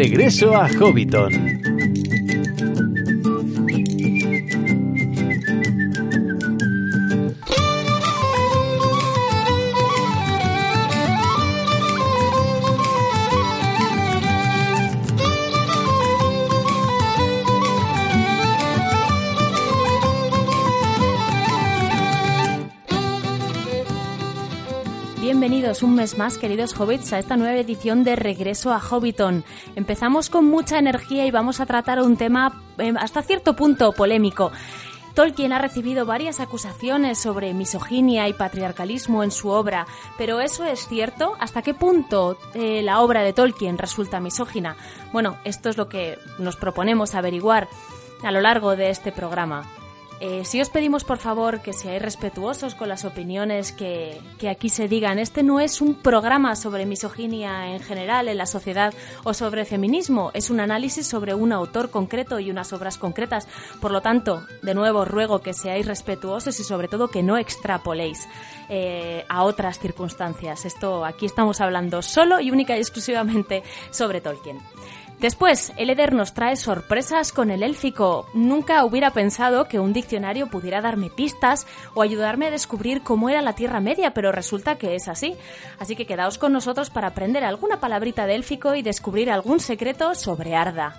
regreso a Hobbiton. Un mes más, queridos hobbits, a esta nueva edición de Regreso a Hobbiton. Empezamos con mucha energía y vamos a tratar un tema eh, hasta cierto punto polémico. Tolkien ha recibido varias acusaciones sobre misoginia y patriarcalismo en su obra, pero ¿eso es cierto? ¿Hasta qué punto eh, la obra de Tolkien resulta misógina? Bueno, esto es lo que nos proponemos averiguar a lo largo de este programa. Eh, si os pedimos por favor que seáis respetuosos con las opiniones que, que, aquí se digan, este no es un programa sobre misoginia en general en la sociedad o sobre feminismo, es un análisis sobre un autor concreto y unas obras concretas. Por lo tanto, de nuevo ruego que seáis respetuosos y sobre todo que no extrapoléis eh, a otras circunstancias. Esto aquí estamos hablando solo y única y exclusivamente sobre Tolkien. Después, el Eder nos trae sorpresas con el élfico. Nunca hubiera pensado que un diccionario pudiera darme pistas o ayudarme a descubrir cómo era la Tierra Media, pero resulta que es así. Así que quedaos con nosotros para aprender alguna palabrita de élfico y descubrir algún secreto sobre Arda.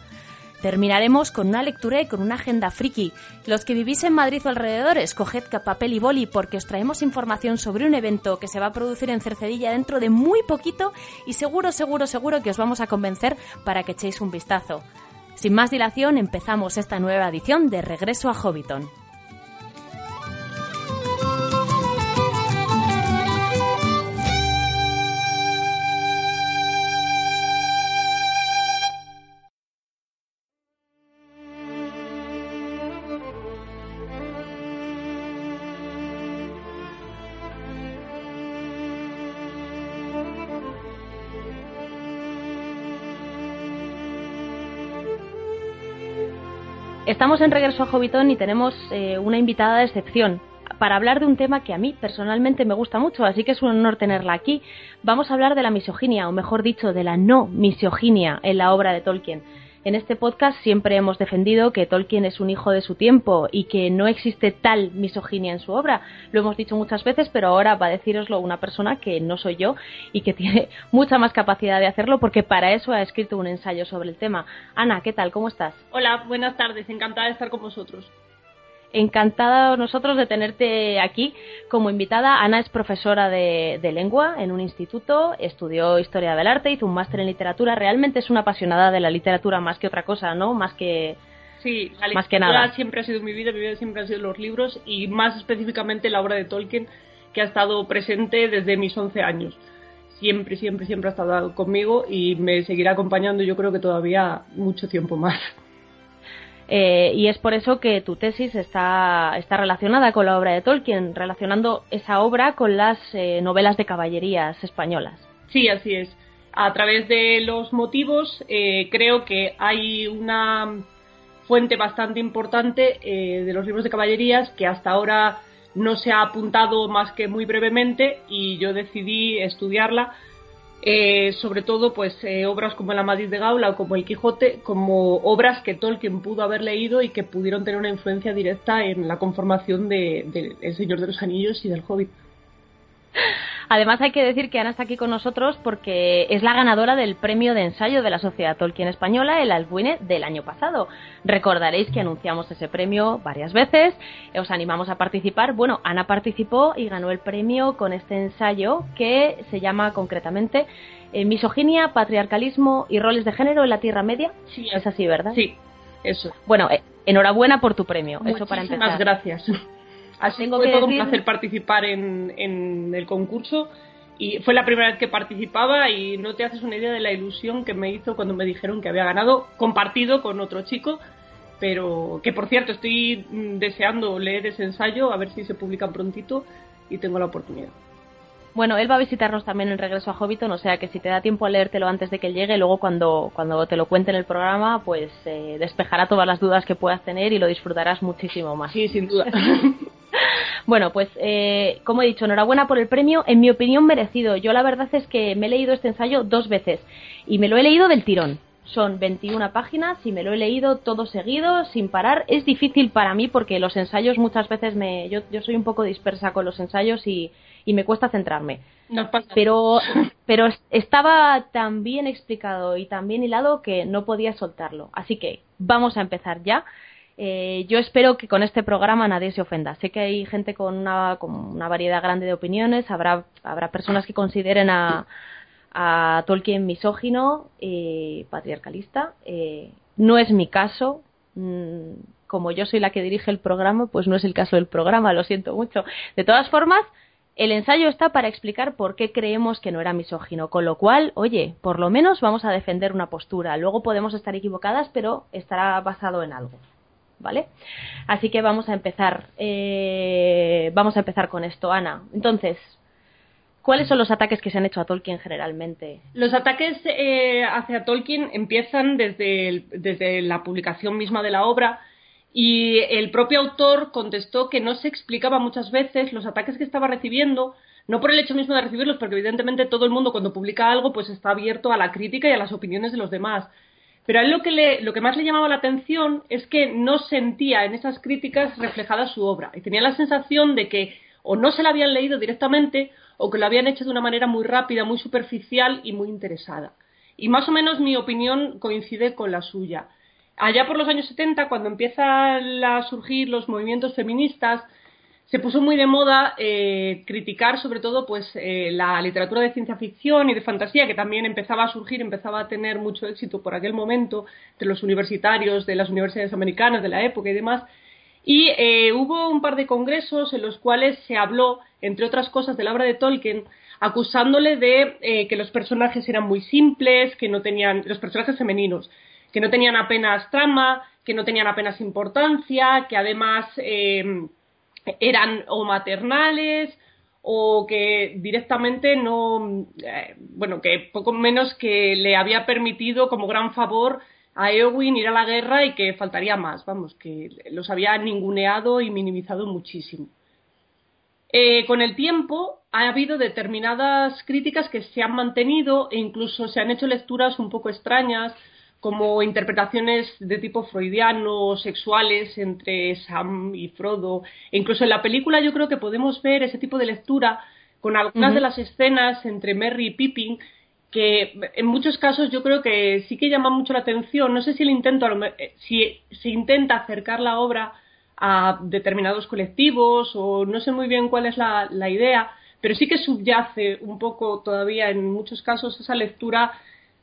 Terminaremos con una lectura y con una agenda friki. Los que vivís en Madrid o alrededores, coged papel y boli porque os traemos información sobre un evento que se va a producir en Cercedilla dentro de muy poquito y seguro, seguro, seguro que os vamos a convencer para que echéis un vistazo. Sin más dilación, empezamos esta nueva edición de Regreso a Hobbiton. Estamos en Regreso a Hobbiton y tenemos eh, una invitada de excepción para hablar de un tema que a mí personalmente me gusta mucho, así que es un honor tenerla aquí. Vamos a hablar de la misoginia, o mejor dicho, de la no misoginia en la obra de Tolkien. En este podcast siempre hemos defendido que Tolkien es un hijo de su tiempo y que no existe tal misoginia en su obra. Lo hemos dicho muchas veces, pero ahora va a deciroslo una persona que no soy yo y que tiene mucha más capacidad de hacerlo porque para eso ha escrito un ensayo sobre el tema. Ana, ¿qué tal? ¿Cómo estás? Hola, buenas tardes. Encantada de estar con vosotros encantada nosotros de tenerte aquí como invitada. Ana es profesora de, lengua en un instituto, estudió historia del arte, hizo un máster en literatura. Realmente es una apasionada de la literatura más que otra cosa, ¿no? Más que Sí, la más que nada. siempre ha sido mi vida, mi vida siempre han sido los libros y más específicamente la obra de Tolkien que ha estado presente desde mis 11 años. Siempre, siempre, siempre ha estado conmigo y me seguirá acompañando yo creo que todavía mucho tiempo más. Eh, y es por eso que tu tesis está, está relacionada con la obra de Tolkien, relacionando esa obra con las eh, novelas de caballerías españolas. Sí, así es. A través de los motivos, eh, creo que hay una fuente bastante importante de los libros de caballerías que hasta ahora no se ha apuntado más que muy brevemente y yo decidí estudiarla eh, sobre todo pues eh, obras como la Madrid de Gaula o como El Quijote como obras que Tolkien pudo haber leído y que pudieron tener una influencia directa en la conformación de, de El Señor de los Anillos y del Hobbit. Además hay que decir que Ana está aquí con nosotros porque es la ganadora del premio de ensayo de la Sociedad Tolkien Española, el Albuine, del año pasado. Recordaréis que anunciamos ese premio varias veces, os animamos a participar. Bueno, Ana participó y ganó el premio con este ensayo que se llama concretamente eh, Misoginia, Patriarcalismo y Roles de Género en la Tierra Media. Sí, es así, ¿verdad? Sí, eso. Bueno, eh, enhorabuena por tu premio, eso para empezar. Muchas gracias. Así Tengo fue todo un placer participar en, en el concurso y fue la primera vez que participaba y no te haces una idea de la ilusión que me hizo cuando me dijeron que había ganado compartido con otro chico pero que por cierto estoy mm, deseando leer ese ensayo a ver si se publica prontito y tengo la oportunidad. Bueno, él va a visitarnos también en regreso a Hobbiton, o sea que si te da tiempo a leértelo antes de que llegue, luego cuando, cuando te lo cuente en el programa, pues eh, despejará todas las dudas que puedas tener y lo disfrutarás muchísimo más. Sí, sin duda. bueno, pues eh, como he dicho, enhorabuena por el premio, en mi opinión merecido. Yo la verdad es que me he leído este ensayo dos veces y me lo he leído del tirón. Son 21 páginas y me lo he leído todo seguido, sin parar. Es difícil para mí porque los ensayos muchas veces me. Yo, yo soy un poco dispersa con los ensayos y, y me cuesta centrarme. Pero, pero estaba tan bien explicado y tan bien hilado que no podía soltarlo. Así que vamos a empezar ya. Eh, yo espero que con este programa nadie se ofenda. Sé que hay gente con una, con una variedad grande de opiniones, habrá, habrá personas que consideren a, a Tolkien misógino y patriarcalista. Eh, no es mi caso. Mm, como yo soy la que dirige el programa, pues no es el caso del programa, lo siento mucho. De todas formas, el ensayo está para explicar por qué creemos que no era misógino, con lo cual, oye, por lo menos vamos a defender una postura. Luego podemos estar equivocadas, pero estará basado en algo. ¿Vale? Así que vamos a empezar. Eh, vamos a empezar con esto, Ana. Entonces, ¿Cuáles son los ataques que se han hecho a Tolkien generalmente? Los ataques eh, hacia Tolkien empiezan desde, desde la publicación misma de la obra y el propio autor contestó que no se explicaba muchas veces los ataques que estaba recibiendo, no por el hecho mismo de recibirlos, porque evidentemente todo el mundo cuando publica algo pues está abierto a la crítica y a las opiniones de los demás. Pero a él lo que, le, lo que más le llamaba la atención es que no sentía en esas críticas reflejada su obra y tenía la sensación de que o no se la habían leído directamente o que lo habían hecho de una manera muy rápida, muy superficial y muy interesada. Y más o menos mi opinión coincide con la suya allá por los años 70, cuando empiezan a surgir los movimientos feministas, se puso muy de moda eh, criticar sobre todo pues eh, la literatura de ciencia ficción y de fantasía que también empezaba a surgir, empezaba a tener mucho éxito por aquel momento de los universitarios de las universidades americanas de la época y demás. Y eh, hubo un par de congresos en los cuales se habló, entre otras cosas, de la obra de Tolkien, acusándole de que los personajes eran muy simples, que no tenían, los personajes femeninos, que no tenían apenas trama, que no tenían apenas importancia, que además eran o maternales o que directamente no, eh, bueno, que poco menos que le había permitido como gran favor a Eowyn ir a la guerra y que faltaría más, vamos, que los había ninguneado y minimizado muchísimo. Eh, con el tiempo ha habido determinadas críticas que se han mantenido e incluso se han hecho lecturas un poco extrañas como interpretaciones de tipo freudiano, sexuales entre Sam y Frodo. E incluso en la película yo creo que podemos ver ese tipo de lectura con algunas de las escenas entre Merry y Pippin que en muchos casos yo creo que sí que llama mucho la atención. No sé si el intento, eh, si se intenta acercar la obra a determinados colectivos o no sé muy bien cuál es la, la idea, pero sí que subyace un poco todavía en muchos casos esa lectura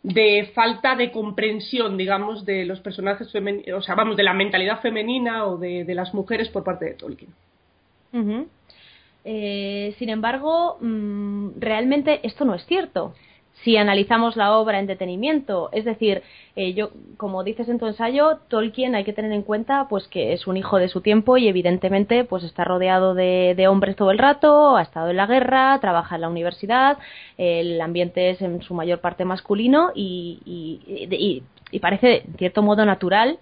de falta de comprensión, digamos, de los personajes femeninos, o sea, vamos, de la mentalidad femenina o de, las mujeres por parte de Tolkien. Eh, sin embargo, mm, realmente esto no es cierto si analizamos la obra en detenimiento. Es decir, eh, yo, como dices en tu ensayo, Tolkien hay que tener en cuenta pues que es un hijo de su tiempo y evidentemente pues está rodeado de, hombres todo el rato, ha estado en la guerra, trabaja en la universidad, el ambiente es en su mayor parte masculino y, y, y parece en cierto modo natural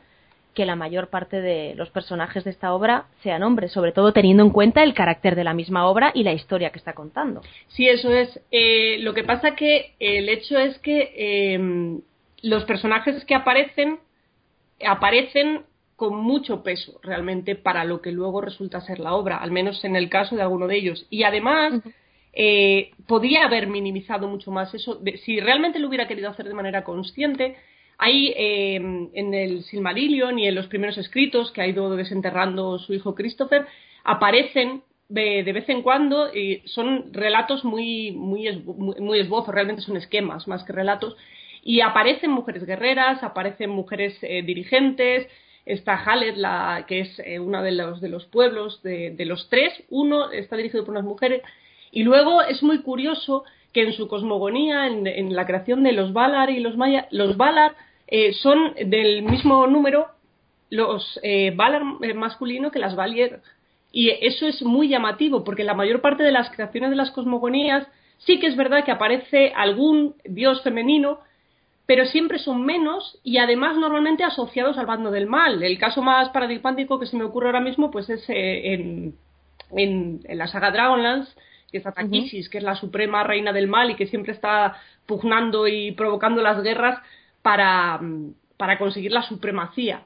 que la mayor parte de los personajes de esta obra sean hombres, sobre todo teniendo en cuenta el carácter de la misma obra y la historia que está contando. Sí, eso es. Eh, lo que pasa que el hecho es que eh, los personajes que aparecen aparecen con mucho peso realmente para lo que luego resulta ser la obra, al menos en el caso de alguno de ellos. Y además, eh, podría haber minimizado mucho más eso. si realmente lo hubiera querido hacer de manera consciente, hay eh, en el Silmarillion y en los primeros escritos que ha ido desenterrando su hijo Christopher, aparecen de, vez en cuando y son relatos muy, muy, esbozos, realmente son esquemas más que relatos, y aparecen mujeres guerreras, aparecen mujeres eh, dirigentes, está Halet, la, que es eh, uno de los, de los pueblos de, de, los tres, uno está dirigido por unas mujeres, y luego es muy curioso que en su cosmogonía, en, la creación de los Valar y los Maya, los Valar eh, son del mismo número los eh, Valar eh, masculino que las Valier. Y eso es muy llamativo, porque la mayor parte de las creaciones de las cosmogonías sí que es verdad que aparece algún dios femenino, pero siempre son menos y además normalmente asociados al bando del mal. El caso más paradigmático que se me ocurre ahora mismo pues es en, en, la saga Dragonlance, que es Ataquisis, que es la suprema reina del mal y que siempre está pugnando y provocando las guerras para, para conseguir la supremacía.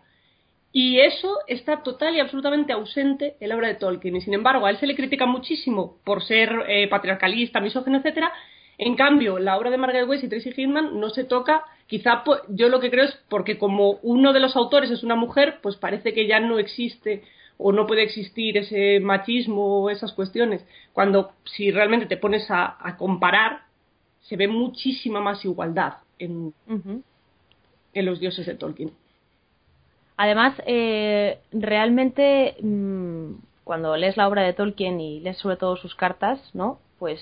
Y eso está total y absolutamente ausente en la obra de Tolkien. Y sin embargo, a él se le critica muchísimo por ser eh, patriarcalista, misógino, etcétera. En cambio, la obra de Margaret Weiss y Tracy Hickman no se toca. Quizá yo lo que creo es porque como uno de los autores es una mujer, pues parece que ya no existe o no puede existir ese machismo o esas cuestiones. Cuando si realmente te pones a, comparar, se ve muchísima más igualdad en, en los dioses de Tolkien. Además, eh, realmente mm, cuando lees la obra de Tolkien y lees sobre todo sus cartas, ¿no? Pues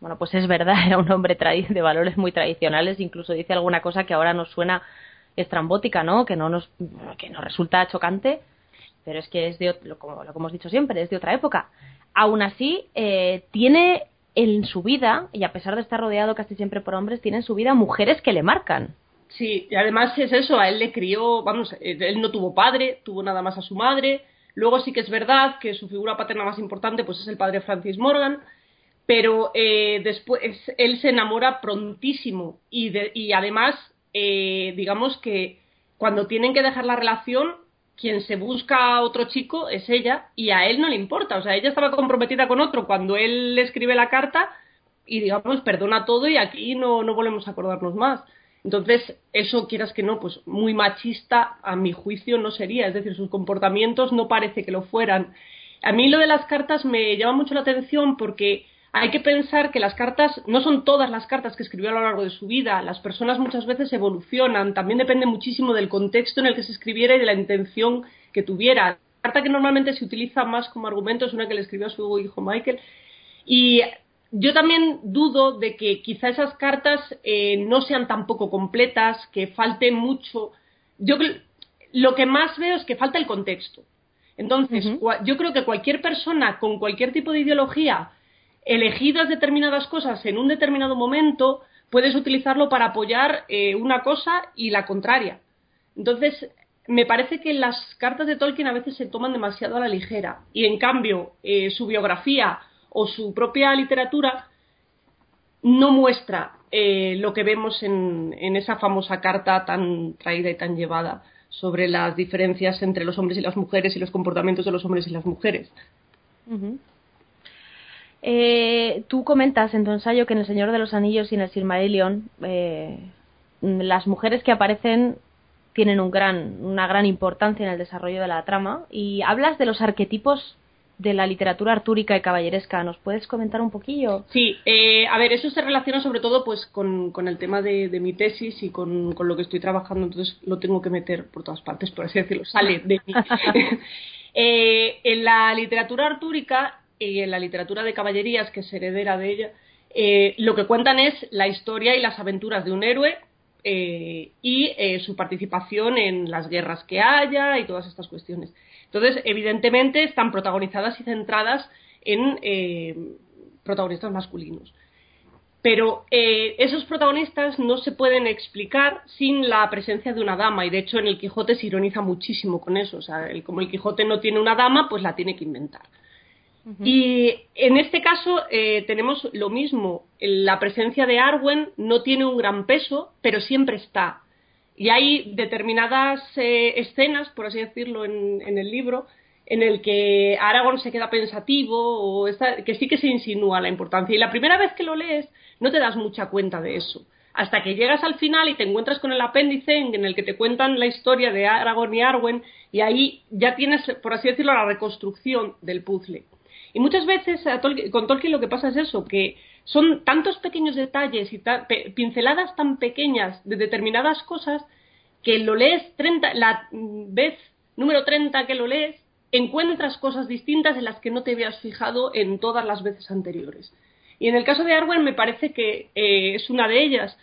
bueno, pues es verdad, era un hombre de valores muy tradicionales, incluso dice alguna cosa que ahora nos suena estrambótica, ¿no? Que no nos que nos resulta chocante, pero es que es de como lo que hemos dicho siempre, es de otra época. Aún así, eh, tiene en su vida, y a pesar de estar rodeado casi siempre por hombres, tiene en su vida mujeres que le marcan. Sí, y además es eso, a él le crió, vamos, eh, él no tuvo padre, tuvo nada más a su madre. Luego sí que es verdad que su figura paterna más importante pues es el padre Francis Morgan, pero eh, después él se enamora prontísimo y, y además, digamos que cuando tienen que dejar la relación, quien se busca a otro chico es ella y a él no le importa. O sea, ella estaba comprometida con otro cuando él le escribe la carta y digamos, perdona todo y aquí no, no volvemos a acordarnos más. Entonces, eso, quieras que no, pues muy machista, a mi juicio, no sería. Es decir, sus comportamientos no parece que lo fueran. A mí lo de las cartas me llama mucho la atención porque hay que pensar que las cartas no son todas las cartas que escribió a lo largo de su vida. Las personas muchas veces evolucionan. También depende muchísimo del contexto en el que se escribiera y de la intención que tuviera. La carta que normalmente se utiliza más como argumento es una que le escribió a su hijo Michael. Y yo también dudo de que quizá esas cartas eh, no sean tampoco completas, que falte mucho. Yo lo que más veo es que falta el contexto. Entonces, yo creo que cualquier persona con cualquier tipo de ideología, elegidas determinadas cosas en un determinado momento, puedes utilizarlo para apoyar eh, una cosa y la contraria. Entonces, me parece que las cartas de Tolkien a veces se toman demasiado a la ligera y en cambio eh, su biografía o su propia literatura no muestra eh, lo que vemos en, esa famosa carta tan traída y tan llevada sobre las diferencias entre los hombres y las mujeres y los comportamientos de los hombres y las mujeres. Eh, tú comentas en tu ensayo que en El Señor de los Anillos y en el Silmarillion eh, las mujeres que aparecen tienen un gran, una gran importancia en el desarrollo de la trama y hablas de los arquetipos de la literatura artúrica y caballeresca. ¿Nos puedes comentar un poquillo? Sí, eh, a ver, eso se relaciona sobre todo pues con, el tema de, mi tesis y con, lo que estoy trabajando, entonces lo tengo que meter por todas partes, por así decirlo, sale de mí. Eh, en la literatura artúrica y en la literatura de caballerías, que es heredera de ella, eh, lo que cuentan es la historia y las aventuras de un héroe y su participación en las guerras que haya y todas estas cuestiones. Entonces, evidentemente, están protagonizadas y centradas en eh, protagonistas masculinos. Pero eh, esos protagonistas no se pueden explicar sin la presencia de una dama, y de hecho en el Quijote se ironiza muchísimo con eso. O sea, como el Quijote no tiene una dama, pues la tiene que inventar. Y en este caso eh, tenemos lo mismo. La presencia de Arwen no tiene un gran peso, pero siempre está. Y hay determinadas eh, escenas, por así decirlo, en, el libro, en el que Aragorn se queda pensativo o que sí que se insinúa la importancia. Y la primera vez que lo lees no te das mucha cuenta de eso. Hasta que llegas al final y te encuentras con el apéndice en, el que te cuentan la historia de Aragorn y Arwen y ahí ya tienes, por así decirlo, la reconstrucción del puzzle. Y muchas veces con Tolkien lo que pasa es eso, que son tantos pequeños detalles y pinceladas tan pequeñas de determinadas cosas que lo lees 30, la vez número 30 que lo lees, encuentras cosas distintas en las que no te habías fijado en todas las veces anteriores. Y en el caso de Arwen me parece que eh, es una de ellas,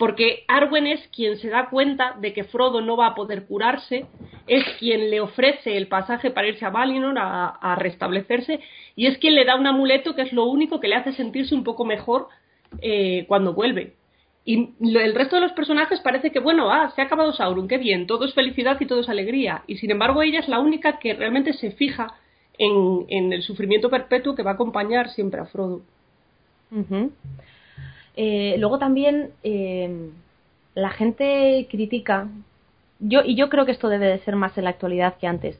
porque Arwen es quien se da cuenta de que Frodo no va a poder curarse, es quien le ofrece el pasaje para irse a Valinor a, restablecerse, y es quien le da un amuleto que es lo único que le hace sentirse un poco mejor eh, cuando vuelve. Y el resto de los personajes parece que, bueno, ah, se ha acabado Sauron, qué bien, todo es felicidad y todo es alegría. Y sin embargo ella es la única que realmente se fija en, en el sufrimiento perpetuo que va a acompañar siempre a Frodo. Eh, luego también, eh, la gente critica, yo, y yo creo que esto debe de ser más en la actualidad que antes,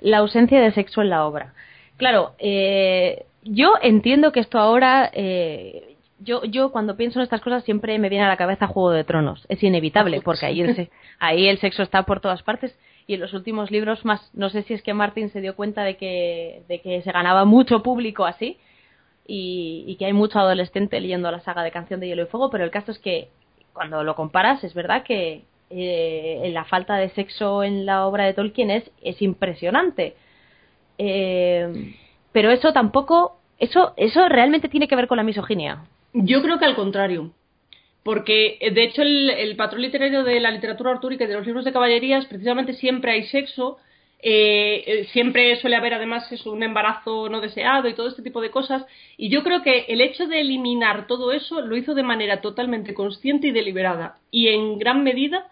la ausencia de sexo en la obra. Claro, eh, yo entiendo que esto ahora, eh, yo, yo cuando pienso en estas cosas siempre me viene a la cabeza Juego de Tronos. Es inevitable, porque ahí el, ahí el sexo está por todas partes. Y en los últimos libros más, no sé si es que Martin se dio cuenta de que, de que se ganaba mucho público así y, y que hay mucho adolescente leyendo la saga de Canción de Hielo y Fuego, pero el caso es que cuando lo comparas es verdad que eh, la falta de sexo en la obra de Tolkien es, es impresionante. Eh, pero eso tampoco, eso, eso realmente tiene que ver con la misoginia. Yo creo que al contrario. Porque, eh, de hecho, el, patrón literario de la literatura artúrica y de los libros de caballerías, precisamente siempre hay sexo, eh, eh, siempre suele haber además un embarazo no deseado y todo este tipo de cosas. Y yo creo que el hecho de eliminar todo eso lo hizo de manera totalmente consciente y deliberada. Y en gran medida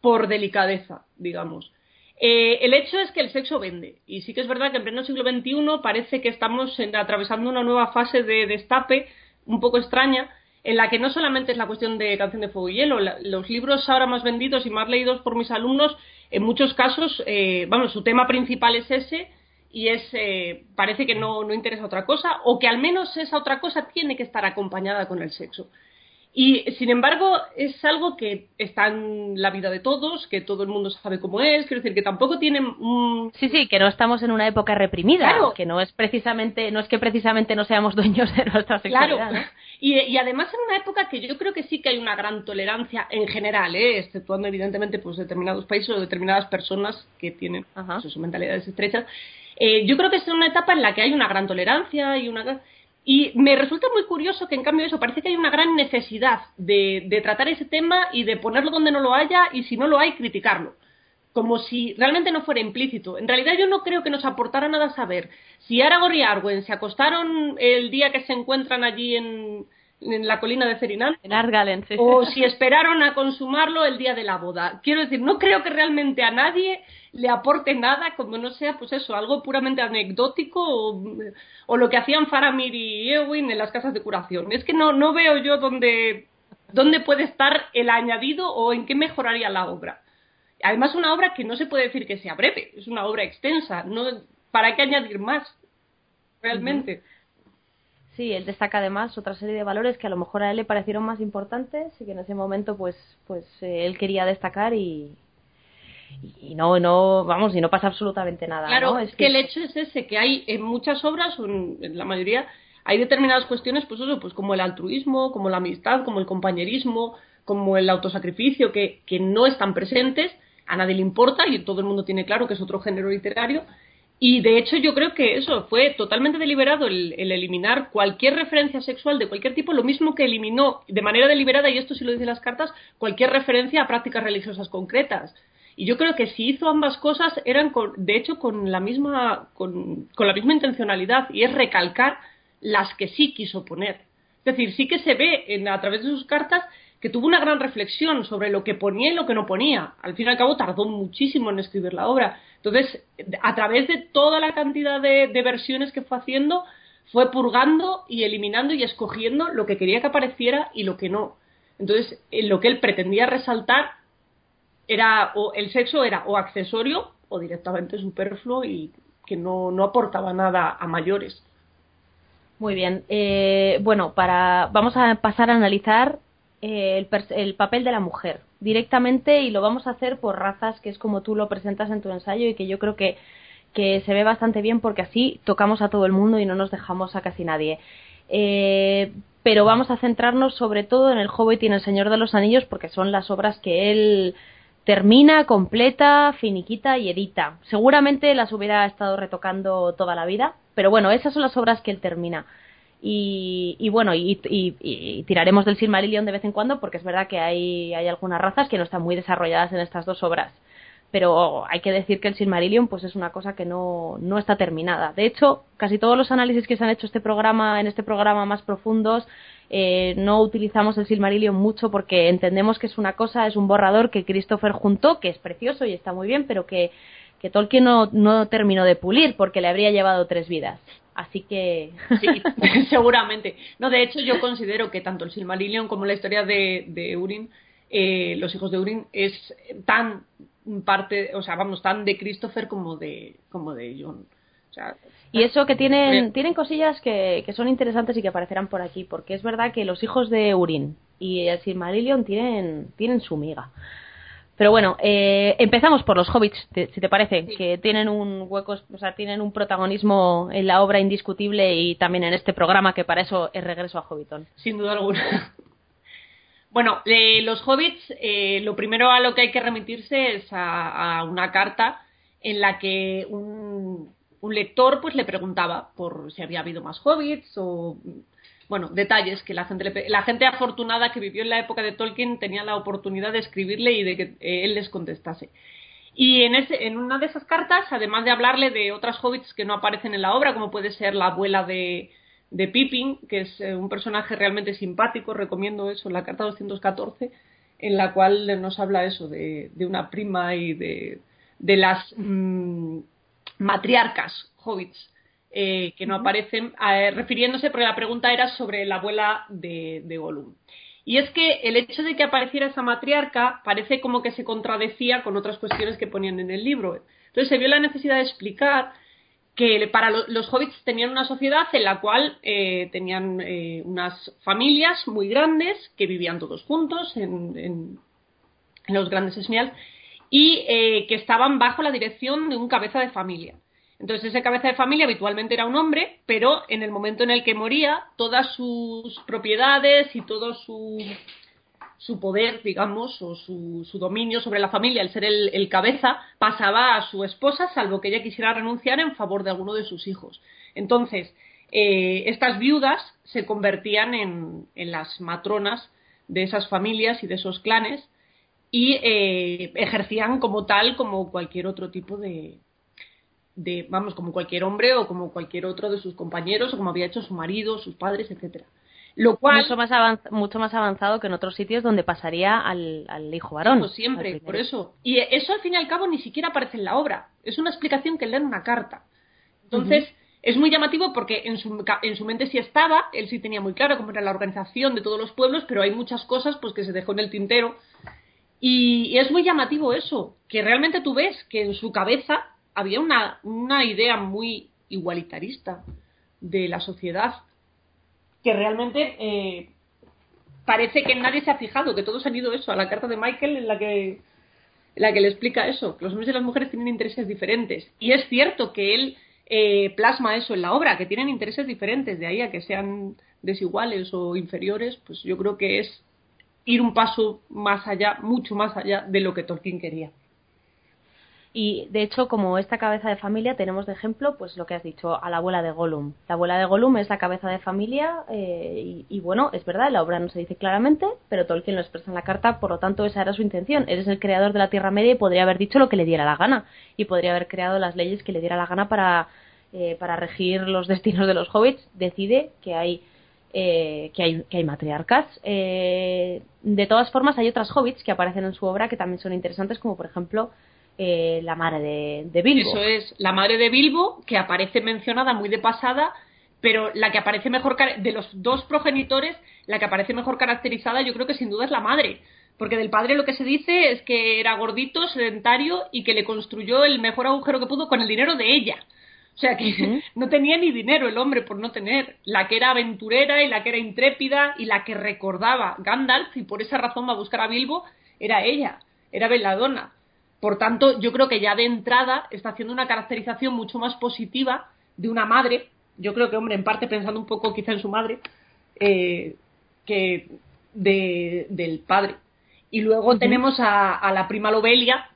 por delicadeza, digamos. el hecho es que el sexo vende. Y sí que es verdad que en pleno siglo XXI parece que estamos atravesando una nueva fase de destape un poco extraña en la que no solamente es la cuestión de Canción de Fuego y Hielo, los libros ahora más vendidos y más leídos por mis alumnos, en muchos casos, eh, su tema principal es ese y es eh, parece que no, no interesa otra cosa o que al menos esa otra cosa tiene que estar acompañada con el sexo. Y sin embargo, es algo que está en la vida de todos, que todo el mundo sabe cómo es, quiero decir que tampoco tienen un... Sí, sí, que no estamos en una época reprimida, claro. que no es precisamente, no es que precisamente no seamos dueños de nuestra sexualidad. Claro. Y, y, además en una época que yo creo que sí que hay una gran tolerancia en general, ¿eh? exceptuando evidentemente pues determinados países o determinadas personas que tienen pues, sus mentalidades estrechas. Eh, yo creo que es una etapa en la que hay una gran tolerancia y una y me resulta muy curioso que en cambio eso parece que hay una gran necesidad de, tratar ese tema y de ponerlo donde no lo haya y si no lo hay criticarlo como si realmente no fuera implícito. En realidad yo no creo que nos aportara nada saber si Aragorn y Arwen se acostaron el día que se encuentran allí en, en la colina de Cerinal. En Argalen, O si esperaron a consumarlo el día de la boda. Quiero decir, no creo que realmente a nadie le aporte nada como no sea, pues eso, algo puramente anecdótico o, lo que hacían Faramir y Eowyn en las casas de curación. Es que no, no veo yo dónde, dónde puede estar el añadido o en qué mejoraría la obra. Además, una obra que no se puede decir que sea breve, es una obra extensa. No, ¿Para qué añadir más? Realmente. Sí, él destaca además otra serie de valores que a lo mejor a él le parecieron más importantes y que en ese momento pues pues eh, él quería destacar y, y no no vamos y no pasa absolutamente nada claro es que, el hecho es ese que hay en muchas obras o en la mayoría hay determinadas cuestiones pues eso pues como el altruismo como la amistad como el compañerismo como el autosacrificio que, que no están presentes a nadie le importa y todo el mundo tiene claro que es otro género literario y de hecho yo creo que eso fue totalmente deliberado el, eliminar cualquier referencia sexual de cualquier tipo, lo mismo que eliminó de manera deliberada, y esto sí lo dicen las cartas, cualquier referencia a prácticas religiosas concretas. Y yo creo que si hizo ambas cosas eran de hecho con la misma con, con la misma intencionalidad y es recalcar las que sí quiso poner. Es decir, sí que se ve en, a través de sus cartas que tuvo una gran reflexión sobre lo que ponía y lo que no ponía. Al fin y al cabo tardó muchísimo en escribir la obra. Entonces, a través de toda la cantidad de, versiones que fue haciendo, fue purgando y eliminando y escogiendo lo que quería que apareciera y lo que no. Entonces, lo que él pretendía resaltar era, o el sexo era o accesorio o directamente superfluo y que no, no aportaba nada a mayores. Muy bien. Eh, bueno, para, vamos a pasar a analizar eh, el, papel de la mujer directamente y lo vamos a hacer por razas, que es como tú lo presentas en tu ensayo y que yo creo que, que se ve bastante bien porque así tocamos a todo el mundo y no nos dejamos a casi nadie. Eh, pero vamos a centrarnos sobre todo en el Hobbit y en el Señor de los Anillos porque son las obras que él termina, completa, finiquita y edita. Seguramente las hubiera estado retocando toda la vida, pero bueno, esas son las obras que él termina. Y, bueno, y, tiraremos del Silmarillion de vez en cuando porque es verdad que hay, hay algunas razas que no están muy desarrolladas en estas dos obras. Pero hay que decir que el Silmarillion pues es una cosa que no, no está terminada. De hecho, casi todos los análisis que se han hecho este programa, en este programa más profundos eh, no utilizamos el Silmarillion mucho porque entendemos que es una cosa, es un borrador que Christopher juntó, que es precioso y está muy bien, pero que, que Tolkien no, no terminó de pulir porque le habría llevado tres vidas. Así que. Sí, seguramente. No, de hecho, yo considero que tanto el Silmarillion como la historia de, de Urin eh, los hijos de Urin es tan parte, o sea, vamos, tan de Christopher como de, como de John. y eso que tienen, tienen cosillas que, que, son interesantes y que aparecerán por aquí, porque es verdad que los hijos de Urin y el Silmarillion tienen, tienen su miga. Pero bueno, eh, empezamos por los hobbits, si te parece, que tienen un hueco, o sea, tienen un protagonismo en la obra indiscutible y también en este programa que para eso es regreso a Hobbiton. Sin duda alguna. Bueno, los hobbits, eh, lo primero a lo que hay que remitirse es a, una carta en la que un, un, lector pues le preguntaba por si había habido más hobbits o bueno, detalles que la gente, la gente afortunada que vivió en la época de Tolkien tenía la oportunidad de escribirle y de que eh, él les contestase. Y en, ese, en una de esas cartas, además de hablarle de otras hobbits que no aparecen en la obra, como puede ser la abuela de, de Pippin, que es eh, un personaje realmente simpático, recomiendo eso, la carta 214, en la cual nos habla eso de, de una prima y de, de las mm, matriarcas hobbits eh, que no aparecen, eh, refiriéndose, porque la pregunta era sobre la abuela de, de Gollum. Y es que el hecho de que apareciera esa matriarca parece como que se contradecía con otras cuestiones que ponían en el libro. Entonces se vio la necesidad de explicar que para los hobbits tenían una sociedad en la cual eh, tenían unas familias muy grandes que vivían todos juntos en, los grandes esmials y que estaban bajo la dirección de un cabeza de familia. Entonces ese cabeza de familia habitualmente era un hombre, pero en el momento en el que moría, todas sus propiedades y todo su, su poder, digamos, o su, su, dominio sobre la familia, el ser el, cabeza, pasaba a su esposa, salvo que ella quisiera renunciar en favor de alguno de sus hijos. Entonces, eh, estas viudas se convertían en, en, las matronas de esas familias y de esos clanes y eh, ejercían como tal como cualquier otro tipo de, de, vamos, como cualquier hombre o como cualquier otro de sus compañeros o como había hecho su marido, sus padres, etcétera. Lo cual mucho más, mucho más avanzado que en otros sitios donde pasaría al, hijo varón. Pues siempre, por eso. Y eso al fin y al cabo ni siquiera aparece en la obra. Es una explicación que lee en una carta. Entonces, es muy llamativo porque en su, en su mente sí estaba, él sí tenía muy claro cómo era la organización de todos los pueblos, pero hay muchas cosas pues que se dejó en el tintero. y es muy llamativo eso, que realmente tú ves que en su cabeza había una, una idea muy igualitarista de la sociedad que realmente eh, parece que nadie se ha fijado, que todos han ido eso, a la carta de Michael en la que, la que le explica eso, que los hombres y las mujeres tienen intereses diferentes. Y es cierto que él eh, plasma eso en la obra, que tienen intereses diferentes, de ahí a que sean desiguales o inferiores, pues yo creo que es ir un paso más allá, mucho más allá de lo que Tolkien quería. Y de hecho, como esta cabeza de familia, tenemos de ejemplo, pues lo que has dicho, a la abuela de Gollum. La abuela de Gollum es la cabeza de familia eh, y, bueno, es verdad, la obra no se dice claramente, pero Tolkien lo expresa en la carta, por lo tanto esa era su intención. Eres el creador de la Tierra Media y podría haber dicho lo que le diera la gana y podría haber creado las leyes que le diera la gana para, eh, para regir los destinos de los hobbits. Decide que hay eh, que, hay, que hay matriarcas. de todas formas, hay otras hobbits que aparecen en su obra que también son interesantes, como por ejemplo eh, la madre de, Bilbo. Eso es, la madre de Bilbo, que aparece mencionada muy de pasada, pero la que aparece mejor, de los dos progenitores, la que aparece mejor caracterizada yo creo que sin duda es la madre. Porque del padre lo que se dice es que era gordito, sedentario y que le construyó el mejor agujero que pudo con el dinero de ella. O sea que no tenía ni dinero el hombre por no tener. La que era aventurera y la que era intrépida y la que recordaba Gandalf y por esa razón va a buscar a Bilbo era ella, era Belladonna. Por tanto, yo creo que ya de entrada está haciendo una caracterización mucho más positiva de una madre. Yo creo que, hombre, en parte pensando un poco quizá en su madre, eh, que del padre. Y luego tenemos a, la prima Lobelia,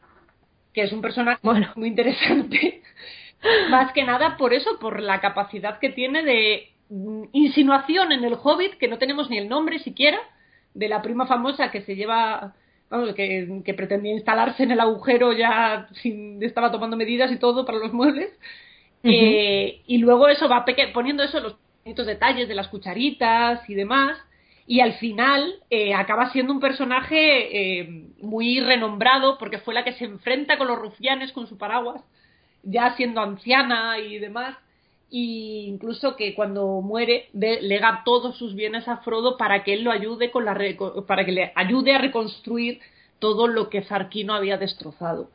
que es un personaje muy interesante. más que nada por eso, por la capacidad que tiene de mm, insinuación en el hobbit, que no tenemos ni el nombre siquiera, de la prima famosa que se lleva que, pretendía instalarse en el agujero ya sin, estaba tomando medidas y todo para los muebles. Eh, y luego eso va poniendo eso los bonitos detalles de las cucharitas y demás. Y al final eh, acaba siendo un personaje eh, muy renombrado porque fue la que se enfrenta con los rufianes con su paraguas, ya siendo anciana y demás. Y incluso que cuando muere lega todos sus bienes a Frodo para que él lo ayude con la para que le ayude a reconstruir todo lo que Zarquino había destrozado.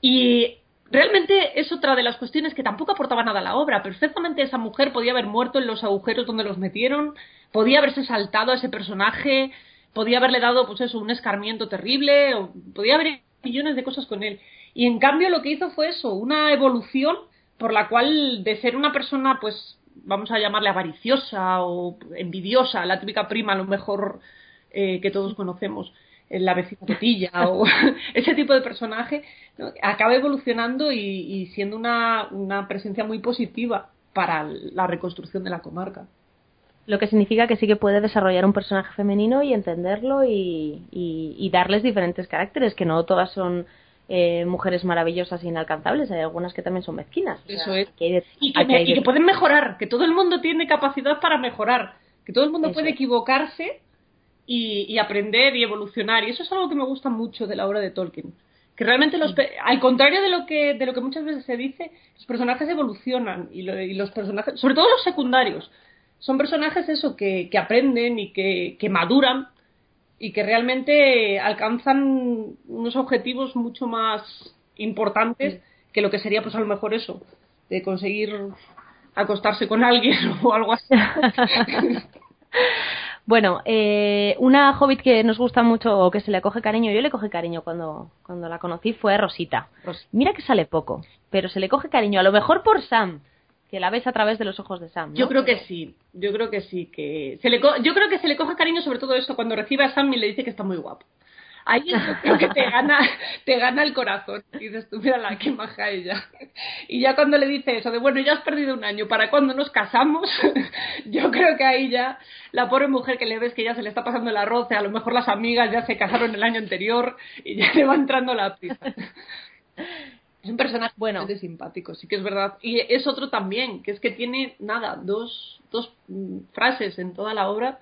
Y realmente es otra de las cuestiones que tampoco aportaba nada a la obra. Perfectamente esa mujer podía haber muerto en los agujeros donde los metieron, podía haberse saltado a ese personaje, podía haberle dado, pues eso, un escarmiento terrible, podía haber millones de cosas con él. Y en cambio lo que hizo fue eso, una evolución por la cual de ser una persona, pues, vamos a llamarle avariciosa o envidiosa, la típica prima lo mejor eh, que todos conocemos, la vecina Petilla o ese tipo de personaje, acaba evolucionando y, siendo una, una presencia muy positiva para la reconstrucción de la comarca. Lo que significa que sí que puede desarrollar un personaje femenino y entenderlo y, y, darles diferentes caracteres, que no todas son eh, mujeres maravillosas e inalcanzables, hay algunas que también son mezquinas. Eso es. y, que, pueden mejorar, que todo el mundo tiene capacidad para mejorar, que todo el mundo puede equivocarse y, aprender y evolucionar. Y eso es algo que me gusta mucho de la obra de Tolkien. Que realmente, los, al contrario de lo, que, de lo que muchas veces se dice, los personajes evolucionan y, los personajes, sobre todo los secundarios, son personajes eso que, que aprenden y que, que maduran y que realmente alcanzan unos objetivos mucho más importantes que lo que sería pues a lo mejor eso de conseguir acostarse con alguien o algo así. Bueno, eh, una hobbit que nos gusta mucho o que se le coge cariño, yo le coge cariño cuando, cuando la conocí, fue Rosita. Mira que sale poco, pero se le coge cariño, a lo mejor por Sam, que la ves a través de los ojos de Sam. Yo creo que sí, yo creo que sí, que se le yo creo que se le coge cariño sobre todo esto cuando recibe a Sam y le dice que está muy guapo ahí creo que te gana, te gana el corazón. Y dices tú, la qué maja ella. Y ya cuando le dice eso de, bueno, ya has perdido un año, ¿para cuando nos casamos? Yo creo que ahí ya, la pobre mujer que le ves que ya se le está pasando el arroz, a lo mejor las amigas ya se casaron el año anterior y ya le va entrando la prisa. Es un personaje bueno. simpático, sí que es verdad. Y es otro también, que es que tiene, nada, dos, dos mm, frases en toda la obra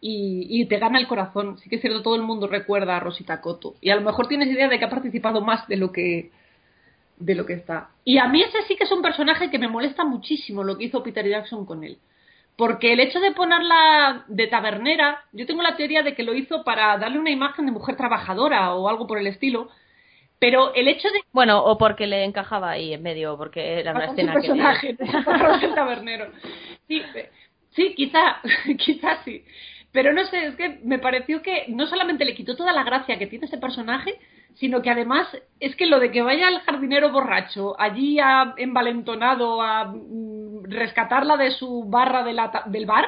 y, te gana el corazón. Sí que es cierto, todo el mundo recuerda a Rosita Coto. Y a lo mejor tienes idea de que ha participado más de lo que de lo que está. Y a mí ese sí que es un personaje que me molesta muchísimo lo que hizo Peter Jackson con él. Porque el hecho de ponerla de tabernera, yo tengo la teoría de que lo hizo para darle una imagen de mujer trabajadora o algo por el estilo. Pero el hecho de. Bueno, o porque le encajaba ahí en medio, porque era una escena personaje, que. tabernero. Sí, sí, quizá, quizá sí. Pero no sé, es que me pareció que no solamente le quitó toda la gracia que tiene ese personaje, sino que además es que lo de que vaya el jardinero borracho allí a, envalentonado a mm, rescatarla de su barra del bar,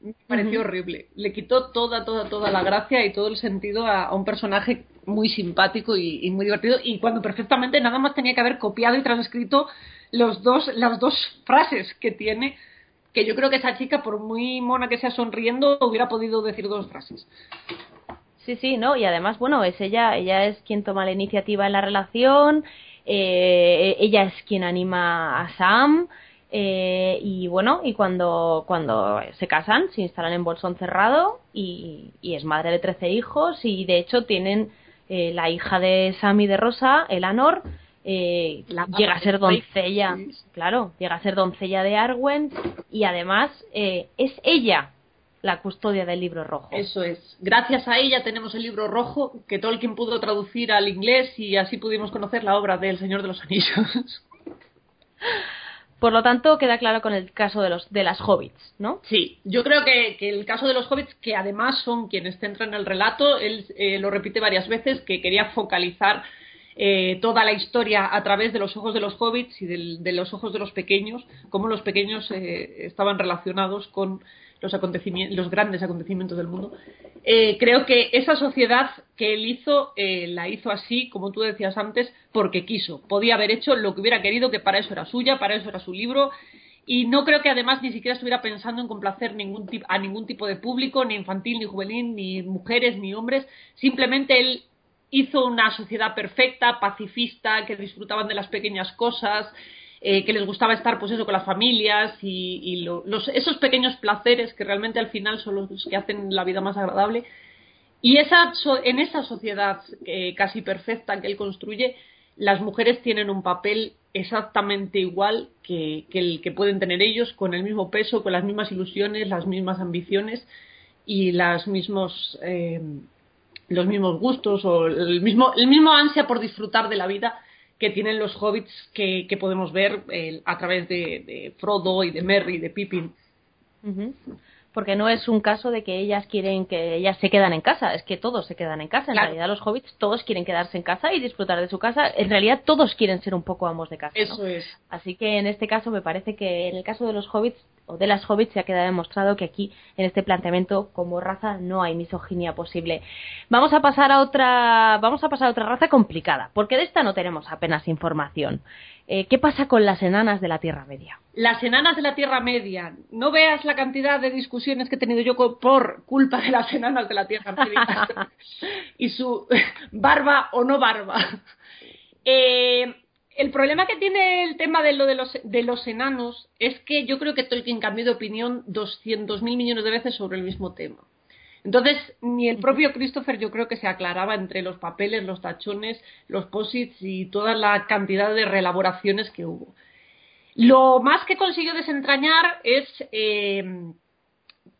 me pareció horrible. Le quitó toda, toda, toda la gracia y todo el sentido a, un personaje muy simpático y, muy divertido y cuando perfectamente nada más tenía que haber copiado y transcrito los dos, las dos frases que tiene que yo creo que esa chica, por muy mona que sea sonriendo, hubiera podido decir dos frases. Sí, sí, ¿no? Y además, bueno, es ella, ella es quien toma la iniciativa en la relación, eh, ella es quien anima a Sam, eh, y bueno, y cuando, cuando se casan, se instalan en Bolsón cerrado y, y es madre de 13 hijos y de hecho tienen eh, la hija de Sam y de Rosa, Elanor, eh, llega a ser doncella, claro, llega a ser doncella de Arwen y además eh, es ella la custodia del libro rojo. Eso es. Gracias a ella tenemos el libro rojo que Tolkien pudo traducir al inglés y así pudimos conocer la obra del Señor de los Anillos. Por lo tanto, queda claro con el caso de, los, de las hobbits, ¿no? Sí, yo creo que, el caso de los hobbits, que además son quienes centran el relato, él eh, lo repite varias veces, que quería focalizar eh, toda la historia a través de los ojos de los hobbits y de los ojos de los pequeños, cómo los pequeños eh, estaban relacionados con los, acontecimientos, los grandes acontecimientos del mundo. Eh, creo que esa sociedad que él hizo, la hizo así, como tú decías antes, porque quiso. Podía haber hecho lo que hubiera querido, que para eso era suya, para eso era su libro. Y no creo que además ni siquiera estuviera pensando en complacer ningún a ningún tipo de público, ni infantil, ni juvenil, ni mujeres, ni hombres. Simplemente él hizo una sociedad perfecta, pacifista, que disfrutaban de las pequeñas cosas, eh, que les gustaba estar pues eso con las familias y, los, esos pequeños placeres que realmente al final son los que hacen la vida más agradable. Y esa, en esa sociedad eh, casi perfecta que él construye, las mujeres tienen un papel exactamente igual que, el que pueden tener ellos, con el mismo peso, con las mismas ilusiones, las mismas ambiciones y las mismos, eh, los mismos gustos o el mismo, el mismo ansia por disfrutar de la vida que tienen los hobbits que, podemos ver eh, a través de, Frodo y de Merry y de Pippin porque no es un caso de que ellas quieren que ellas se quedan en casa, es que todos se quedan en casa. En realidad los hobbits todos quieren quedarse en casa y disfrutar de su casa. En realidad todos quieren ser un poco amos de casa. Eso es. Así que en este caso me parece que en el caso de los hobbits o de las hobbits ha quedado demostrado que aquí en este planteamiento como raza no hay misoginia posible. Vamos a pasar a otra vamos a pasar a otra raza complicada, porque de esta no tenemos apenas información. Eh, ¿Qué pasa con las enanas de la Tierra Media? Las enanas de la Tierra Media. No veas la cantidad de discusiones que he tenido yo por culpa de las enanas de la Tierra Media y su barba o no barba. Eh, el problema que tiene el tema de lo de los, de los enanos es que yo creo que Tolkien cambió de opinión 200.000 millones de veces sobre el mismo tema. Entonces, ni el propio Christopher yo creo que se aclaraba entre los papeles, los tachones, los posits y toda la cantidad de reelaboraciones que hubo. Lo más que consiguió desentrañar es eh,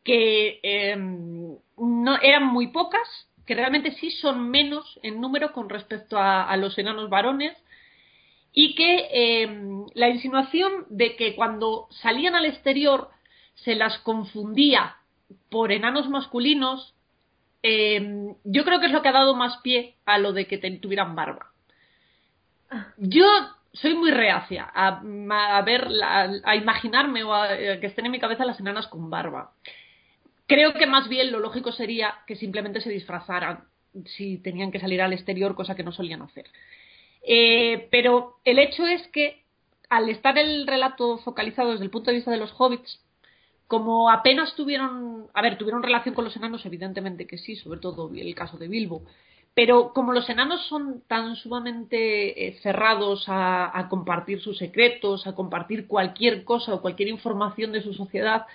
que eh, no, eran muy pocas, que realmente sí son menos en número con respecto a los enanos varones, y que em, la insinuación de que cuando salían al exterior se las confundía por enanos masculinos, em, yo creo que es lo que ha dado más pie a lo de que tuvieran barba. Yo soy muy reacia a, ver, a, imaginarme o a, que estén en mi cabeza las enanas con barba. Creo que más bien lo lógico sería que simplemente se disfrazaran si tenían que salir al exterior, cosa que no solían hacer. Eh, pero el hecho es que al estar el relato focalizado desde el punto de vista de los hobbits, como apenas tuvieron, a ver, tuvieron relación con los enanos, evidentemente que sí, sobre todo el caso de Bilbo, pero como los enanos son tan sumamente eh, cerrados a, compartir sus secretos, a compartir cualquier cosa o cualquier información de su sociedad,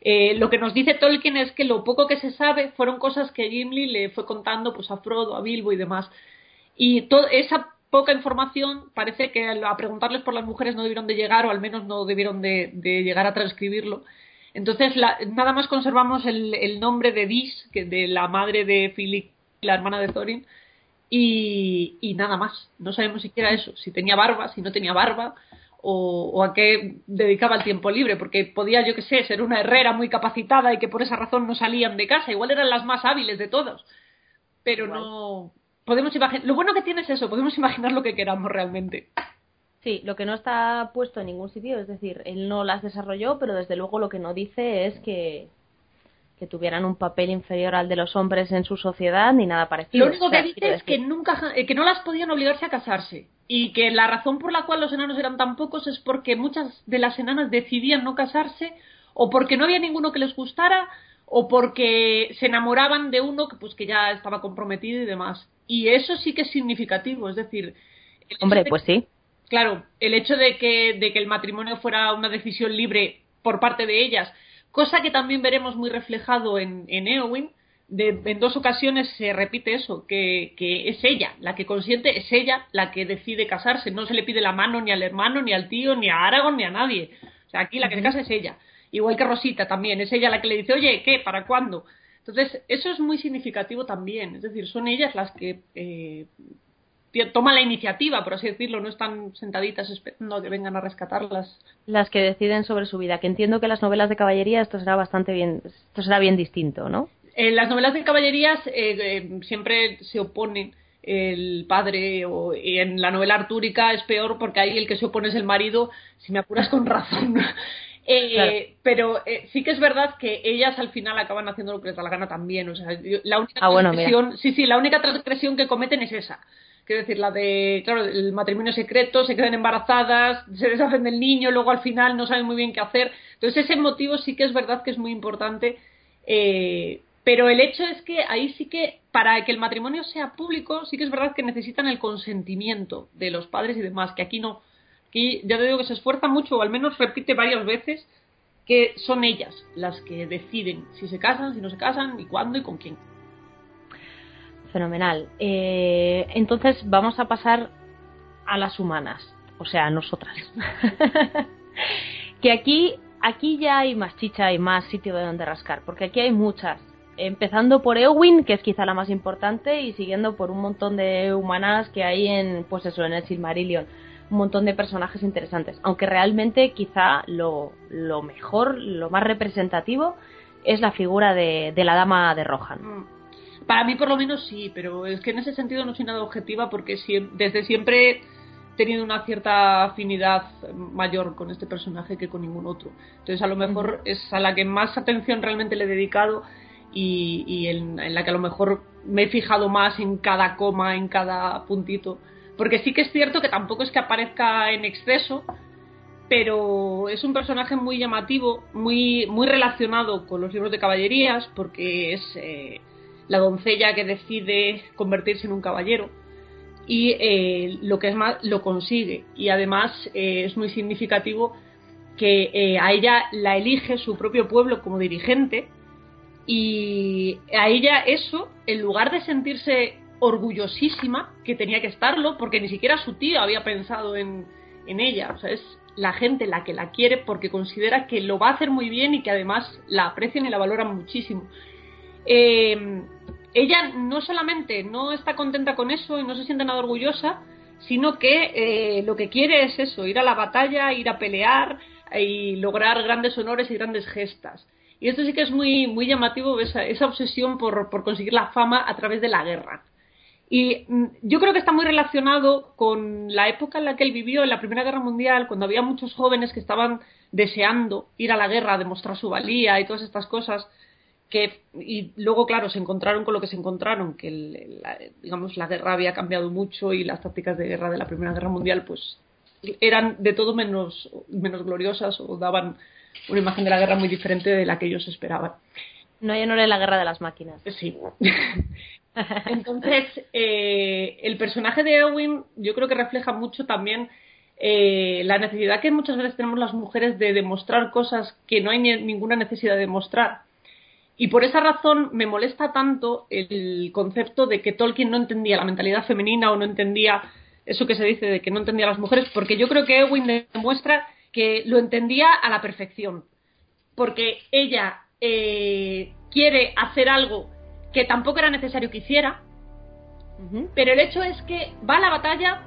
eh, lo que nos dice Tolkien es que lo poco que se sabe fueron cosas que Gimli le fue contando pues, a Frodo, a Bilbo y demás. Y esa poca información, parece que a preguntarles por las mujeres no debieron de llegar, o al menos no debieron de, llegar a transcribirlo. Entonces, nada más conservamos el, nombre de Dis, que de la madre de Philip, la hermana de Thorin, y, nada más. No sabemos siquiera eso, si tenía barba, si no tenía barba, o, a qué dedicaba el tiempo libre, porque podía, yo que sé, ser una herrera muy capacitada y que por esa razón no salían de casa. Igual eran las más hábiles de todos, pero no podemos imaginar. Lo bueno que tiene es eso, podemos imaginar lo que queramos realmente. Sí, lo que no está puesto en ningún sitio, es decir, él no las desarrolló, pero desde luego lo que no dice es que, que tuvieran un papel inferior al de los hombres en su sociedad ni nada parecido. Lo único que dice es que nunca, eh, que no las podían obligarse a casarse y que la razón por la cual los enanos eran tan pocos es porque muchas de las enanas decidían no casarse o porque no había ninguno que les gustara o porque se enamoraban de uno que pues que ya estaba comprometido y demás. Y eso sí que es significativo, es decir... Hombre, pues sí. Claro, el hecho de que, de que el matrimonio fuera una decisión libre por parte de ellas, cosa que también veremos muy reflejado en, en Eowyn, de, en dos ocasiones se repite eso, que, que, es ella, la que consiente, es ella la que decide casarse, no se le pide la mano ni al hermano, ni al tío, ni a Aragorn, ni a nadie. O sea, aquí la que se casa es ella. Igual que Rosita también, es ella la que le dice, oye, ¿qué? ¿Para cuándo? Entonces, eso es muy significativo también. Es decir, son ellas las que eh, toman la iniciativa, por así decirlo, no están sentaditas esperando que vengan a rescatarlas. Las que deciden sobre su vida, que entiendo que las novelas de caballería esto será bastante bien, esto será bien distinto, ¿no? En las novelas de caballerías eh, eh, siempre se oponen el padre o en la novela artúrica es peor porque ahí el que se opone es el marido, si me apuras con razón. Eh, pero eh, sí que es verdad que ellas al final acaban haciendo lo que les da la gana también. O sea, la única ah, transgresión, sí, sí, la única transgresión que cometen es esa. Quiero decir, la de, claro, el matrimonio secreto, se quedan embarazadas, se deshacen del niño, luego al final no saben muy bien qué hacer. Entonces ese motivo sí que es verdad que es muy importante. Eh, pero el hecho es que ahí sí que, para que el matrimonio sea público, sí que es verdad que necesitan el consentimiento de los padres y demás, que aquí no. Y ya te digo que se esfuerza mucho, o al menos repite varias veces, que son ellas las que deciden si se casan, si no se casan, y cuándo y con quién. Fenomenal. Eh, entonces vamos a pasar a las humanas, o sea, a nosotras. que aquí, aquí ya hay más chicha y más sitio de donde rascar, porque aquí hay muchas. Empezando por Eowyn, que es quizá la más importante, y siguiendo por un montón de humanas que hay en, pues eso, en el Silmarillion. Un montón de personajes interesantes. Aunque realmente quizá lo, lo mejor, lo más representativo, es la figura de, de la dama de Rohan. Mm. Para mí por lo menos sí, pero es que en ese sentido no soy nada objetiva porque desde siempre he tenido una cierta afinidad mayor con este personaje que con ningún otro. Entonces a lo mejor es a la que más atención realmente le he dedicado y, en, en, la que a lo mejor me he fijado más en cada coma, en cada puntito. Porque sí que es cierto que tampoco es que aparezca en exceso, pero es un personaje muy llamativo, muy, muy relacionado con los libros de caballerías, porque es eh, la doncella que decide convertirse en un caballero y eh, lo que es más lo consigue. Y además eh, es muy significativo que eh, a ella la elige su propio pueblo como dirigente y a ella eso en lugar de sentirse orgullosísima que tenía que estarlo porque ni siquiera su tío había pensado en, en ella o sea es la gente la que la quiere porque considera que lo va a hacer muy bien y que además la aprecian y la valoran muchísimo eh, ella no solamente no está contenta con eso y no se siente nada orgullosa, sino que eh, lo que quiere es eso, ir a la batalla, ir a pelear y lograr grandes honores y grandes gestas. Y esto sí que es muy, muy llamativo, esa, esa obsesión por, por, conseguir la fama a través de la guerra. Y mm, yo creo que está muy relacionado con la época en la que él vivió, en la Primera Guerra Mundial, cuando había muchos jóvenes que estaban deseando ir a la guerra, demostrar su valía y todas estas cosas que y luego claro se encontraron con lo que se encontraron que la, digamos la guerra había cambiado mucho y las tácticas de guerra de la primera guerra mundial pues eran de todo menos menos gloriosas o daban una imagen de la guerra muy diferente de la que ellos esperaban. No ya no era la guerra de las máquinas. Sí entonces eh, el personaje de Eowyn yo creo que refleja mucho también eh, la necesidad que muchas veces tenemos las mujeres de demostrar cosas que no hay ninguna necesidad de demostrar y por esa razón me molesta tanto el concepto de que Tolkien no entendía la mentalidad femenina o no entendía eso que se dice de que no entendía a las mujeres, porque yo creo que Ewin demuestra que lo entendía a la perfección. Porque ella eh, quiere hacer algo que tampoco era necesario que hiciera, pero el hecho es que va a la batalla,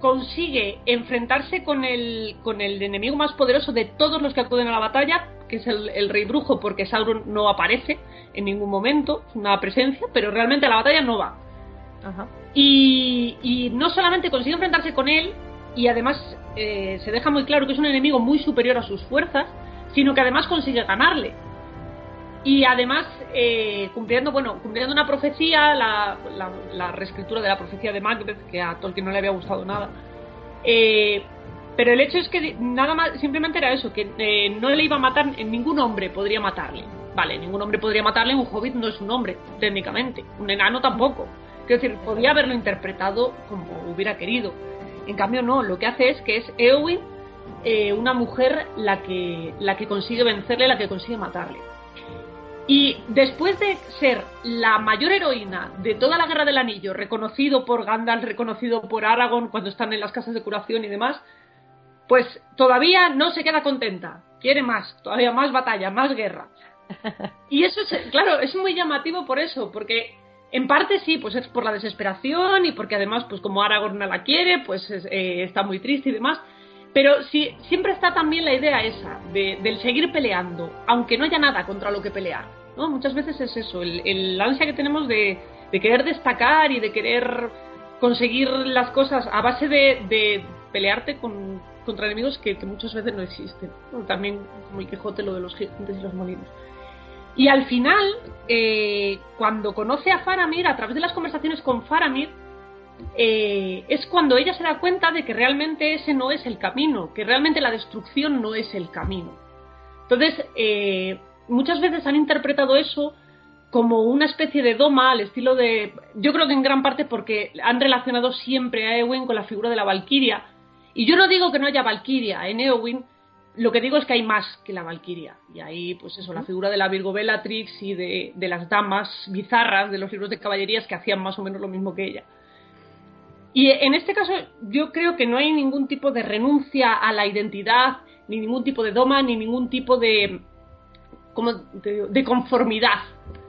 consigue enfrentarse con el, con el enemigo más poderoso de todos los que acuden a la batalla, que es el, rey brujo, porque Sauron no aparece en ningún momento, es una presencia, pero realmente a la batalla no va. Y, no solamente consigue enfrentarse con él, y además eh, se deja muy claro que es un enemigo muy superior a sus fuerzas, sino que además consigue ganarle. Y además, eh, cumpliendo, bueno, cumpliendo una profecía, la, la, reescritura de la profecía de Macbeth, que a Tolkien no le había gustado nada, eh, pero el hecho es que nada más, simplemente era eso, que eh, no le iba a matar, ningún hombre podría matarle. Vale, ningún hombre podría matarle, un hobbit no es un hombre, técnicamente, un enano tampoco. Quiero decir, podía haberlo interpretado como hubiera querido. En cambio, no, lo que hace es que es Eowyn, eh, una mujer, la que, la que consigue vencerle, la que consigue matarle. Y después de ser la mayor heroína de toda la Guerra del Anillo, reconocido por Gandalf, reconocido por Aragorn cuando están en las casas de curación y demás, pues todavía no se queda contenta, quiere más, todavía más batalla, más guerra. Y eso es, claro, es muy llamativo por eso, porque en parte sí, pues es por la desesperación y porque además, pues como Aragorn no la quiere, pues eh, está muy triste y demás. Pero sí, siempre está también la idea esa, de, del seguir peleando, aunque no haya nada contra lo que pelear. ¿no? Muchas veces es eso, el, ansia que tenemos de, de, querer destacar y de querer conseguir las cosas a base de pelearte con, contra enemigos que, muchas veces no existen. También como el Quijote, lo de los gigantes y los molinos. Y al final, eh, cuando conoce a Faramir, a través de las conversaciones con Faramir, eh, es cuando ella se da cuenta de que realmente ese no es el camino, que realmente la destrucción no es el camino. Entonces, eh, muchas veces han interpretado eso como una especie de doma al estilo de. Yo creo que en gran parte porque han relacionado siempre a Ewen con la figura de la Valquiria, y yo no digo que no haya Valkyria en Eowyn, lo que digo es que hay más que la Valkyria. Y ahí, pues eso, la figura de la Virgo Bellatrix y de, las damas bizarras de los libros de caballerías que hacían más o menos lo mismo que ella. Y en este caso yo creo que no hay ningún tipo de renuncia a la identidad, ni ningún tipo de doma, ni ningún tipo de, como de, conformidad,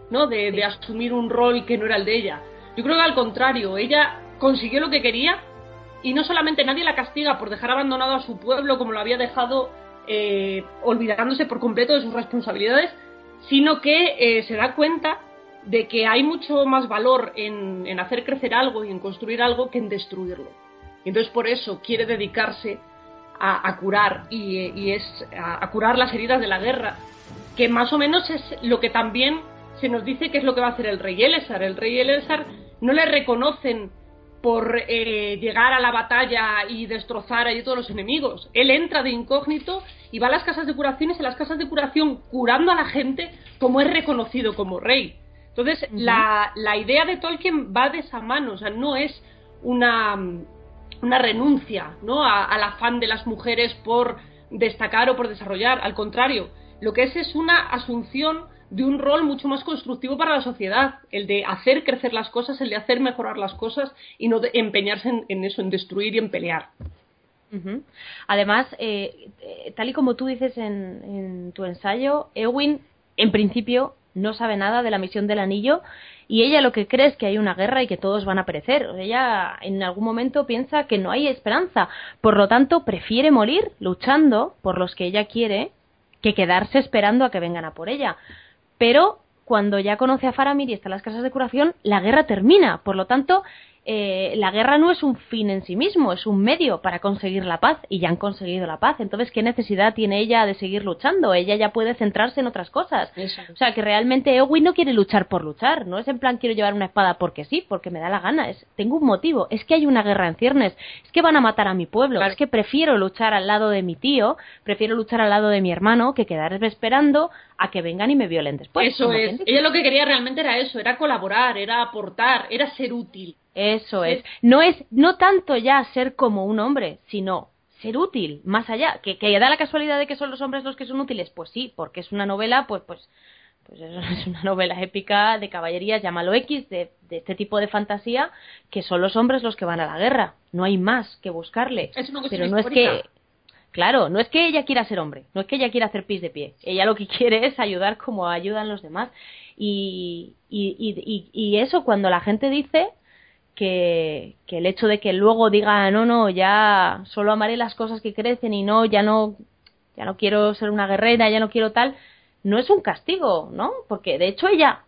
¿no? De, de asumir un rol que no era el de ella. Yo creo que al contrario, ella consiguió lo que quería y no solamente nadie la castiga por dejar abandonado a su pueblo como lo había dejado eh, olvidándose por completo de sus responsabilidades, sino que eh, se da cuenta de que hay mucho más valor en, hacer crecer algo y en construir algo que en destruirlo. Y entonces por eso quiere dedicarse a, curar y, es a, curar las heridas de la guerra, que más o menos es lo que también se nos dice que es lo que va a hacer el rey Elesar. El rey Elesar no le reconocen por eh, llegar a la batalla y destrozar allí todos los enemigos. Él entra de incógnito y va a las casas de curación y en las casas de curación curando a la gente como es reconocido como rey. Entonces, la, la, idea de Tolkien va de esa mano, o sea, no es una, una renuncia ¿no? al afán de las mujeres por destacar o por desarrollar, al contrario, lo que es es una asunción de un rol mucho más constructivo para la sociedad, el de hacer crecer las cosas, el de hacer mejorar las cosas y no de empeñarse en, eso, en destruir y en pelear. Además, eh, eh, tal y como tú dices en, en, tu ensayo, Ewin, en principio, no sabe nada de la misión del anillo y ella lo que cree es que hay una guerra y que todos van a perecer. Ella en algún momento piensa que no hay esperanza, por lo tanto prefiere morir luchando por los que ella quiere que quedarse esperando a que vengan a por ella. Pero cuando ya conoce a Faramir y está en las casas de curación, la guerra termina. Por lo tanto, eh, la guerra no es un fin en sí mismo, es un medio para conseguir la paz y ya han conseguido la paz. Entonces, ¿qué necesidad tiene ella de seguir luchando? Ella ya puede centrarse en otras cosas. O sea, que realmente Eowyn no quiere luchar por luchar, no es en plan quiero llevar una espada porque sí, porque me da la gana, es tengo un motivo, es que hay una guerra en ciernes, es que van a matar a mi pueblo, es que prefiero luchar al lado de mi tío, prefiero luchar al lado de mi hermano que quedarme esperando a que vengan y me violen después. Eso es. Ella lo que quería realmente era eso, era colaborar, era aportar, era ser útil. Eso es. No es, no tanto ya ser como un hombre, sino ser útil, más allá. Que, que da la casualidad de que son los hombres los que son útiles, pues sí, porque es una novela, pues, pues, pues es una novela épica de caballerías, llámalo X, de, de, este tipo de fantasía, que son los hombres los que van a la guerra. No hay más que buscarle. Pero no es que, claro, no es que ella quiera ser hombre, no es que ella quiera hacer pis de pie. Ella lo que quiere es ayudar como ayudan los demás. Y, y, y, y eso cuando la gente dice que, el hecho de que luego diga no no ya solo amaré las cosas que crecen y no ya no ya no quiero ser una guerrera ya no quiero tal no es un castigo no porque de hecho ella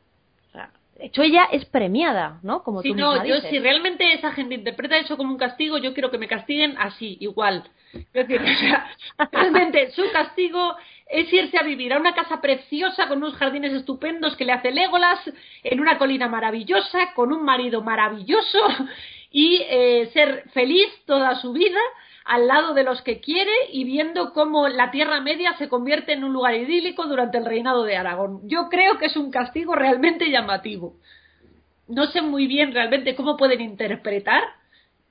hecho ella es premiada no como tú no yo si realmente esa gente interpreta eso como un castigo yo quiero que me castiguen así igual. Es decir, realmente su castigo es irse a vivir a una casa preciosa con unos jardines estupendos que le hace Legolas, en una colina maravillosa, con un marido maravilloso y eh, ser feliz toda su vida al lado de los que quiere y viendo cómo la Tierra Media se convierte en un lugar idílico durante el reinado de Aragón. Yo creo que es un castigo realmente llamativo. No sé muy bien realmente cómo pueden interpretar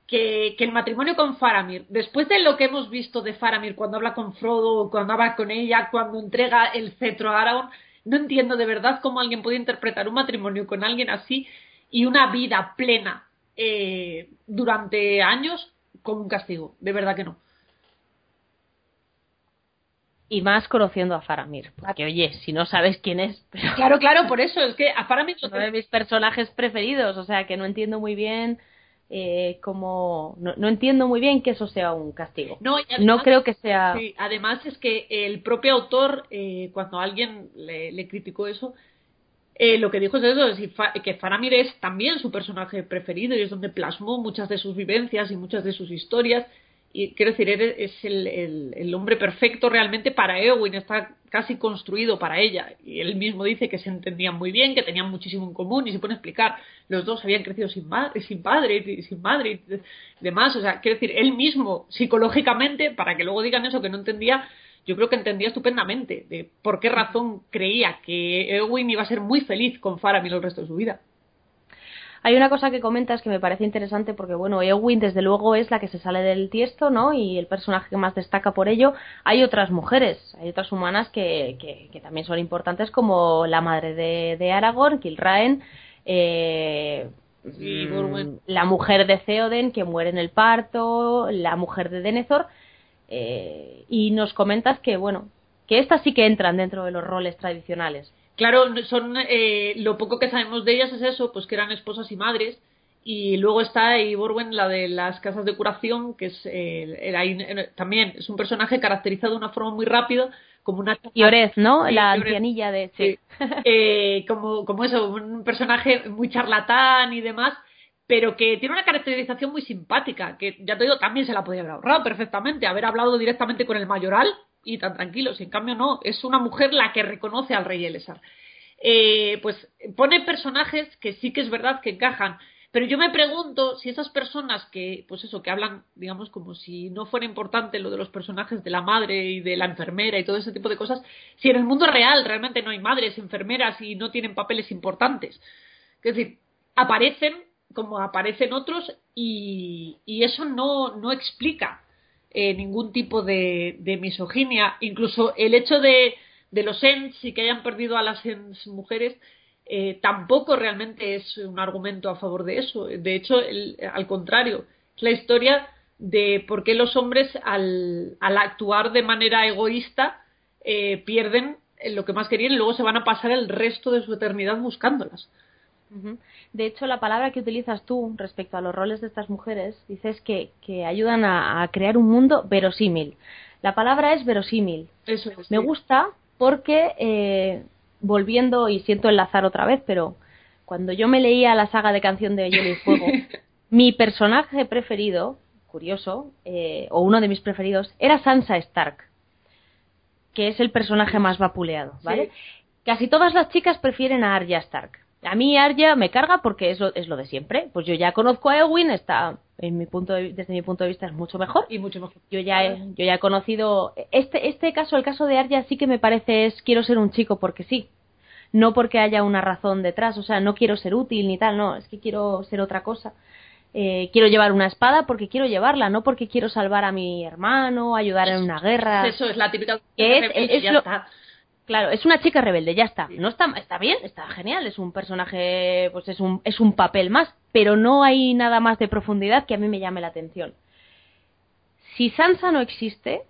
que, el matrimonio con Faramir, después de lo que hemos visto de Faramir cuando habla con Frodo, cuando habla con ella, cuando entrega el cetro a Aragorn, no entiendo de verdad cómo alguien puede interpretar un matrimonio con alguien así y una vida plena eh, durante años como un castigo. De verdad que no. Y más conociendo a Faramir. Porque, oye, si no sabes quién es. Claro, claro, por eso. Es que a Faramir. Es uno de mis personajes preferidos. O sea, que no entiendo muy bien eh, como no, entiendo muy bien que eso sea un castigo. No, no creo que sea. Sí, además es que el propio autor, eh, cuando alguien le, criticó eso, eh, lo que dijo es eso, es que Faramir es también su personaje preferido y es donde plasmó muchas de sus vivencias y muchas de sus historias y quiero decir, es el, hombre perfecto realmente para Eowyn, está casi construido para ella. Y él mismo dice que se entendían muy bien, que tenían muchísimo en común y se pone a explicar, los dos habían crecido sin, sin padre y sin madre y demás. O sea, quiero decir, él mismo psicológicamente, para que luego digan eso que no entendía, yo creo que entendía estupendamente de por qué razón creía que Eowyn iba a ser muy feliz con Faramir el resto de su vida. Hay una cosa que comentas que me parece interesante porque, bueno, Eowyn desde luego es la que se sale del tiesto, ¿no? Y el personaje que más destaca por ello. Hay otras mujeres, hay otras humanas que, que, también son importantes como la madre de, de Aragorn, Kilraen, eh, la mujer de Theoden que muere en el parto, la mujer de Denethor, eh, y nos comentas que, bueno, que estas sí que entran dentro de los roles tradicionales. Claro, son eh, lo poco que sabemos de ellas es eso, pues que eran esposas y madres. Y luego está Iborwen, la de las casas de curación, que es eh, también es un personaje caracterizado de una forma muy rápida, como una y Orez, ¿no? la ancianilla de sí. Eh, como, como eso, un personaje muy charlatán y demás, pero que tiene una caracterización muy simpática, que ya te digo, también se la podía haber ahorrado perfectamente, haber hablado directamente con el mayoral y tan tranquilos. En cambio, no, es una mujer la que reconoce al rey Elessar. Eh, pues pone personajes que sí que es verdad que encajan. Pero yo me pregunto si esas personas que, pues eso, que hablan, digamos, como si no fuera importante lo de los personajes de la madre y de la enfermera y todo ese tipo de cosas, si en el mundo real realmente no hay madres, enfermeras y no tienen papeles importantes. Es decir, aparecen como aparecen otros y, y eso no, no explica eh, ningún tipo de, misoginia. Incluso el hecho de, de los ENS y que hayan perdido a las ENS mujeres eh, tampoco realmente es un argumento a favor de eso. De hecho, al contrario, es la historia de por qué los hombres al, al actuar de manera egoísta eh, pierden lo que más querían y luego se van a pasar el resto de su eternidad buscándolas. De hecho, la palabra que utilizas tú respecto a los roles de estas mujeres, dices que, que ayudan a, crear un mundo verosímil. La palabra es verosímil. Eso Me gusta porque, eh, volviendo, y siento enlazar otra vez, pero cuando yo me leía la saga de Canción de Hielo y Fuego, mi personaje preferido, curioso, eh, o uno de mis preferidos, era Sansa Stark, que es el personaje más vapuleado, ¿vale? Casi todas las chicas prefieren a Arya Stark a mí Arya me carga porque es lo, es lo de siempre. Pues yo ya conozco a Ewin, está en mi punto desde mi punto de vista es mucho mejor. Y mucho mejor. Yo ya he, yo ya he conocido este este caso, el caso de Arya sí que me parece es quiero ser un chico porque sí. No porque haya una razón detrás, o sea, no quiero ser útil ni tal, no, es que quiero ser otra cosa. Eh, quiero llevar una espada porque quiero llevarla, no porque quiero salvar a mi hermano, ayudar en una guerra. Eso es la típica. es, es, Claro, es una chica rebelde, ya está. No está, está bien, está genial, es un personaje, pues es un, es un papel más, pero no hay nada más de profundidad que a mí me llame la atención. Si Sansa no existe,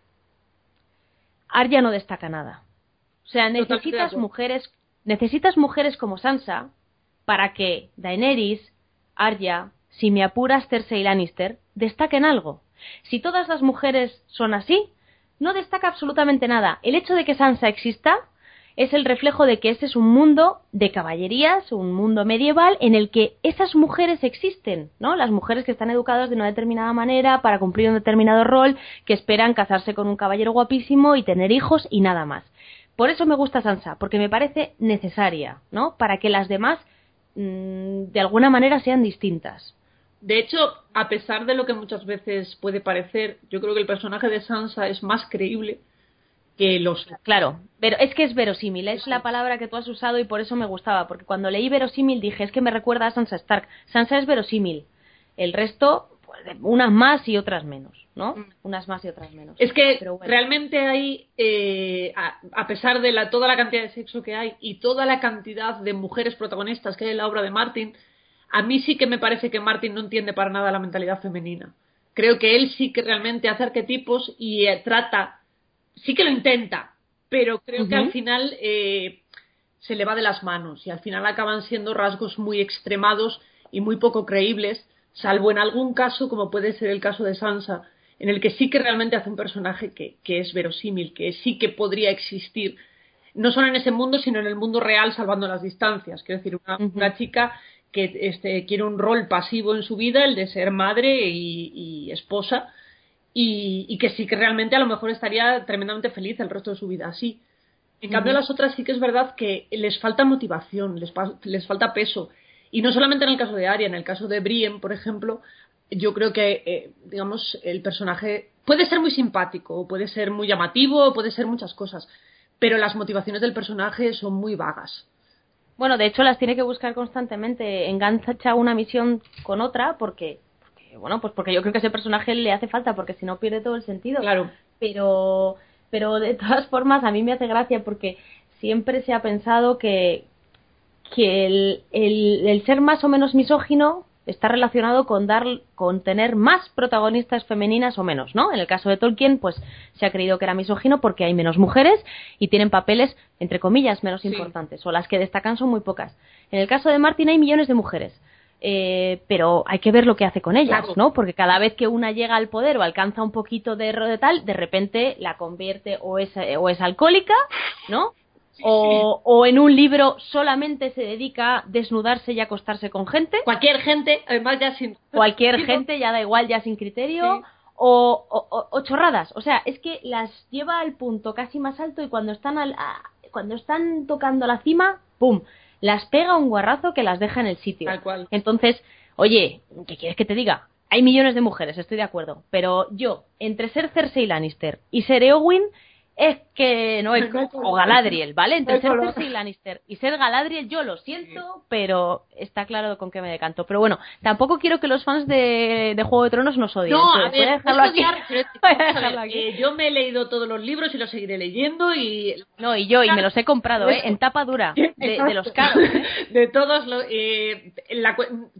Arya no destaca nada. O sea, necesitas mujeres, necesitas mujeres como Sansa para que Daenerys, Arya, si me apuras Cersei y Lannister, destaquen algo. Si todas las mujeres son así, no destaca absolutamente nada. El hecho de que Sansa exista es el reflejo de que este es un mundo de caballerías, un mundo medieval en el que esas mujeres existen, ¿no? Las mujeres que están educadas de una determinada manera para cumplir un determinado rol, que esperan casarse con un caballero guapísimo y tener hijos y nada más. Por eso me gusta Sansa, porque me parece necesaria, ¿no? Para que las demás mm, de alguna manera sean distintas. De hecho, a pesar de lo que muchas veces puede parecer, yo creo que el personaje de Sansa es más creíble que los. Claro, pero es que es verosímil, es la palabra que tú has usado y por eso me gustaba, porque cuando leí verosímil dije es que me recuerda a Sansa Stark. Sansa es verosímil, el resto, pues, unas más y otras menos, ¿no? Mm. Unas más y otras menos. Es que realmente hay, eh, a, pesar de la, toda la cantidad de sexo que hay y toda la cantidad de mujeres protagonistas que hay en la obra de Martin, a mí sí que me parece que Martin no entiende para nada la mentalidad femenina. Creo que él sí que realmente hace arquetipos y eh, trata, sí que lo intenta, pero creo que al final eh, se le va de las manos y al final acaban siendo rasgos muy extremados y muy poco creíbles, salvo en algún caso como puede ser el caso de Sansa, en el que sí que realmente hace un personaje que, es verosímil, que sí que podría existir, no solo en ese mundo, sino en el mundo real, salvando las distancias. Quiero decir, una chica que este, quiere un rol pasivo en su vida, el de ser madre y, esposa, y, que sí que realmente a lo mejor estaría tremendamente feliz el resto de su vida así. En cambio, las otras sí que es verdad que les falta motivación, les, les falta peso. Y no solamente en el caso de Arya, en el caso de Brienne, por ejemplo, yo creo que, eh, digamos, el personaje puede ser muy simpático, puede ser muy llamativo, puede ser muchas cosas, pero las motivaciones del personaje son muy vagas. Bueno, de hecho las tiene que buscar constantemente. Engancha una misión con otra porque, bueno, pues porque yo creo que ese personaje le hace falta porque si no pierde todo el sentido. Claro. Pero, pero de todas formas a mí me hace gracia porque siempre se ha pensado que, que el, el, ser más o menos misógino está relacionado con dar con tener más protagonistas femeninas o menos, ¿no? En el caso de Tolkien, pues se ha creído que era misógino porque hay menos mujeres y tienen papeles entre comillas menos importantes o las que destacan son muy pocas. En el caso de Martin hay millones de mujeres. Eh, pero hay que ver lo que hace con ellas, ¿no? Porque cada vez que una llega al poder o alcanza un poquito de, de tal, de repente la convierte o es, o es alcohólica, ¿no? O, o, en un libro solamente se dedica a desnudarse y acostarse con gente. Cualquier gente, además ya sin... Cualquier gente, ya da igual, ya sin criterio. O, o, chorradas. O sea, es que las lleva al punto casi más alto y cuando están, al, cuando están tocando la cima, ¡pum! Las pega un guarrazo que las deja en el sitio. Tal cual. Entonces, oye, ¿qué quieres que te diga? Hay millones de mujeres, estoy de acuerdo. Pero yo, entre ser Cersei Lannister y ser Eowyn, es que no es o Galadriel, ¿vale? Entre ser Cersei Lannister y ser Galadriel, yo lo siento, pero está claro con qué me decanto. Pero bueno, tampoco quiero que los fans de, Juego de Tronos nos odien. No, a ver, aquí. yo me he leído todos los libros y los seguiré leyendo y... No, y yo, y me los he comprado, ¿eh? En tapa dura, de, los caros. ¿eh? De todos los... Eh,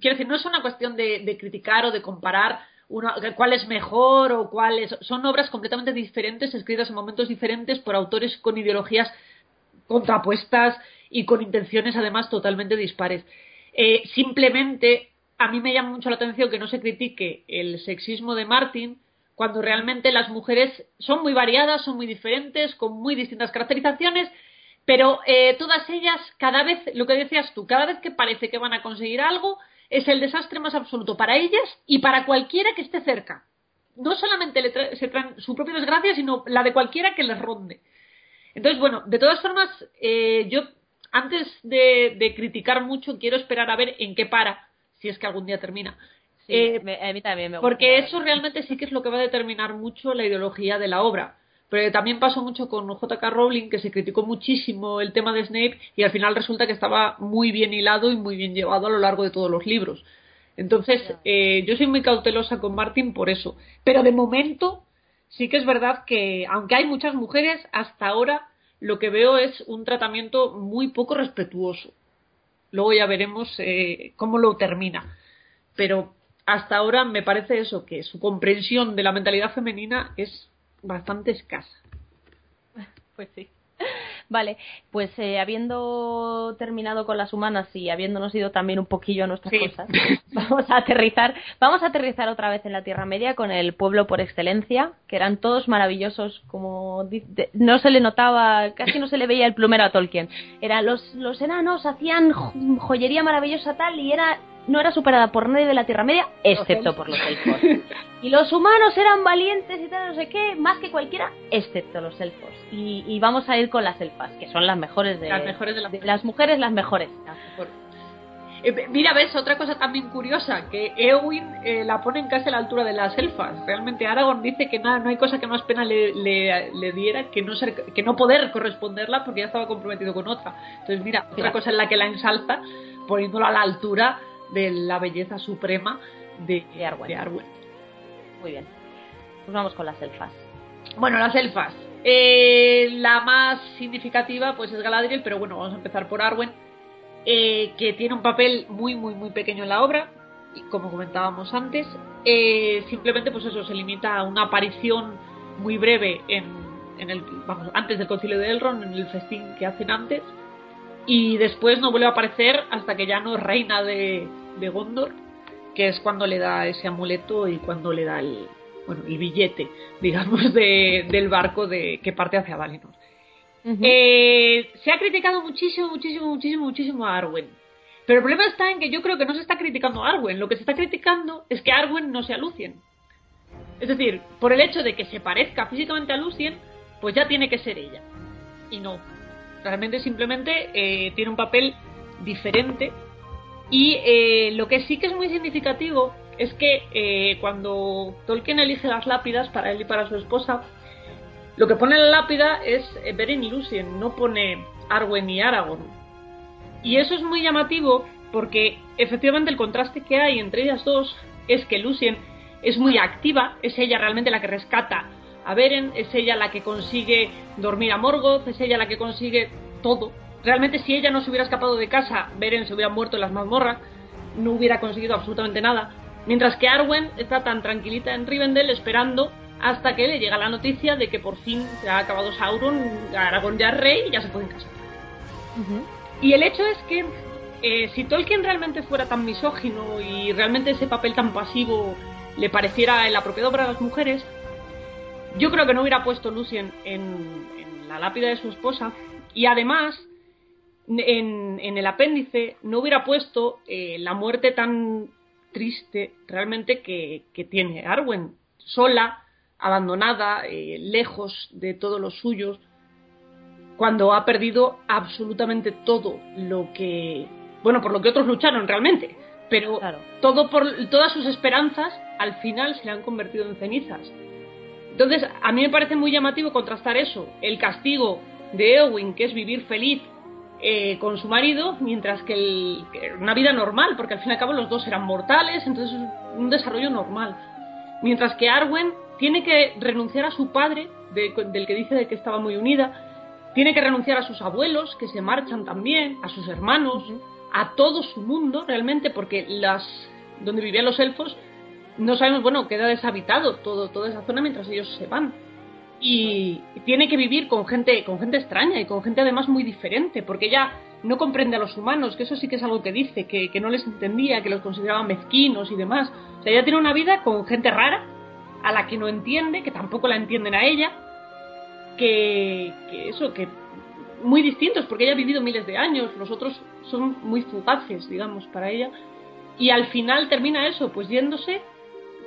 quiero decir, no es una cuestión de criticar o de comparar cuál es mejor o cuál es. Son obras completamente diferentes, escritas en momentos diferentes por autores con ideologías contrapuestas y con intenciones además totalmente dispares. Eh, simplemente a mí me llama mucho la atención que no se critique el sexismo de Martin cuando realmente las mujeres son muy variadas, son muy diferentes, con muy distintas caracterizaciones, pero eh, todas ellas, cada vez, lo que decías tú, cada vez que parece que van a conseguir algo, es el desastre más absoluto para ellas y para cualquiera que esté cerca. No solamente le se traen su propia desgracia, sino la de cualquiera que les ronde. Entonces, bueno, de todas formas, eh, yo antes de, criticar mucho, quiero esperar a ver en qué para, si es que algún día termina. Eh, a mí también me gusta. Porque eso realmente sí que es lo que va a determinar mucho la ideología de la obra. Pero también pasó mucho con J.K. Rowling, que se criticó muchísimo el tema de Snape y al final resulta que estaba muy bien hilado y muy bien llevado a lo largo de todos los libros. Entonces, eh, yo soy muy cautelosa con Martin por eso. Pero de momento, sí que es verdad que, aunque hay muchas mujeres, hasta ahora lo que veo es un tratamiento muy poco respetuoso. Luego ya veremos eh, cómo lo termina. Pero hasta ahora me parece eso, que su comprensión de la mentalidad femenina es bastante escasa. Pues sí. Vale, pues eh, habiendo terminado con las humanas y habiéndonos ido también un poquillo a nuestras cosas, vamos a aterrizar, vamos a aterrizar otra vez en la Tierra Media con el pueblo por excelencia, que eran todos maravillosos, como no se le notaba, casi no se le veía el plumero a Tolkien. Era los los enanos hacían joyería maravillosa tal y era no era superada por nadie de la Tierra Media, excepto por los elfos. Y los humanos eran valientes y tal, no sé qué, más que cualquiera, excepto los elfos. Y, vamos a ir con las elfas, que son las mejores de las mejores de, las mujeres, las mejores. Eh, mira, ves, otra cosa también curiosa, que Eowyn eh, la pone en casi a la altura de las elfas. Realmente Aragorn dice que nada, no hay cosa que más pena le, le, diera que no, ser, que no poder corresponderla porque ya estaba comprometido con otra. Entonces, mira, otra cosa en la que la ensalza, poniéndola a la altura de la belleza suprema de, de, Arwen. Muy bien. Pues vamos con las elfas. Bueno, las elfas. Eh, la más significativa pues es Galadriel, pero bueno, vamos a empezar por Arwen, eh, que tiene un papel muy, muy, muy pequeño en la obra, y como comentábamos antes, eh, simplemente pues eso, se limita a una aparición muy breve en, en el, vamos, antes del concilio de Elrond, en el festín que hacen antes, y después no vuelve a aparecer hasta que ya no es reina de, Gondor, que es cuando le da ese amuleto y cuando le da el, bueno, el billete, digamos, de, del barco de, que parte hacia Valinor. Eh, se ha criticado muchísimo, muchísimo, muchísimo, muchísimo a Arwen. Pero el problema está en que yo creo que no se está criticando a Arwen. Lo que se está criticando es que Arwen no sea Lucien. Es decir, por el hecho de que se parezca físicamente a Lucien, pues ya tiene que ser ella. Y no. Realmente simplemente eh, tiene un papel diferente. Y eh, lo que sí que es muy significativo es que eh, cuando Tolkien elige las lápidas para él y para su esposa, lo que pone en la lápida es Beren y Lucien, no pone Arwen y Aragorn. Y eso es muy llamativo porque efectivamente el contraste que hay entre ellas dos es que Lucien es muy activa, es ella realmente la que rescata a Beren, es ella la que consigue dormir a Morgoth, es ella la que consigue todo. Realmente si ella no se hubiera escapado de casa, Beren se hubiera muerto en las mazmorras. no hubiera conseguido absolutamente nada. Mientras que Arwen está tan tranquilita en Rivendell esperando hasta que le llega la noticia de que por fin se ha acabado Sauron, Aragorn ya es rey y ya se pueden casar. Y el hecho es que eh, si Tolkien realmente fuera tan misógino y realmente ese papel tan pasivo le pareciera el apropiado para las mujeres, yo creo que no hubiera puesto Lucien en, la lápida de su esposa y además en, el apéndice no hubiera puesto eh, la muerte tan triste realmente que, tiene Arwen, sola, abandonada, eh, lejos de todos los suyos, cuando ha perdido absolutamente todo lo que, bueno, por lo que otros lucharon realmente, pero todo por todas sus esperanzas al final se le han convertido en cenizas. Entonces, a mí me parece muy llamativo contrastar eso, el castigo de Eowyn, que es vivir feliz eh, con su marido, mientras que, el, una vida normal, porque al fin y al cabo los dos eran mortales, entonces un desarrollo normal. Mientras que Arwen tiene que renunciar a su padre, del que dice de que estaba muy unida, tiene que renunciar a sus abuelos, que se marchan también, a sus hermanos, a todo su mundo realmente, porque las donde vivían los elfos no sabemos, bueno, queda deshabitado todo, toda esa zona mientras ellos se van. Y tiene que vivir con gente, con gente extraña y con gente además muy diferente, porque ella no comprende a los humanos, que eso sí que es algo que dice, que, no les entendía, que los consideraba mezquinos y demás. O sea, ella tiene una vida con gente rara, a la que no entiende, que tampoco la entienden a ella, que, que eso, que muy distintos, porque ella ha vivido miles de años, los otros son muy fugaces, digamos, para ella. Y al final termina eso, pues yéndose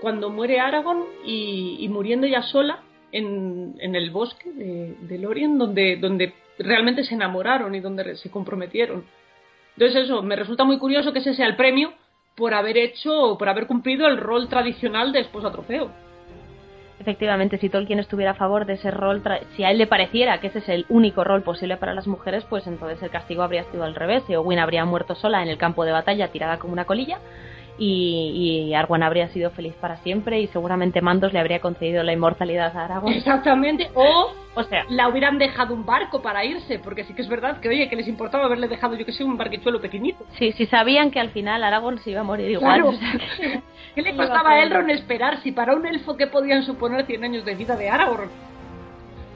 cuando muere Aragorn y, muriendo ella sola en, el bosque de, Lorien, donde, donde realmente se enamoraron y donde se comprometieron. Entonces eso, me resulta muy curioso que ese sea el premio por haber hecho, por haber cumplido el rol tradicional de esposa trofeo. Efectivamente, si Tolkien estuviera a favor de ese rol, si a él le pareciera que ese es el único rol posible para las mujeres, pues entonces el castigo habría sido al revés. Y Owen habría muerto sola en el campo de batalla, tirada como una colilla, y, y, Arwen habría sido feliz para siempre y seguramente Mandos le habría concedido la inmortalidad a Aragorn. Exactamente, o, o sea, la hubieran dejado un barco para irse, porque sí que es verdad que, oye, que les importaba haberle dejado, yo que sé, un barquichuelo pequeñito. Sí, sí sabían que al final Aragorn se iba a morir igual. ¿Qué le costaba a Elrond esperar si para un elfo que podían suponer 100 años de vida de Aragorn?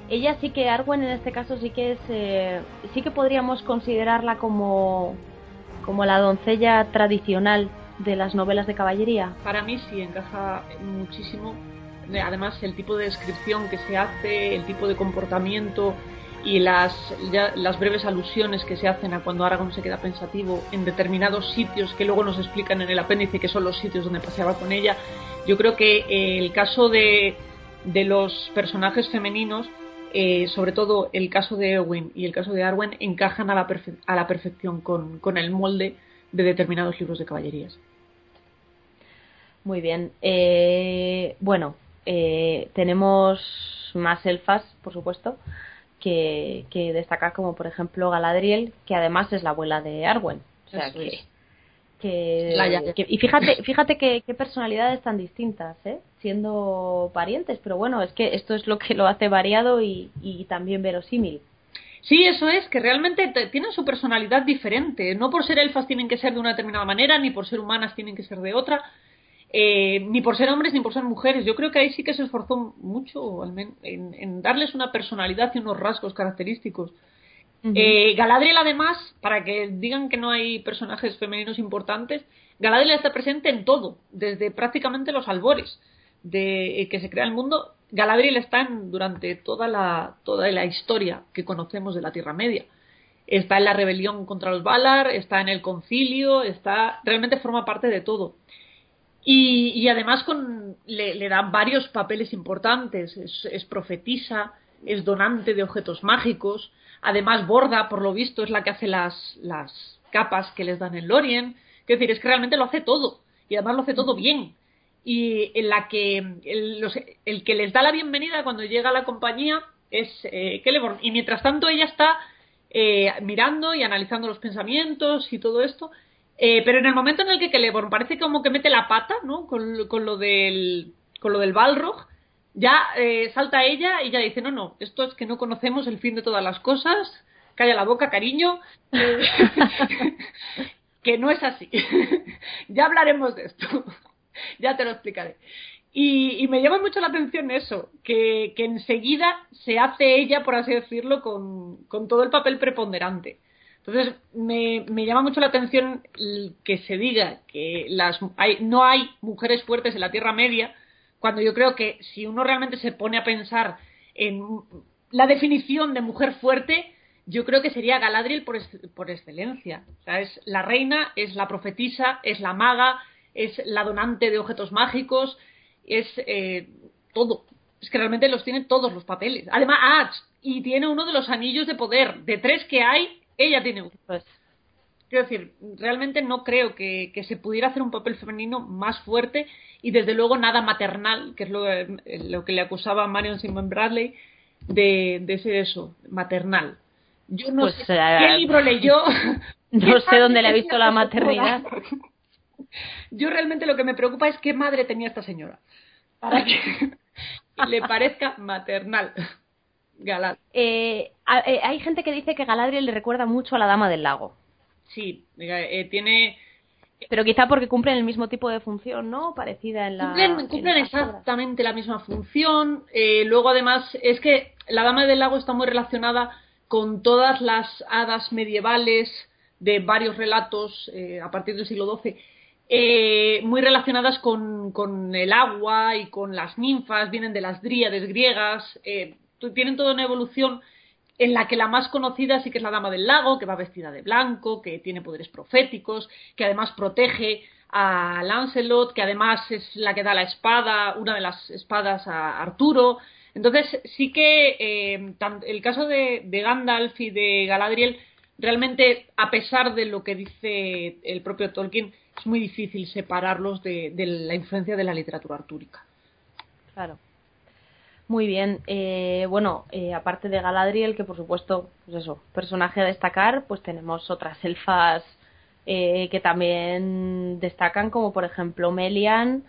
Ella sí que, Arwen en este caso sí que es, eh, sí que podríamos considerarla como, como la doncella tradicional de las novelas de caballería? Para mí sí, encaja muchísimo. Además, el tipo de descripción que se hace, el tipo de comportamiento y las, breves alusiones que se hacen a cuando Aragorn se queda pensativo en determinados sitios que luego nos explican en el apéndice que son los sitios donde paseaba con ella. Yo creo que eh, el caso de, de los personajes femeninos, eh, sobre todo el caso de Eowyn y el caso de Arwen, encajan a la, a la perfección con, con el molde de determinados libros de caballerías. Muy bien. Eh, bueno, eh, tenemos más elfas, por supuesto, que, que destacar, como por ejemplo Galadriel, que además es la abuela de Arwen. O sea que, que, y fíjate, fíjate qué personalidades tan distintas, ¿eh? siendo parientes, pero bueno, es que esto es lo que lo hace variado y, y también verosímil. Sí, eso es, que realmente tienen su personalidad diferente. No por ser elfas tienen que ser de una determinada manera, ni por ser humanas tienen que ser de otra, eh, ni por ser hombres ni por ser mujeres. Yo creo que ahí sí que se esforzó mucho en, darles una personalidad y unos rasgos característicos. Eh, Galadriel, además, para que digan que no hay personajes femeninos importantes, Galadriel está presente en todo, desde prácticamente los albores de eh, que se crea el mundo Galadriel está durante toda la, toda la historia que conocemos de la Tierra Media. Está en la rebelión contra los Valar, está en el concilio, está realmente forma parte de todo. Y, además con, le, dan varios papeles importantes. Es, profetisa, es donante de objetos mágicos, además borda, por lo visto, es la que hace las, las capas que les dan en Lorien. Es decir, es que realmente lo hace todo. Y además lo hace todo bien y en la que el, que les da la bienvenida cuando llega a la compañía es eh, Celeborn. Y mientras tanto ella está eh, mirando y analizando los pensamientos y todo esto. Eh, pero en el momento en el que Celeborn parece como que mete la pata, ¿no? Con, con lo del con lo del Balrog, ya eh, salta ella y ya dice, no, no, esto es que no conocemos el fin de todas las cosas, calla la boca, cariño. que no es así. ya hablaremos de esto. ya te lo explicaré. Y, me llama mucho la atención eso, que, enseguida se hace ella, por así decirlo, con, todo el papel preponderante. Entonces, me, llama mucho la atención que se diga que las, no hay mujeres fuertes en la Tierra Media, cuando yo creo que si uno realmente se pone a pensar en la definición de mujer fuerte, yo creo que sería Galadriel por, por excelencia. Es la reina, es la profetisa, es la maga, es la donante de objetos mágicos, es eh, todo. Es que realmente los tiene todos los papeles. Además, ah, y tiene uno de los anillos de poder. De tres que hay, ella tiene uno. Pues. Quiero decir, realmente no creo que, se pudiera hacer un papel femenino más fuerte y desde luego nada maternal, que es lo, lo que le acusaba a Marion Simon Bradley de, de ser eso, maternal. Yo no pues, sé eh, qué libro leyó. No sé dónde le ha visto la maternidad. Yo realmente lo que me preocupa es qué madre tenía esta señora. Para que le parezca maternal. Galadriel. Eh, eh, hay gente que dice que Galadriel le recuerda mucho a la Dama del Lago. Sí, eh, tiene. Pero quizá porque cumplen el mismo tipo de función, ¿no? Parecida en la. Cumplen, exactamente la misma función. luego, además, es que la Dama del Lago está muy relacionada con todas las hadas medievales de varios relatos a partir del siglo XII eh, muy relacionadas con, con, el agua y con las ninfas, vienen de las dríades griegas, eh, tienen toda una evolución en la que la más conocida sí que es la Dama del Lago, que va vestida de blanco, que tiene poderes proféticos, que además protege a Lancelot, que además es la que da la espada, una de las espadas a Arturo. Entonces sí que eh, el caso de, de Gandalf y de Galadriel, realmente, a pesar de lo que dice el propio Tolkien, es muy difícil separarlos de, la influencia de la literatura artúrica. Claro. Muy bien. Eh, bueno, eh, aparte de Galadriel, que por supuesto, pues eso, personaje a destacar, pues tenemos otras elfas eh, que también destacan, como por ejemplo Melian.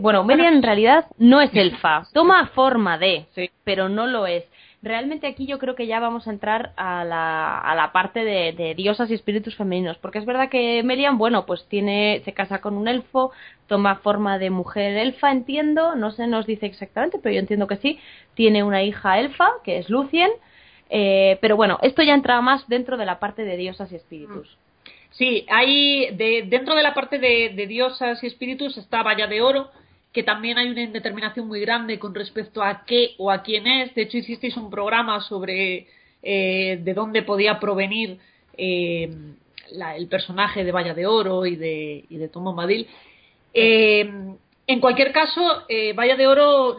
bueno, Melian en realidad no es elfa, toma forma de, pero no lo es realmente aquí yo creo que ya vamos a entrar a la, a la parte de, diosas y espíritus femeninos, porque es verdad que Melian, bueno, pues tiene, se casa con un elfo, toma forma de mujer elfa, entiendo, no se nos dice exactamente, pero yo entiendo que sí, tiene una hija elfa, que es Lucien, eh, pero bueno, esto ya entra más dentro de la parte de diosas y espíritus. Sí, hay de, dentro de la parte de, de diosas y espíritus está Valla de Oro, que también hay una indeterminación muy grande con respecto a qué o a quién es. De hecho, hicisteis un programa sobre eh, de dónde podía provenir eh, el personaje de Valla de Oro y de, y de. Eh, en cualquier caso, Valla de Oro,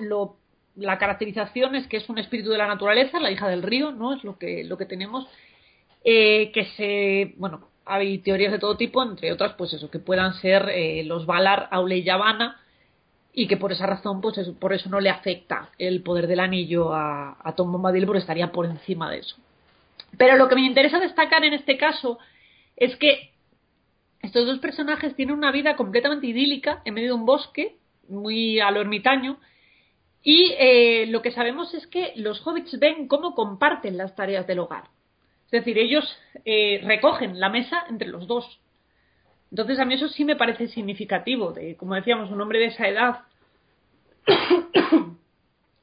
la caracterización es que es un espíritu de la naturaleza, la hija del río, ¿no? Es lo que, lo que tenemos. que se, bueno, hay teorías de todo tipo, entre otras, pues eso, que puedan ser los Valar, Aule y Yavanna, y que por esa razón, pues por eso no le afecta el poder del anillo a, a Tom Bombadil, porque estaría por encima de eso. Pero lo que me interesa destacar en este caso es que estos dos personajes tienen una vida completamente idílica en medio de un bosque, muy a lo ermitaño, y eh, lo que sabemos es que los hobbits ven cómo comparten las tareas del hogar. Es decir, ellos eh, recogen la mesa entre los dos. Entonces a mí eso sí me parece significativo, de, como decíamos, un hombre de esa edad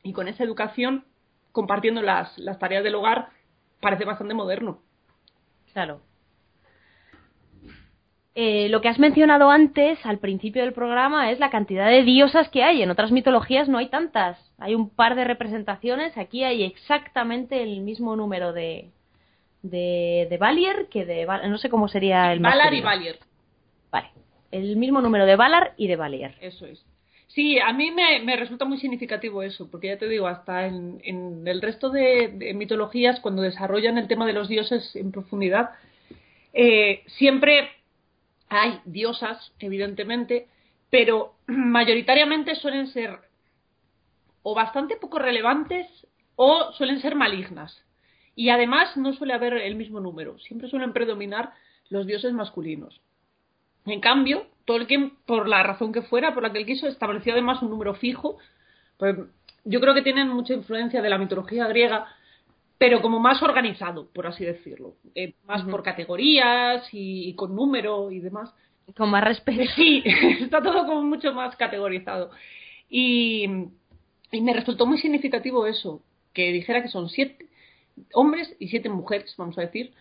y con esa educación compartiendo las, las tareas del hogar parece bastante moderno. Claro. Eh, lo que has mencionado antes, al principio del programa, es la cantidad de diosas que hay. En otras mitologías no hay tantas. Hay un par de representaciones. Aquí hay exactamente el mismo número de, de, de Valier que de... No sé cómo sería el Valar y Valier. Vale. El mismo número de Valar y de Valier. Eso es. Sí, a mí me, resulta muy significativo eso, porque ya te digo, hasta en, el resto de, mitologías, cuando desarrollan el tema de los dioses en profundidad, eh, siempre hay diosas, evidentemente, pero mayoritariamente suelen ser o bastante poco relevantes o suelen ser malignas. Y además no suele haber el mismo número, siempre suelen predominar los dioses masculinos. En cambio, Tolkien, por la razón que fuera, por la que él quiso, estableció además un número fijo. Pues yo creo que tienen mucha influencia de la mitología griega, pero como más organizado, por así decirlo, eh, más por categorías y, con número y demás. Con más respeto. Sí, está todo como mucho más categorizado. Y, y me resultó muy significativo eso, que dijera que son siete hombres y siete mujeres, vamos a decir,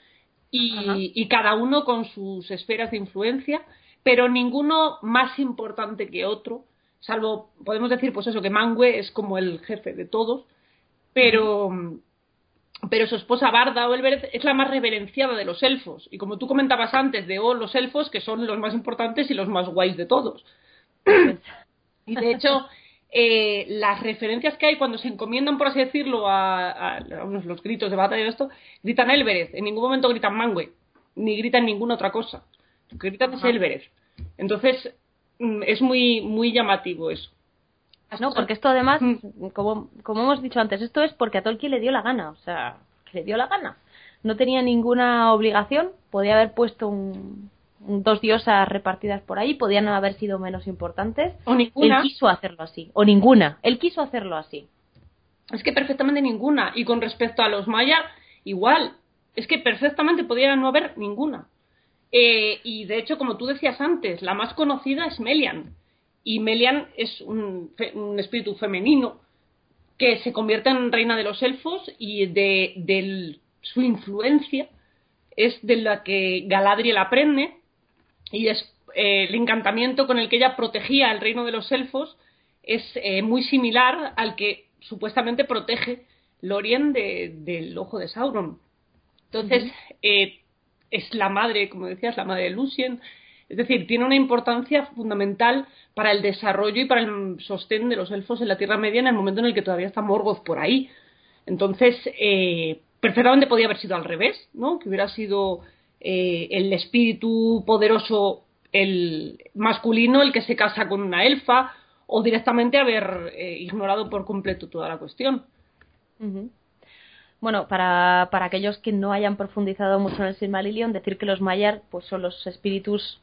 y, y, cada uno con sus esferas de influencia, pero ninguno más importante que otro, salvo, podemos decir, pues eso, que Mangue es como el jefe de todos, pero, pero su esposa Barda o es la más reverenciada de los elfos. Y como tú comentabas antes de oh, los elfos, que son los más importantes y los más guays de todos. y de hecho, eh, las referencias que hay cuando se encomiendan, por así decirlo, a, los gritos de batalla y esto, gritan Elbereth. En ningún momento gritan Mangue, ni gritan ninguna otra cosa. Lo que gritan es Elbereth. Entonces, mm, es muy, muy llamativo eso. No, porque esto además, como, como hemos dicho antes, esto es porque a Tolkien le dio la gana, o sea, le dio la gana. No tenía ninguna obligación, podía haber puesto un, dos diosas repartidas por ahí, podían haber sido menos importantes. O ninguna. Él quiso hacerlo así, o ninguna. Él quiso hacerlo así. Es que perfectamente ninguna. Y con respecto a los mayas, igual. Es que perfectamente podía no haber ninguna. Eh, y de hecho, como tú decías antes, la más conocida es Melian y Melian es un, espíritu femenino que se convierte en reina de los elfos y de, su influencia es de la que Galadriel aprende y es eh, el encantamiento con el que ella protegía el reino de los elfos es eh, muy similar al que supuestamente protege Lorien del ojo de Sauron. Entonces, eh, es la madre, como decías, la madre de Lucien, es decir, tiene una importancia fundamental para el desarrollo y para el sostén de los elfos en la Tierra Media en el momento en el que todavía está Morgoth por ahí. Entonces, eh, perfectamente podía haber sido al revés, ¿no? Que hubiera sido eh, el espíritu poderoso, el masculino, el que se casa con una elfa, o directamente haber eh, ignorado por completo toda la cuestión. Bueno, para, para, aquellos que no hayan profundizado mucho en el Silmarillion, decir que los Maiar pues, son los espíritus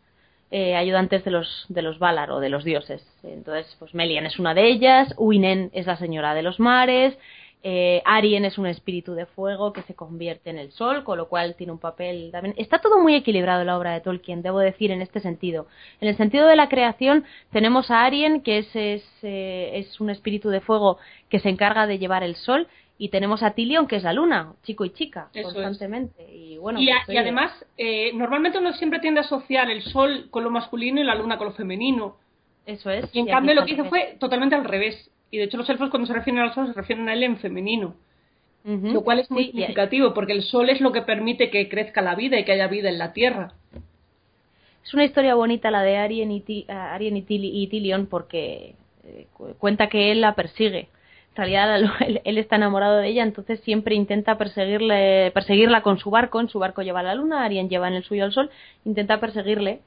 eh, ayudantes de los, de los Valar o de los dioses. Entonces, pues Melian es una de ellas, Uinen es la señora de los mares, eh, Arien es un espíritu de fuego que se convierte en el sol, con lo cual tiene un papel también. Está todo muy equilibrado la obra de Tolkien, debo decir, en este sentido. En el sentido de la creación, tenemos a Arien, que es, es, eh, es un espíritu de fuego que se encarga de llevar el sol, y tenemos a Tilion, que es la luna, chico y chica, constantemente. Y, bueno, y, pues, además, eh, normalmente uno siempre tiende a asociar el sol con lo masculino y la luna con lo femenino. Eso es. Y en cambio lo que hizo fue totalmente al revés. Y de hecho los elfos cuando se refieren al sol se refieren a él en femenino. Lo cual es muy significativo, porque el sol es lo que permite que crezca la vida y que haya vida en la tierra. Es una historia bonita la de Arien y, y, Tilion porque eh, cuenta que él la persigue en realidad él, está enamorado de ella, entonces siempre intenta perseguirle, perseguirla con su barco, en su barco lleva la luna, Arien lleva en el suyo al sol, intenta perseguirle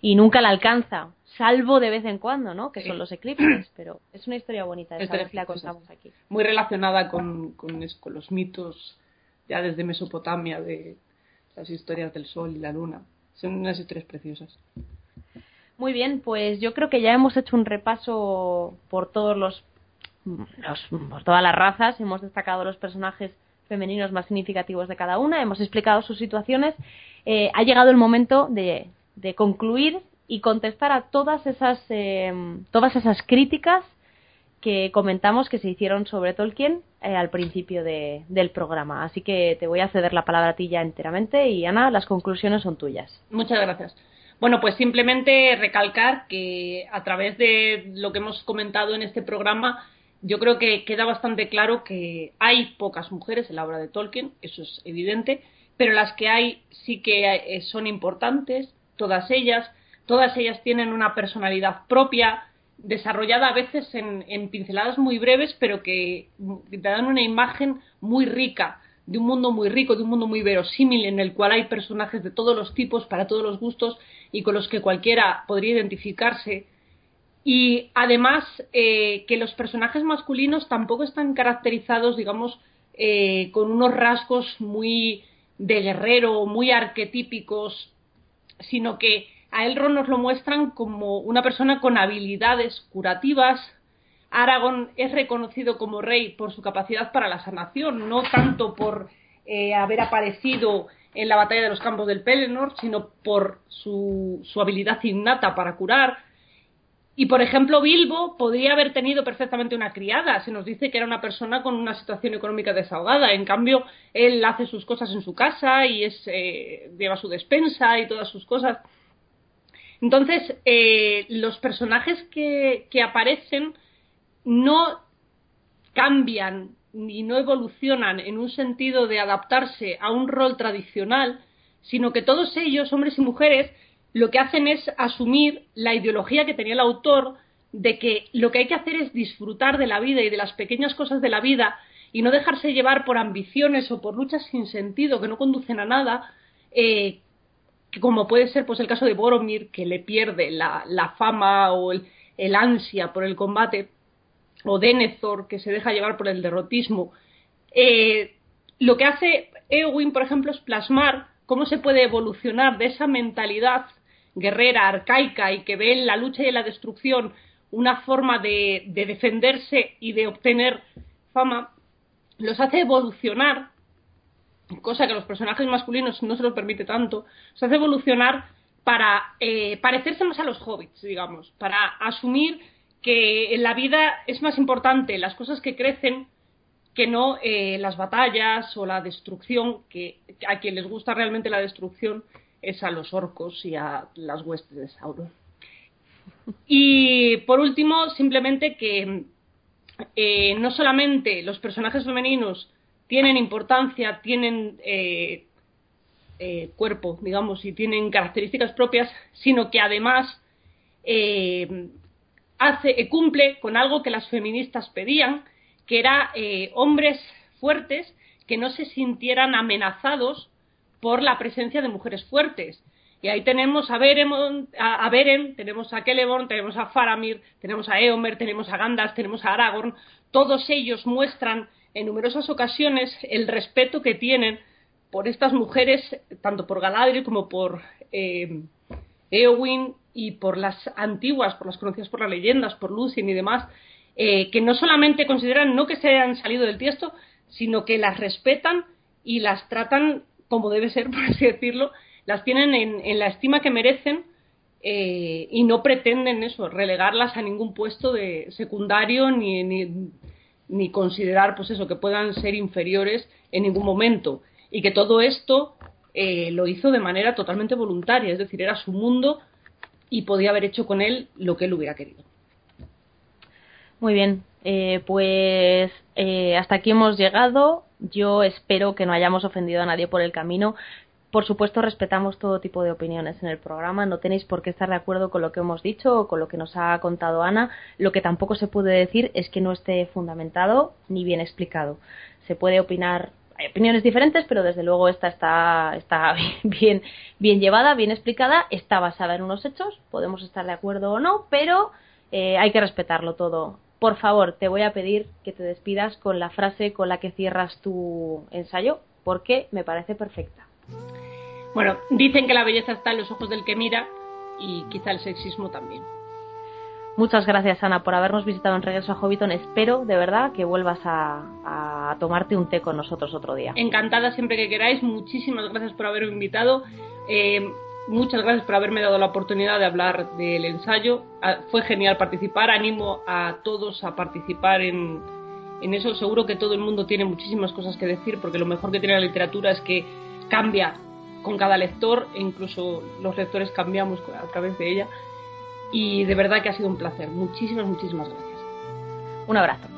y nunca la alcanza, salvo de vez en cuando, ¿no? Que son los eclipses, pero es una historia bonita, esa vez la contamos aquí. Muy relacionada con, con, los mitos ya desde Mesopotamia de las historias del sol y la luna. Son unas historias preciosas. Muy bien, pues yo creo que ya hemos hecho un repaso por todos los por todas las razas, hemos destacado los personajes femeninos más significativos de cada una, hemos explicado sus situaciones. Eh, ha llegado el momento de, concluir y contestar a todas esas, eh, todas esas críticas que comentamos que se hicieron sobre Tolkien eh, al principio del programa. Así que te voy a ceder la palabra a ti ya enteramente y Ana, las conclusiones son tuyas. Muchas gracias. Bueno, pues simplemente recalcar que a través de lo que hemos comentado en este programa yo creo que queda bastante claro que hay pocas mujeres en la obra de Tolkien, eso es evidente, pero las que hay sí que eh, son importantes, todas ellas, todas ellas tienen una personalidad propia, desarrollada a veces en, pinceladas muy breves, pero que te dan una imagen muy rica, de un mundo muy rico, de un mundo muy verosímil, en el cual hay personajes de todos los tipos, para todos los gustos, y con los que cualquiera podría identificarse. Y además eh, que los personajes masculinos tampoco están caracterizados, digamos, eh, con unos rasgos muy de guerrero, muy arquetípicos, sino que a Elrond nos lo muestran como una persona con habilidades curativas, Aragón es reconocido como rey por su capacidad para la sanación, no tanto por eh, haber aparecido en la batalla de los campos del Pelennor, sino por su, su habilidad innata para curar. Y, por ejemplo, Bilbo podría haber tenido perfectamente una criada. Se nos dice que era una persona con una situación económica desahogada. En cambio, él hace sus cosas en su casa y es, eh, lleva su despensa y todas sus cosas. Entonces, eh, los personajes que, que aparecen no cambian y no evolucionan en un sentido de adaptarse a un rol tradicional, sino que todos ellos, hombres y mujeres, lo que hacen es asumir la ideología que tenía el autor de que lo que hay que hacer es disfrutar de la vida y de las pequeñas cosas de la vida y no dejarse llevar por ambiciones o por luchas sin sentido que no conducen a nada, eh, como puede ser pues el caso de Boromir, que le pierde la, fama o el, ansia por el combate o Denethor, que se deja llevar por el derrotismo. Eh, lo que hace Eowyn, por ejemplo, es plasmar cómo se puede evolucionar de esa mentalidad guerrera, arcaica y que ve en la lucha y en la destrucción una forma de defenderse y de obtener fama, los hace evolucionar, cosa que a los personajes masculinos no se los permite tanto, se hace evolucionar para eh, parecerse más a los hobbits, digamos, para asumir que en la vida es más importante las cosas que crecen que no eh, las batallas o la destrucción, que a quien les gusta realmente la destrucción es a los orcos y a las huestes de Sauron. Y por último, simplemente que eh, no solamente los personajes femeninos tienen importancia, tienen eh, cuerpo, digamos, y tienen características propias, sino que además hace, eh, cumple con algo que las feministas pedían, que era eh, hombres fuertes que no se sintieran amenazados por la presencia de mujeres fuertes. Y ahí tenemos a, Beremon, a, Beren, tenemos a Celeborn, tenemos a Faramir, tenemos a Eomer, tenemos a Gandalf, tenemos a Aragorn. Todos ellos muestran en numerosas ocasiones el respeto que tienen por estas mujeres, tanto por Galadriel como por eh, Eowyn y por las antiguas, por las conocidas por las leyendas, por Lucien y demás, eh, que no solamente consideran no que se hayan salido del tiesto, sino que las respetan y las tratan como debe ser, por así decirlo, las tienen en, la estima que merecen eh, y no pretenden eso, relegarlas a ningún puesto de secundario ni, ni, ni considerar pues eso, que puedan ser inferiores en ningún momento. Y que todo esto eh, lo hizo de manera totalmente voluntaria, es decir, era su mundo y podía haber hecho con él lo que él hubiera querido. Muy bien, eh, pues eh, hasta aquí hemos llegado. Yo espero que no hayamos ofendido a nadie por el camino. Por supuesto, respetamos todo tipo de opiniones en el programa. No tenéis por qué estar de acuerdo con lo que hemos dicho o con lo que nos ha contado Ana. Lo que tampoco se puede decir es que no esté fundamentado ni bien explicado. Se puede opinar hay opiniones diferentes, pero desde luego esta está, está bien, bien llevada, bien explicada, está basada en unos hechos, podemos estar de acuerdo o no, pero eh, hay que respetarlo todo. Por favor, te voy a pedir que te despidas con la frase con la que cierras tu ensayo, porque me parece perfecta. Bueno, dicen que la belleza está en los ojos del que mira y quizá el sexismo también. Muchas gracias, Ana, por habernos visitado en Regreso a Hobbiton. Espero, de verdad, que vuelvas a, tomarte un té con nosotros otro día. Encantada siempre que queráis. Muchísimas gracias por haberme invitado. Eh, muchas gracias por haberme dado la oportunidad de hablar del ensayo. Ah, fue genial participar. Animo a todos a participar en, en eso. Seguro que todo el mundo tiene muchísimas cosas que decir, porque lo mejor que tiene la literatura es que cambia con cada lector, e incluso los lectores cambiamos a través de ella y de verdad que ha sido un placer. Muchísimas, muchísimas gracias. Un abrazo.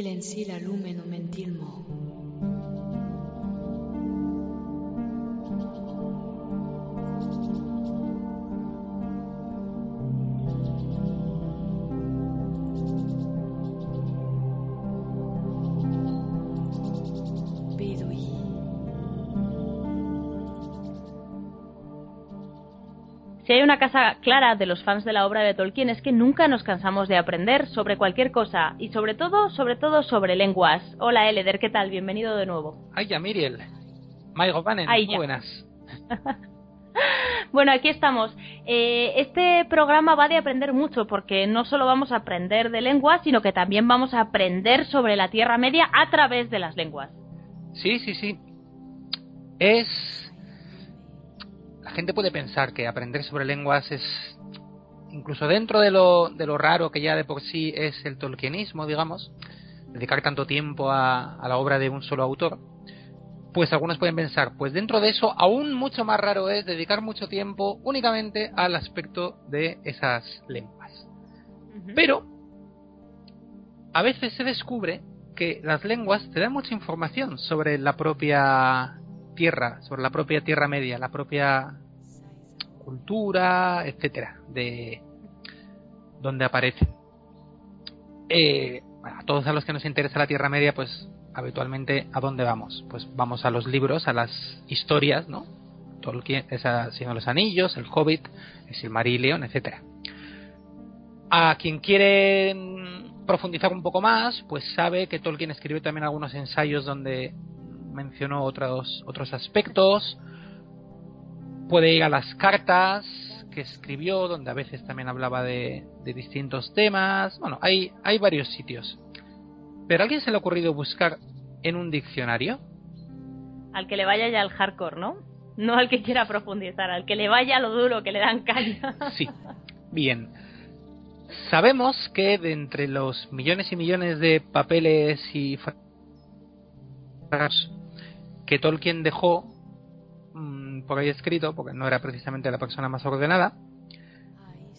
El en sí la lumen mentilmo. Casa clara de los fans de la obra de Tolkien es que nunca nos cansamos de aprender sobre cualquier cosa y sobre todo, sobre todo sobre lenguas. Hola Eleder, ¿qué tal? Bienvenido de nuevo. Ay, ya, Miriel. Maigo ya. buenas. Bueno, aquí estamos. Eh, este programa va de aprender mucho porque no solo vamos a aprender de lenguas, sino que también vamos a aprender sobre la Tierra Media a través de las lenguas. Sí, sí, sí. Es... La gente puede pensar que aprender sobre lenguas es... Incluso dentro de lo, de lo raro que ya de por sí es el tolkienismo, digamos, dedicar tanto tiempo a, a la obra de un solo autor, pues algunos pueden pensar, pues dentro de eso aún mucho más raro es dedicar mucho tiempo únicamente al aspecto de esas lenguas. Pero a veces se descubre que las lenguas te dan mucha información sobre la propia tierra, sobre la propia tierra media, la propia cultura, etcétera, de donde aparece. Eh, a todos a los que nos interesa la Tierra Media, pues habitualmente a dónde vamos? Pues vamos a los libros, a las historias, ¿no? Tolkien, Señor de los Anillos, el Hobbit, el Silmarillion, etcétera. A quien quiere mm, profundizar un poco más, pues sabe que Tolkien escribió también algunos ensayos donde mencionó otros otros aspectos. Puede ir a las cartas que escribió, donde a veces también hablaba de, de distintos temas. Bueno, hay, hay varios sitios. ¿Pero a alguien se le ha ocurrido buscar en un diccionario? Al que le vaya ya al hardcore, ¿no? No al que quiera profundizar, al que le vaya a lo duro, que le dan caña. Sí. Bien. Sabemos que de entre los millones y millones de papeles y que Tolkien dejó mm, por ahí escrito, porque no era precisamente la persona más ordenada,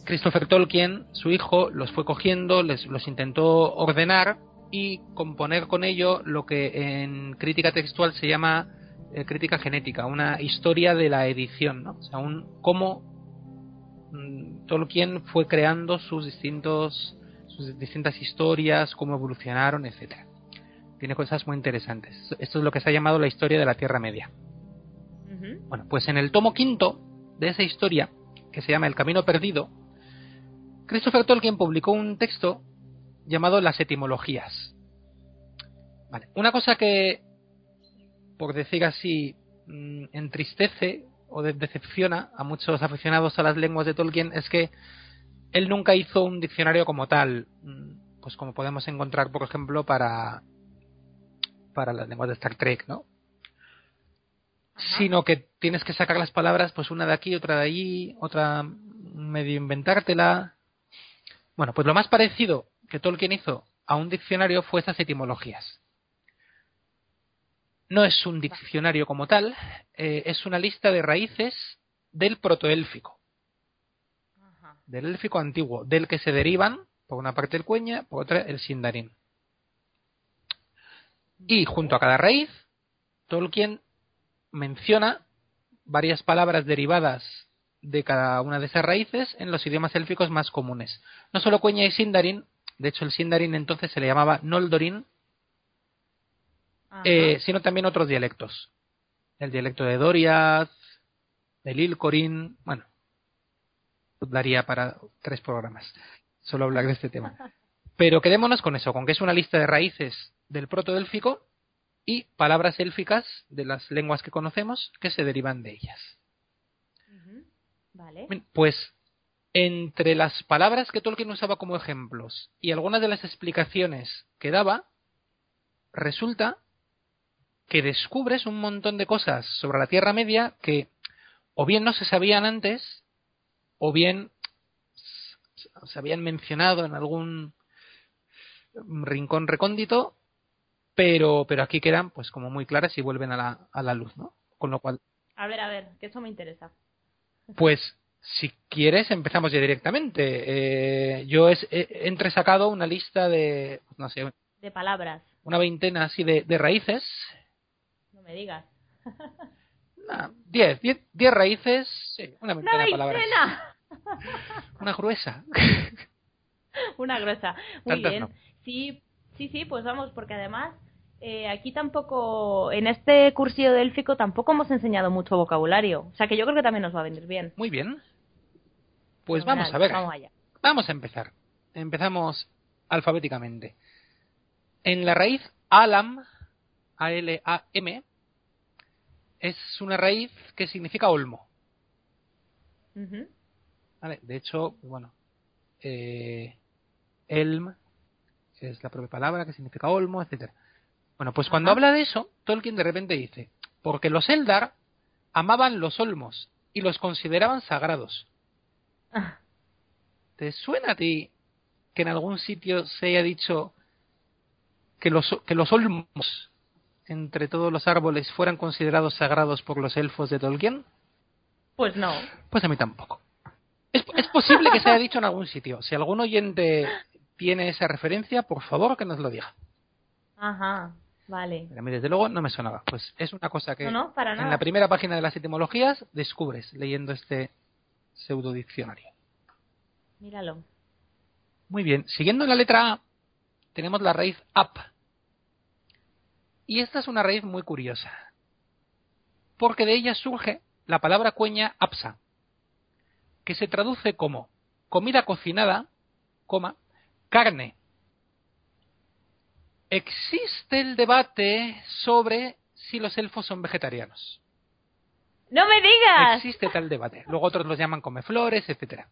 Christopher Tolkien, su hijo, los fue cogiendo, les, los intentó ordenar y componer con ello lo que en crítica textual se llama eh, crítica genética, una historia de la edición, ¿no? O sea, un cómo mm, Tolkien fue creando sus distintos sus distintas historias, cómo evolucionaron, etcétera. Tiene cosas muy interesantes. Esto es lo que se ha llamado la historia de la Tierra Media. Bueno, pues en el tomo quinto de esa historia, que se llama El Camino Perdido, Christopher Tolkien publicó un texto llamado Las Etimologías. Vale, una cosa que, por decir así, mm, entristece o de- decepciona a muchos aficionados a las lenguas de Tolkien es que él nunca hizo un diccionario como tal, mm, pues como podemos encontrar, por ejemplo, para para las lenguas de Star Trek, ¿no? sino que tienes que sacar las palabras, pues una de aquí, otra de allí, otra medio inventártela. Bueno, pues lo más parecido que Tolkien hizo a un diccionario fue estas etimologías. No es un diccionario como tal, eh, es una lista de raíces del protoélfico, del élfico antiguo, del que se derivan, por una parte el cueña, por otra el sindarin. Y junto a cada raíz, Tolkien menciona varias palabras derivadas de cada una de esas raíces en los idiomas élficos más comunes. No solo Cueña y Sindarin, de hecho el Sindarin entonces se le llamaba Noldorin, eh, sino también otros dialectos. El dialecto de Doriath, del Ilcorin, bueno, daría para tres programas solo hablar de este tema. Pero quedémonos con eso, con que es una lista de raíces del protoélfico y palabras élficas de las lenguas que conocemos que se derivan de ellas. Vale. Pues entre las palabras que Tolkien usaba como ejemplos y algunas de las explicaciones que daba, resulta que descubres un montón de cosas sobre la Tierra Media que o bien no se sabían antes, o bien se habían mencionado en algún rincón recóndito, pero, pero aquí quedan pues como muy claras y vuelven a la, a la luz, ¿no? Con lo cual, A ver, a ver, que eso me interesa. pues si quieres empezamos ya directamente. Eh, yo he, he entresacado una lista de, no sé, De palabras, una veintena así de, de raíces. no me digas. Nah, Diez, diez, diez raíces, sí, una ¡Una veintena de palabras. Una gruesa. Una gruesa. Muy Tantas bien. no. Sí, sí, sí, pues vamos, porque además eh, aquí tampoco, en este cursillo de élfico tampoco hemos enseñado mucho vocabulario. O sea que yo creo que también nos va a venir bien. Muy bien. Pues vamos a ver. Vamos allá. Vamos a empezar. Empezamos alfabéticamente. En la raíz alam, A-L-A-M, es una raíz que significa olmo. ¿vale? De hecho, bueno, eh, elm es la propia palabra que significa olmo, etcétera. Bueno, pues cuando Ajá. habla de eso, Tolkien de repente dice, porque los Eldar amaban los olmos y los consideraban sagrados. Ah, ¿Te suena a ti que en algún sitio se haya dicho que los, que los olmos entre todos los árboles fueran considerados sagrados por los elfos de Tolkien? Pues no. Pues a mí tampoco. Es, es posible que se haya dicho en algún sitio. Si algún oyente tiene esa referencia, por favor que nos lo diga. Ajá, vale. Pero a mí desde luego no me sonaba. Pues es una cosa que No, no, para en la primera página de las etimologías descubres leyendo este pseudo diccionario. Míralo. Muy bien, siguiendo la letra A, tenemos la raíz ap. Y esta es una raíz muy curiosa, porque de ella surge la palabra cueña apsa, que se traduce como comida cocinada, coma, carne. Existe el debate sobre si los elfos son vegetarianos. ¡No me digas! Existe tal debate. Luego otros los llaman comeflores, etcétera.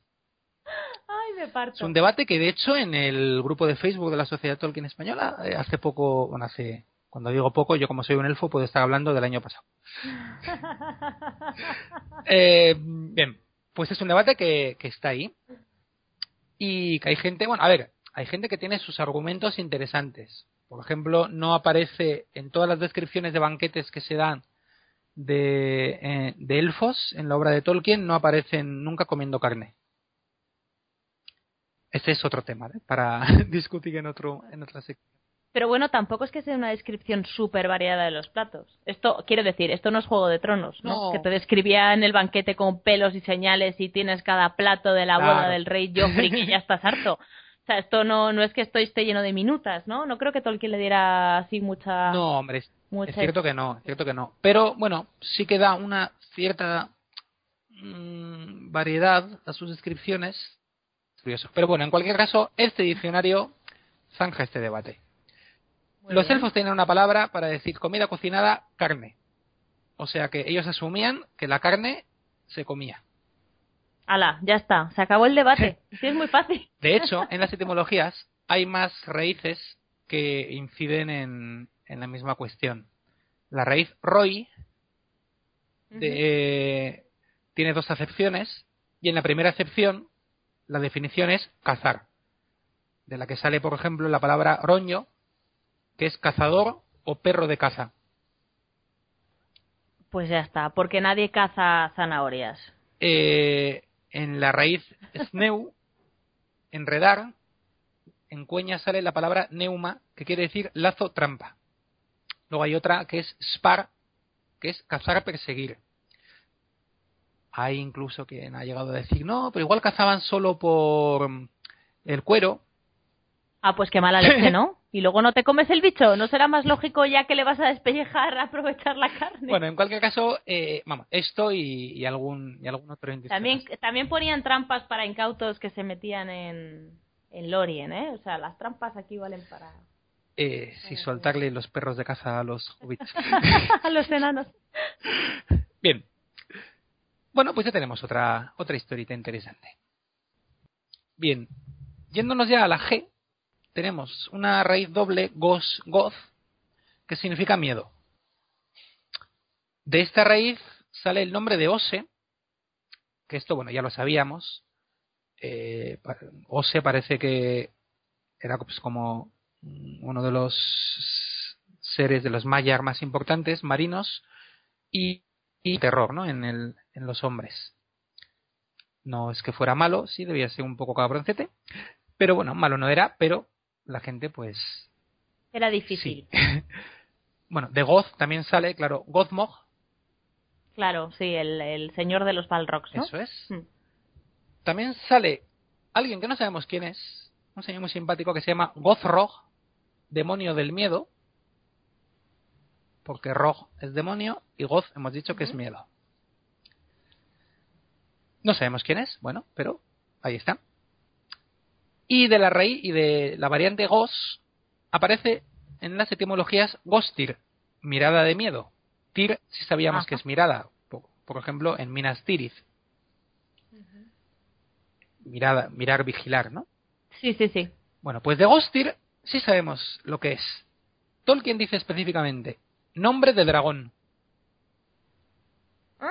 ¡Ay, me parto! Es un debate que, de hecho, en el grupo de Facebook de la Sociedad Tolkien Española, eh, hace poco, bueno, hace, cuando digo poco, yo como soy un elfo puedo estar hablando del año pasado. Eh, bien, pues es un debate que, que está ahí. Y que hay gente, bueno, a ver, hay gente que tiene sus argumentos interesantes. Por ejemplo, no aparece en todas las descripciones de banquetes que se dan de, eh, de elfos en la obra de Tolkien, no aparecen nunca comiendo carne. Este es otro tema ¿eh? para discutir en otro en otra sección. Pero bueno, tampoco es que sea una descripción súper variada de los platos. Esto, quiero decir, esto no es Juego de Tronos, ¿no? No. Que te describía en el banquete con pelos y señales y tienes cada plato de la Claro. boda del rey Joffrey que ya estás harto. O sea, esto no, no es que esto esté lleno de minutas, ¿no? No creo que Tolkien le diera así mucha... No, hombre, es, mucha es cierto que no, es cierto que no. Pero bueno, sí que da una cierta mm, variedad a sus descripciones. Curioso. Pero bueno, en cualquier caso, este diccionario zanja este debate. Muy Los bien. elfos tenían una palabra para decir comida cocinada, carne. O sea que ellos asumían que la carne se comía. Ala, ya está, se acabó el debate. Sí, es muy fácil. De hecho, en las etimologías hay más raíces que inciden en, en la misma cuestión. La raíz roi de- tiene dos acepciones y en la primera acepción la definición es cazar, de la que sale, por ejemplo, la palabra roño, que es cazador o perro de caza. Pues ya está, porque nadie caza zanahorias. Eh, en la raíz sneu, enredar, en cueña sale la palabra neuma, que quiere decir lazo trampa. Luego hay otra que es spar, que es cazar, perseguir. Hay incluso quien ha llegado a decir, no, pero igual cazaban solo por mm, el cuero. Ah, pues qué mala leche, ¿no? Y luego no te comes el bicho. ¿No será más lógico ya que le vas a despellejar a aprovechar la carne? Bueno, en cualquier caso, eh, vamos, esto y, y algún, y algún otro índice también, más. también ponían trampas para incautos que se metían en, en Lorien, ¿eh? O sea, las trampas aquí valen para Eh, sí, soltarle los perros de caza a los hobbits. a los enanos. Bien. Bueno, pues ya tenemos otra, otra historieta interesante. Bien. Yéndonos ya a la G, tenemos una raíz doble, gos, goz, que significa miedo. De esta raíz sale el nombre de Ose, que esto, bueno, ya lo sabíamos. Eh, Ose parece que era pues, como uno de los seres de los Maiar más importantes, marinos, y, y terror, ¿no? En, el, en los hombres. No es que fuera malo, sí, debía ser un poco cabroncete, pero bueno, malo no era, pero la gente, pues, Era difícil. sí. bueno, de Goth también sale, claro, Gothmog, Claro, sí, el, el señor de los Balrogs, ¿no? eso es. Mm. También sale alguien que no sabemos quién es, un señor muy simpático que se llama Gothrog, demonio del miedo, porque Rog es demonio y Goth hemos dicho que es miedo. No sabemos quién es, bueno, pero ahí está. Y de la raíz y de la variante gos aparece en las etimologías gostir, mirada de miedo. Tir, si sabíamos Ajá. que es mirada, por, por ejemplo, en Minas Tirith. Mirada, mirar, vigilar, ¿no? Sí, sí, sí. Bueno, pues de Gostir sí sabemos lo que es. Tolkien dice específicamente, nombre de dragón. ¡Ah!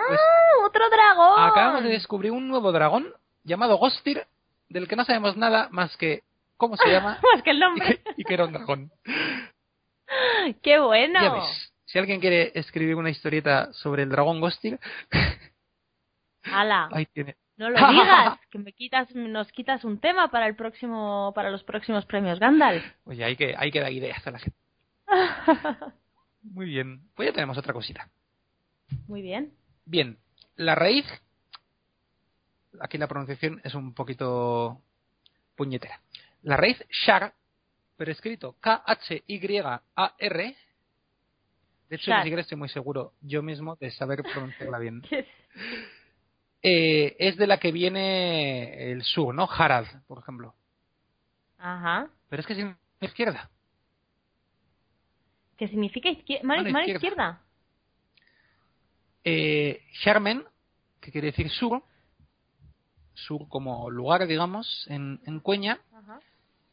¡Otro dragón! Acabamos de descubrir un nuevo dragón llamado Gostir, del que no sabemos nada más que cómo se llama Más que el y nombre. que, y que era un dragón. ¡Qué bueno! Ya ves, si alguien quiere escribir una historieta sobre el dragón Gostir, ¡Hala! ahí tiene. No lo digas, que me quitas, nos quitas un tema para el próximo, para los próximos premios Gandalf. Oye, hay que, hay que dar ideas a la gente. Muy bien, pues ya tenemos otra cosita. Muy bien. Bien, la raíz. Aquí la pronunciación es un poquito puñetera. La raíz Shar, pero escrito K-H-Y-A-R. De hecho, ni siquiera estoy muy seguro yo mismo de saber pronunciarla bien. Eh, es de la que viene el sur, ¿no? Harad, por ejemplo. Ajá. Pero es que es en izquierda. ¿Qué significa izquier- mano, Mano mano izquierda. izquierda? Eh, Sharmen, que quiere decir sur. Sur como lugar, digamos, en, en Cueña. Ajá.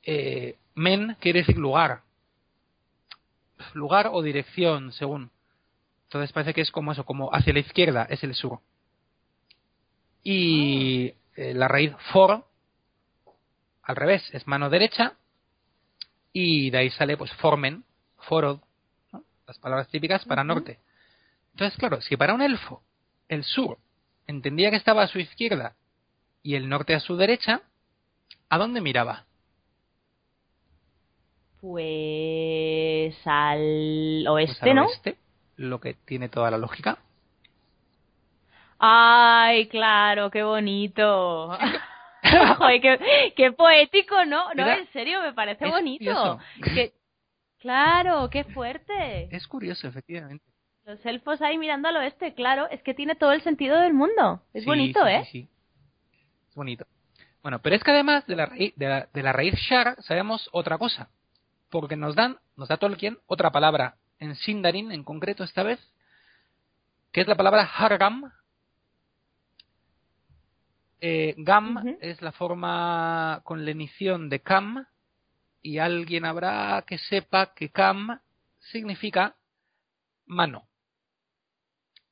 eh, men quiere decir lugar. Lugar o dirección, según. Entonces parece que es como eso, como hacia la izquierda es el sur. Y eh, la raíz for, al revés, es mano derecha. Y de ahí sale pues formen, forod, ¿no? las palabras típicas para norte. Entonces, claro, si para un elfo el sur entendía que estaba a su izquierda y el norte a su derecha, ¿a dónde miraba? Pues al Pues oeste, al ¿no? oeste, lo que tiene toda la lógica. Ay, claro, qué bonito. Joder, qué, qué poético, ¿no? No, en serio, me parece bonito. Que- Claro, qué fuerte. Es curioso, efectivamente. Los elfos ahí mirando al oeste, claro, es que tiene todo el sentido del mundo. Es Sí, bonito, sí, ¿eh? Sí, bonito. Bueno, pero es que además de la, raíz, de la, de la raíz Shar sabemos otra cosa. Porque nos dan, nos da Tolkien otra palabra en Sindarin, en concreto esta vez, que es la palabra Hargam. Eh, gam es la forma con lenición de Kam, y alguien habrá que sepa que Kam significa mano.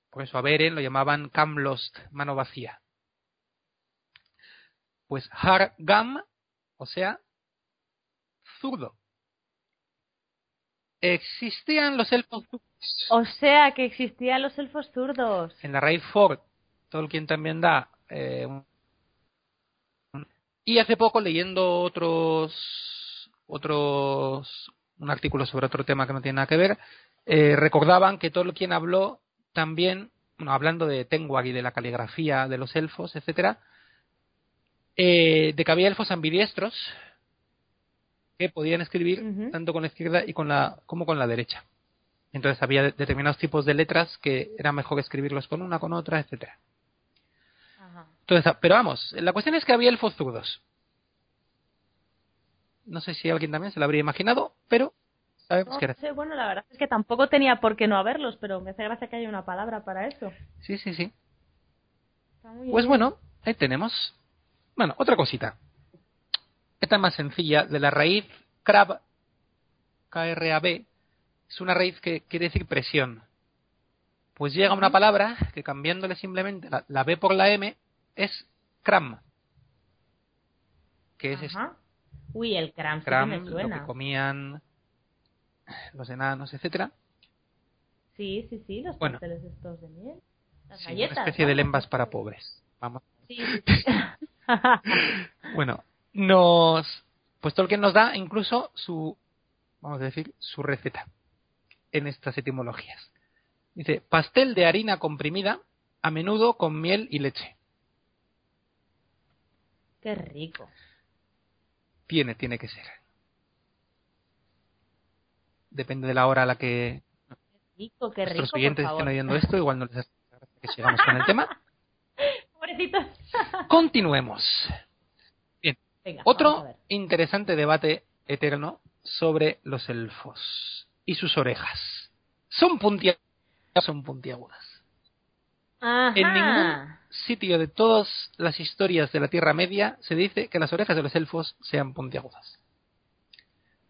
Por eso a Beren lo llamaban Kamlost, mano vacía. Pues Hargam, o sea, zurdo. Existían los elfos zurdos. O sea, que existían los elfos zurdos. En la raíz Ford, Tolkien también da. eh, y hace poco, leyendo otros. otros. un artículo sobre otro tema que no tiene nada que ver, eh, recordaban que Tolkien habló también, bueno, hablando de Tengwar y de la caligrafía de los elfos, etcétera, eh, de que había elfos ambidiestros que podían escribir tanto con la izquierda y con la, como con la derecha. Entonces había de- determinados tipos de letras que era mejor escribirlos con una, con otra, etcétera. Entonces, pero vamos, la cuestión es que había elfos zurdos. No sé si alguien también se lo habría imaginado, pero sabemos No que era. sé, bueno, la verdad es que tampoco tenía por qué no haberlos, pero me hace gracia que haya una palabra para eso. Sí, sí, sí. Está muy Pues bien. bueno, ahí tenemos. Bueno, otra cosita. Esta es más sencilla, de la raíz crab, K-R-A-B, es una raíz que quiere decir presión. Pues llega una palabra que cambiándole simplemente la, la B por la M es cram. Que es Ajá. Uy, el cram, sí que cram, me lo que comían los enanos, etcétera. Sí, sí, sí, los Bueno. pasteles estos de miel. Las Sí, galletas. una especie ¿no? de lembas para pobres. Vamos. Sí, sí, sí. Bueno, nos. Pues Tolkien nos da incluso su. Vamos a decir, su receta en estas etimologías. Dice: pastel de harina comprimida, a menudo con miel y leche. Qué rico. Tiene, tiene que ser. Depende de la hora a la que Rico, qué rico, nuestros por oyentes favor. estén oyendo esto, igual no les hace gracia que sigamos con el tema. Continuemos. Venga, a Otro interesante debate eterno sobre los elfos y sus orejas. ¿Son puntiagudas son puntiagudas? Ajá. En ningún sitio de todas las historias de la Tierra Media se dice que las orejas de los elfos sean puntiagudas.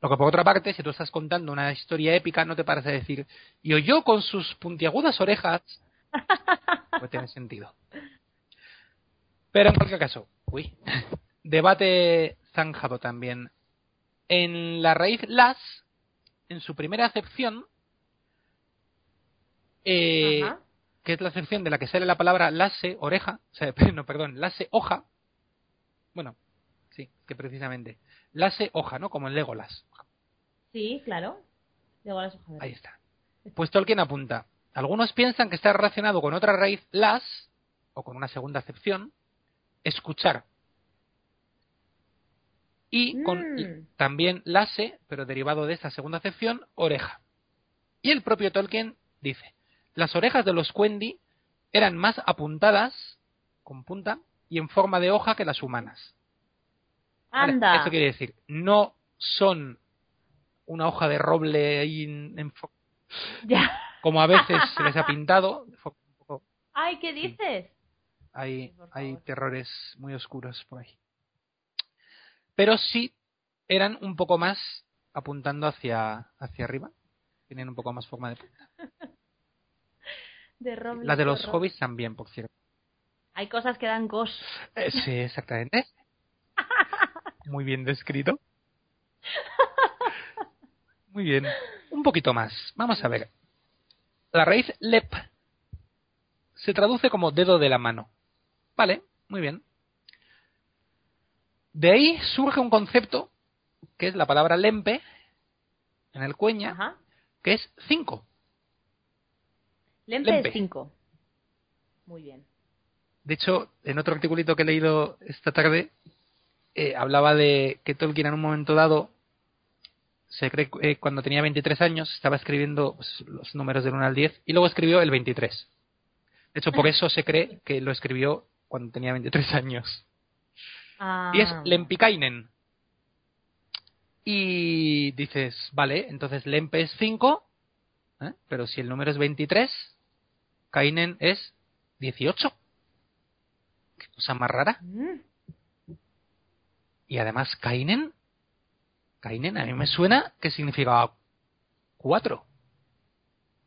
Lo que por otra parte, si tú estás contando una historia épica, no te paras a decir, y oyó con sus puntiagudas orejas, pues tiene sentido. Pero en cualquier caso, uy, debate zanjado también. En la raíz las, en su primera acepción, eh, que es la acepción de la que sale la palabra lase, oreja, o sea, no, perdón, lase, hoja. Bueno, sí, que precisamente. Lase, hoja, ¿no? Como en Legolas. Sí, claro. Luego las hojas Ahí está. Pues Tolkien apunta. Algunos piensan que está relacionado con otra raíz, las, o con una segunda acepción, escuchar. Y con Mm. también lase, pero derivado de esta segunda acepción, oreja. Y el propio Tolkien dice, las orejas de los Quendi eran más apuntadas, con punta, y en forma de hoja que las humanas. ¿Vale? Anda. Esto quiere decir, no son una hoja de roble ahí en- Ya. como a veces se les ha pintado. Ay, ¿qué dices? Hay, hay terrores muy oscuros por ahí. Pero sí eran un poco más apuntando hacia, hacia arriba. Tienen un poco más forma de punta. De roble, Las de los roble. hobbits también, por cierto. Hay cosas que dan gos. Eh, sí, exactamente. Muy bien descrito. Muy bien. Un poquito más. Vamos a ver. La raíz lep se traduce como dedo de la mano. Vale, muy bien. De ahí surge un concepto que es la palabra lempe en el cueña, Ajá. que es 5. Lempe, Lempe. es 5. Muy bien. De hecho, en otro articulito que he leído esta tarde, eh, hablaba de que Tolkien en un momento dado, se cree que eh, cuando tenía 23 años, estaba escribiendo pues, los números del 1 al 10 y luego escribió el 23. De hecho, por eso se cree que lo escribió cuando tenía 23 años. Ah, Y es Lempikainen. Y dices, vale, entonces Lempe es 5, ¿eh? pero si el número es 23, Kainen es 18. Qué cosa más rara. Mm. Y además, Kainen, Kainen a mí me suena que significaba 4.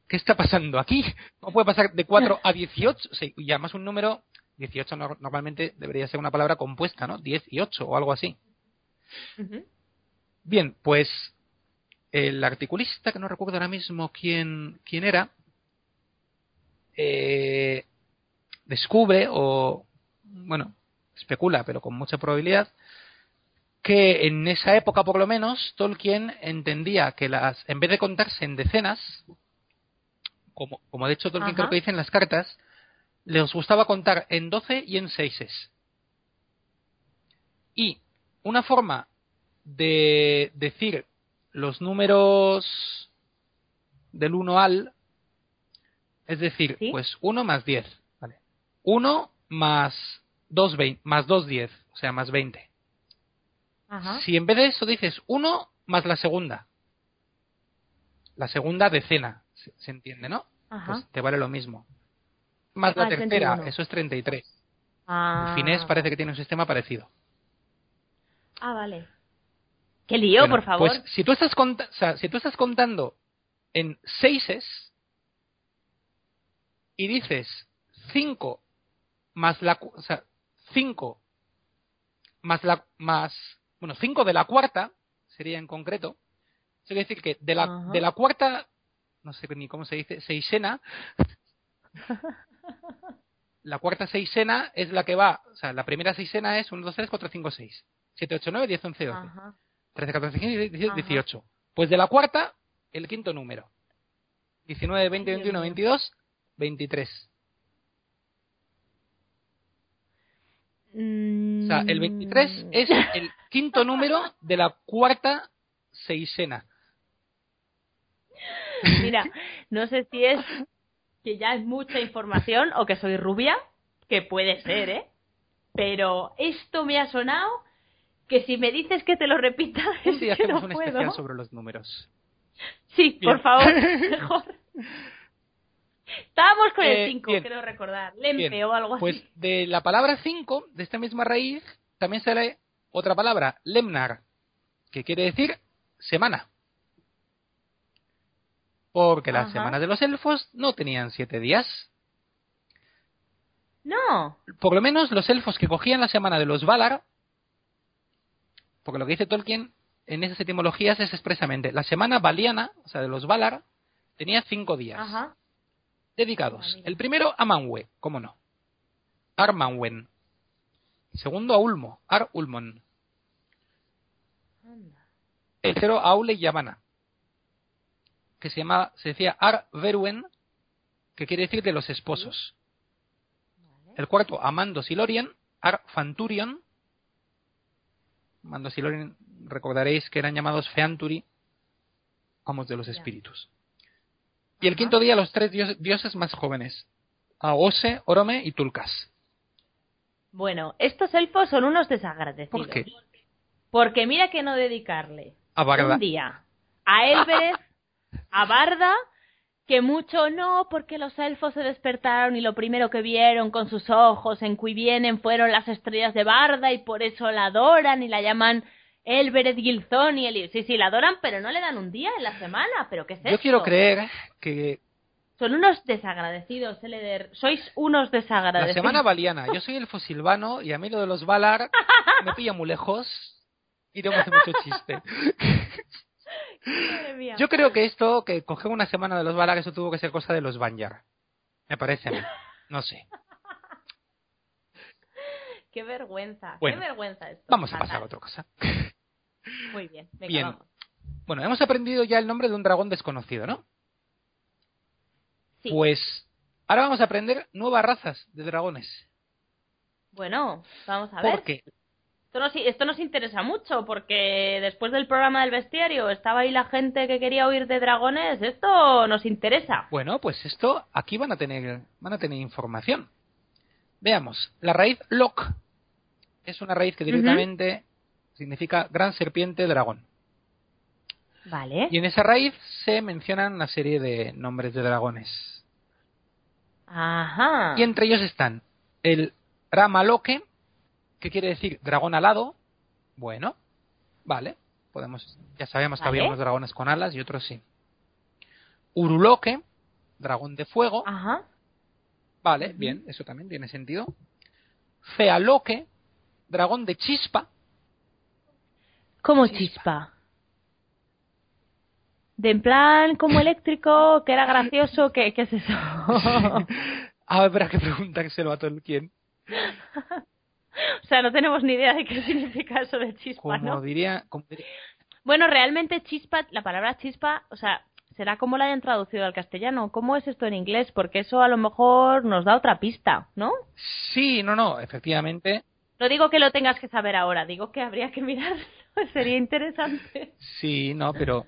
¿Qué está pasando aquí? ¿Cómo puede pasar de 4 a 18? Sí, y además un número, 18 no- normalmente debería ser una palabra compuesta, ¿no? 10 y 8 o algo así. Bien, pues el articulista, que no recuerdo ahora mismo quién, quién era, eh, descubre o, bueno, especula, pero con mucha probabilidad, que en esa época por lo menos Tolkien entendía que las, en vez de contarse en decenas, como, como de hecho Tolkien Ajá. creo que dice en las cartas, les gustaba contar en 12 y en seises. Y una forma de decir los números del 1 al, es decir, ¿Sí? pues 1 más 10, ¿vale? 1 más 2, 20, más 2, 10, o sea, más 20. Ajá. Si en vez de eso dices 1 más la segunda, la segunda decena, se, se entiende, ¿no? Ajá. Pues te vale lo mismo. Más Ah, la tercera, 31. eso es 33. Ah. El finés parece que tiene un sistema parecido. Ah, vale. Qué lío, Bueno, por favor. Pues si tú estás, o sea, si tú estás contando en seises y dices 5 más la o sea, 5 más la más bueno, 5 de la cuarta sería en concreto. Eso quiere decir que de la Ajá. de la cuarta no sé ni cómo se dice, seisena la cuarta seisena es la que va, o sea, la primera seisena es 1 2 3 4 5 6 7 8 9 10 11 12 Ajá. 13, 14, 15, 16, Ajá. 18. Pues de la cuarta, el quinto número. 19, 20, Ay, Dios 21, mío. 22, 23. O sea, el 23 Mm. es el quinto número de la cuarta seisena. Mira, no sé si es que ya es mucha información o que soy rubia, que puede ser, ¿eh? Pero esto me ha sonado que si me dices que te lo repita, es día que hacemos no un puedo. especial sobre los números. Sí, Bien. por favor, mejor. Estábamos con Eh, el 5, bien. creo recordar. Lempe Bien, o algo Pues así. de la palabra 5, de esta misma raíz, también sale otra palabra, lemnar, que quiere decir semana. Porque las semanas de los elfos no tenían siete días. No. Por lo menos los elfos que cogían la semana de los Valar, porque lo que dice Tolkien en esas etimologías es expresamente, la semana valiana, o sea, de los Valar, tenía cinco días Ajá. dedicados. El primero a Manwe, cómo no. Ar Manwen. Segundo a Ulmo, Ar Ulmon. Anda. El tercero a Aule y Yavana, que se llama, se decía Ar Veruen, que quiere decir de los esposos. El cuarto a Mandos y Lorien, Ar Fanturion. Mandos y Lorien, recordaréis que eran llamados Feanturi, amos de los espíritus. Y el quinto día los tres dios- dioses más jóvenes, a Ose, Orome y Tulkas. Bueno, estos elfos son unos desagradecidos. ¿Por qué? Porque mira que no dedicarle A un día a Elbereth, a Barda, que mucho no, porque los elfos se despertaron y lo primero que vieron con sus ojos en cui vienen fueron las estrellas de Barda y por eso la adoran y la llaman Elbereth Gilzón y el... Sí, sí, la adoran, pero no le dan un día en la semana. ¿Pero qué es Yo esto? quiero creer que Son unos desagradecidos, Eleder. Sois unos la desagradecidos. semana valiana, yo soy el fosilvano y a mí lo de los Valar me pilla muy lejos y no me hace mucho chiste. Yo creo que esto, que coger una semana de los Valar, eso tuvo que ser cosa de los Banyar. Me parece a mí. No sé. Qué vergüenza, Bueno, qué vergüenza esto. Vamos a pasar a otra cosa. Muy bien, venga, Bien. vamos. Bueno, hemos aprendido ya el nombre de un dragón desconocido, ¿no? Sí. Pues ahora vamos a aprender nuevas razas de dragones. Bueno, vamos a ver. Porque Esto nos, esto nos interesa mucho porque después del programa del bestiario estaba ahí la gente que quería oír de dragones. Esto nos interesa. Bueno, pues esto aquí van a tener van a tener información. Veamos, la raíz Lok es una raíz que directamente significa gran serpiente dragón. Vale. Y en esa raíz se mencionan una serie de nombres de dragones. Ajá. Y entre ellos están el Ramaloke, que quiere decir dragón alado. Bueno, vale, podemos ya sabemos que había unos dragones con alas y otros sí. Uruloke, dragón de fuego. Ajá. Vale, bien, eso también tiene sentido. Fealoque, dragón de chispa. Como Chispa. chispa. De en plan como eléctrico, que era gracioso, ¿qué, qué es eso? Habrá que preguntárselo a Tolkien. o sea, no tenemos ni idea de qué significa eso de chispa, Como ¿no? diría, como diría- Bueno, realmente chispa, la palabra chispa, o sea, será como la hayan traducido al castellano. ¿Cómo es esto en inglés? Porque eso a lo mejor nos da otra pista, ¿no? Sí, no, no, efectivamente. No digo que lo tengas que saber ahora, digo que habría que mirarlo, sería interesante. Sí, no, pero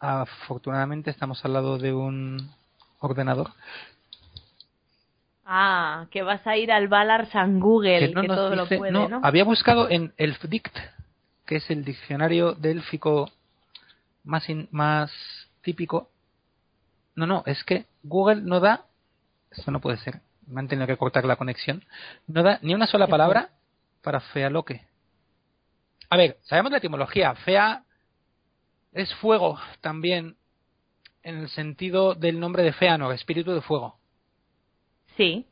afortunadamente estamos al lado de un ordenador Ah, que vas a ir al Valar San Google, que, no todo dice- lo puede, no, ¿no? había buscado en Elfdict, que es el diccionario élfico más in- más típico. No, no, es que Google no da, esto no puede ser, me han tenido que cortar la conexión, no da ni una sola ¿Qué palabra para fealoque. A ver, sabemos la etimología, fea es fuego también en el sentido del nombre de Feanor, espíritu de fuego. Sí.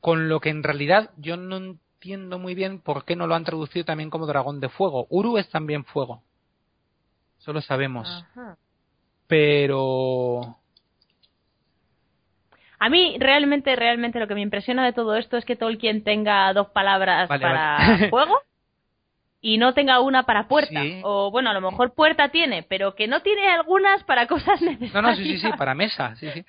Con lo que en realidad yo no entiendo muy bien por qué no lo han traducido también como dragón de fuego. Uru es también fuego. Eso lo sabemos. Ajá. Pero... A mí realmente, realmente lo que me impresiona de todo esto es que Tolkien tenga dos palabras Vale, para vale. fuego y no tenga una para puerta. Sí. O bueno, a lo mejor puerta tiene, pero que no tiene algunas para cosas necesarias. No, no, sí, sí, sí, para mesa. Sí, sí.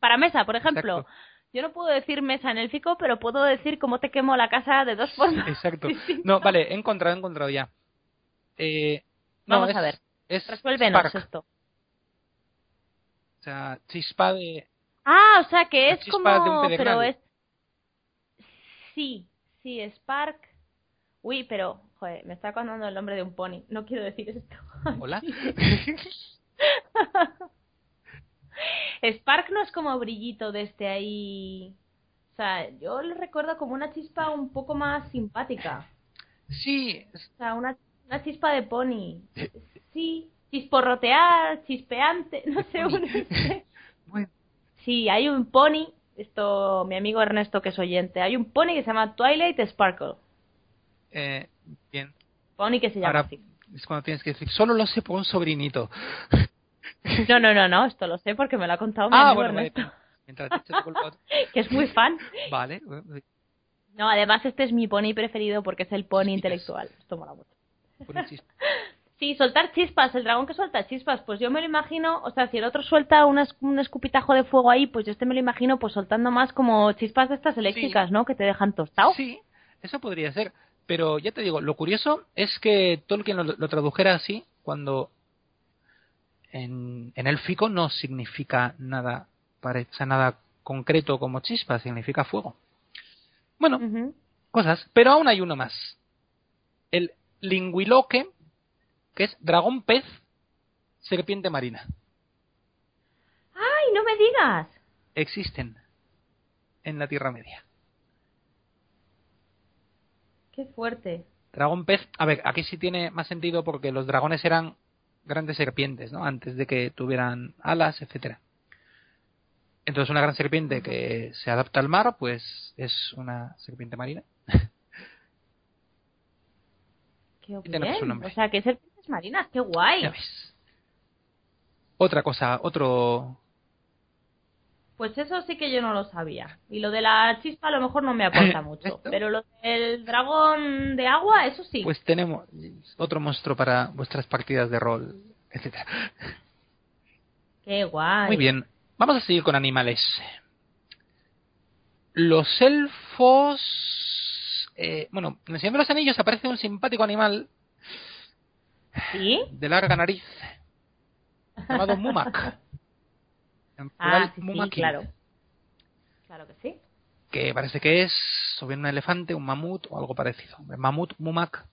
Para mesa, por ejemplo. Exacto. Yo no puedo decir mesa en élfico, pero puedo decir cómo te quemo la casa de dos formas. Exacto. distintas. No, vale, he encontrado, he encontrado ya. Eh, no, Vamos es- a ver. Es Resuélvenos spark. esto. O sea, chispa de... Ah, o sea que es chispa de un como... Pero es... Sí, sí, Spark. Uy, pero, joder, me está acordando el nombre de un pony. No quiero decir esto. Hola. Spark no es como brillito desde ahí. O sea, yo lo recuerdo como una chispa un poco más simpática. sí, O sea, una, una chispa de pony. Sí, chisporrotear, chispeante, no sé. bueno, Sí, hay un pony. Esto, mi amigo Ernesto, que es oyente. Hay un pony que se llama Twilight Sparkle. eh, bien. Pony que se llama Ahora así. es cuando tienes que decir, solo lo sé por un sobrinito. No, no, no, no, esto lo sé porque me lo ha contado mi ah, amigo bueno. Ernesto, Mientras te que es muy fan. Vale. bueno, No, además este es mi pony preferido porque es el pony intelectual. Esto mola mucho. Sí, soltar chispas, el dragón que suelta chispas, pues yo me lo imagino, o sea, si el otro suelta un, es- un escupitajo de fuego ahí, pues yo este me lo imagino pues soltando más como chispas de estas eléctricas, ¿no? Que te dejan tostado. Sí, eso podría ser. Pero ya te digo, lo curioso es que Tolkien lo, lo tradujera así cuando en, en élfico no significa nada, pare- o sea, nada concreto como chispa, significa fuego. Bueno, cosas, pero aún hay uno más. El lingüiloque, que es dragón pez, serpiente marina. ¡Ay, no me digas! Existen en la Tierra Media. ¡Qué fuerte! Dragón pez, a ver, aquí sí tiene más sentido porque los dragones eran grandes serpientes, ¿no? Antes de que tuvieran alas, etcétera. Entonces una gran serpiente que se adapta al mar, pues es una serpiente marina. ¡Qué Y tenemos bien! un nombre. O sea, que serpientes marinas, ¡qué guay! Ya ves. Otra cosa, otro Pues eso sí que yo no lo sabía. Y lo de la chispa a lo mejor no me aporta mucho. ¿Esto? Pero lo del dragón de agua, eso sí. Pues tenemos otro monstruo para vuestras partidas de rol, etcétera. ¡Qué guay! Muy bien, vamos a seguir con animales. Los elfos... eh, bueno, en el Señor de los Anillos aparece un simpático animal ¿Sí? de larga nariz llamado Mumak. En Ah, sí, claro. Claro que sí. Que parece que es o bien un elefante, un mamut o algo parecido. Mamut, Mumak,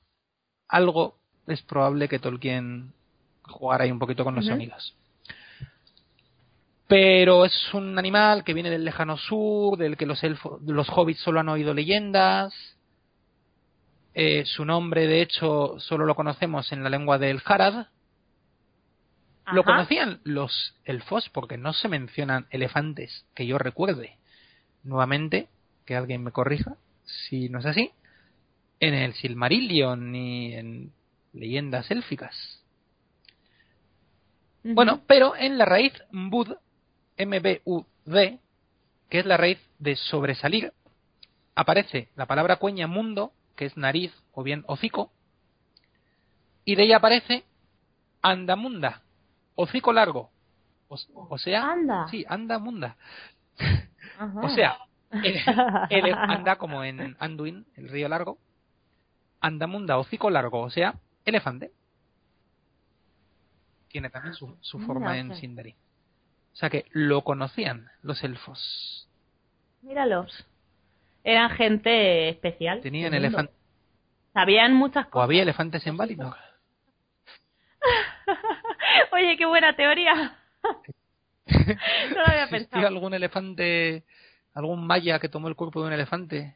algo es probable que Tolkien jugara ahí un poquito con los sonidos. Pero es un animal que viene del lejano sur, del que los elfos, los hobbits solo han oído leyendas. Eh, su nombre, de hecho, solo lo conocemos en la lengua del Harad. Lo conocían los elfos porque no se mencionan elefantes que yo recuerde. Nuevamente, que alguien me corrija si no es así. En el Silmarillion ni en leyendas élficas. Bueno, pero en la raíz Mbud, M-B-U-D, que es la raíz de sobresalir, aparece la palabra cueña mundo, que es nariz o bien hocico, y de ella aparece andamunda, hocico largo. O, o sea, Anda. sí, andamunda. Ajá. O sea, anda como en Anduin, el río largo. Andamunda, hocico largo, o sea, elefante. Tiene también su, forma o en sea. Sindarin. O sea que lo conocían los elfos. Míralos. Eran gente especial. Tenían elefantes. Sabían muchas O cosas. había elefantes en Valinor. Oye, qué buena teoría. no lo había ¿Existía pensado. algún elefante, algún maya que tomó el cuerpo de un elefante?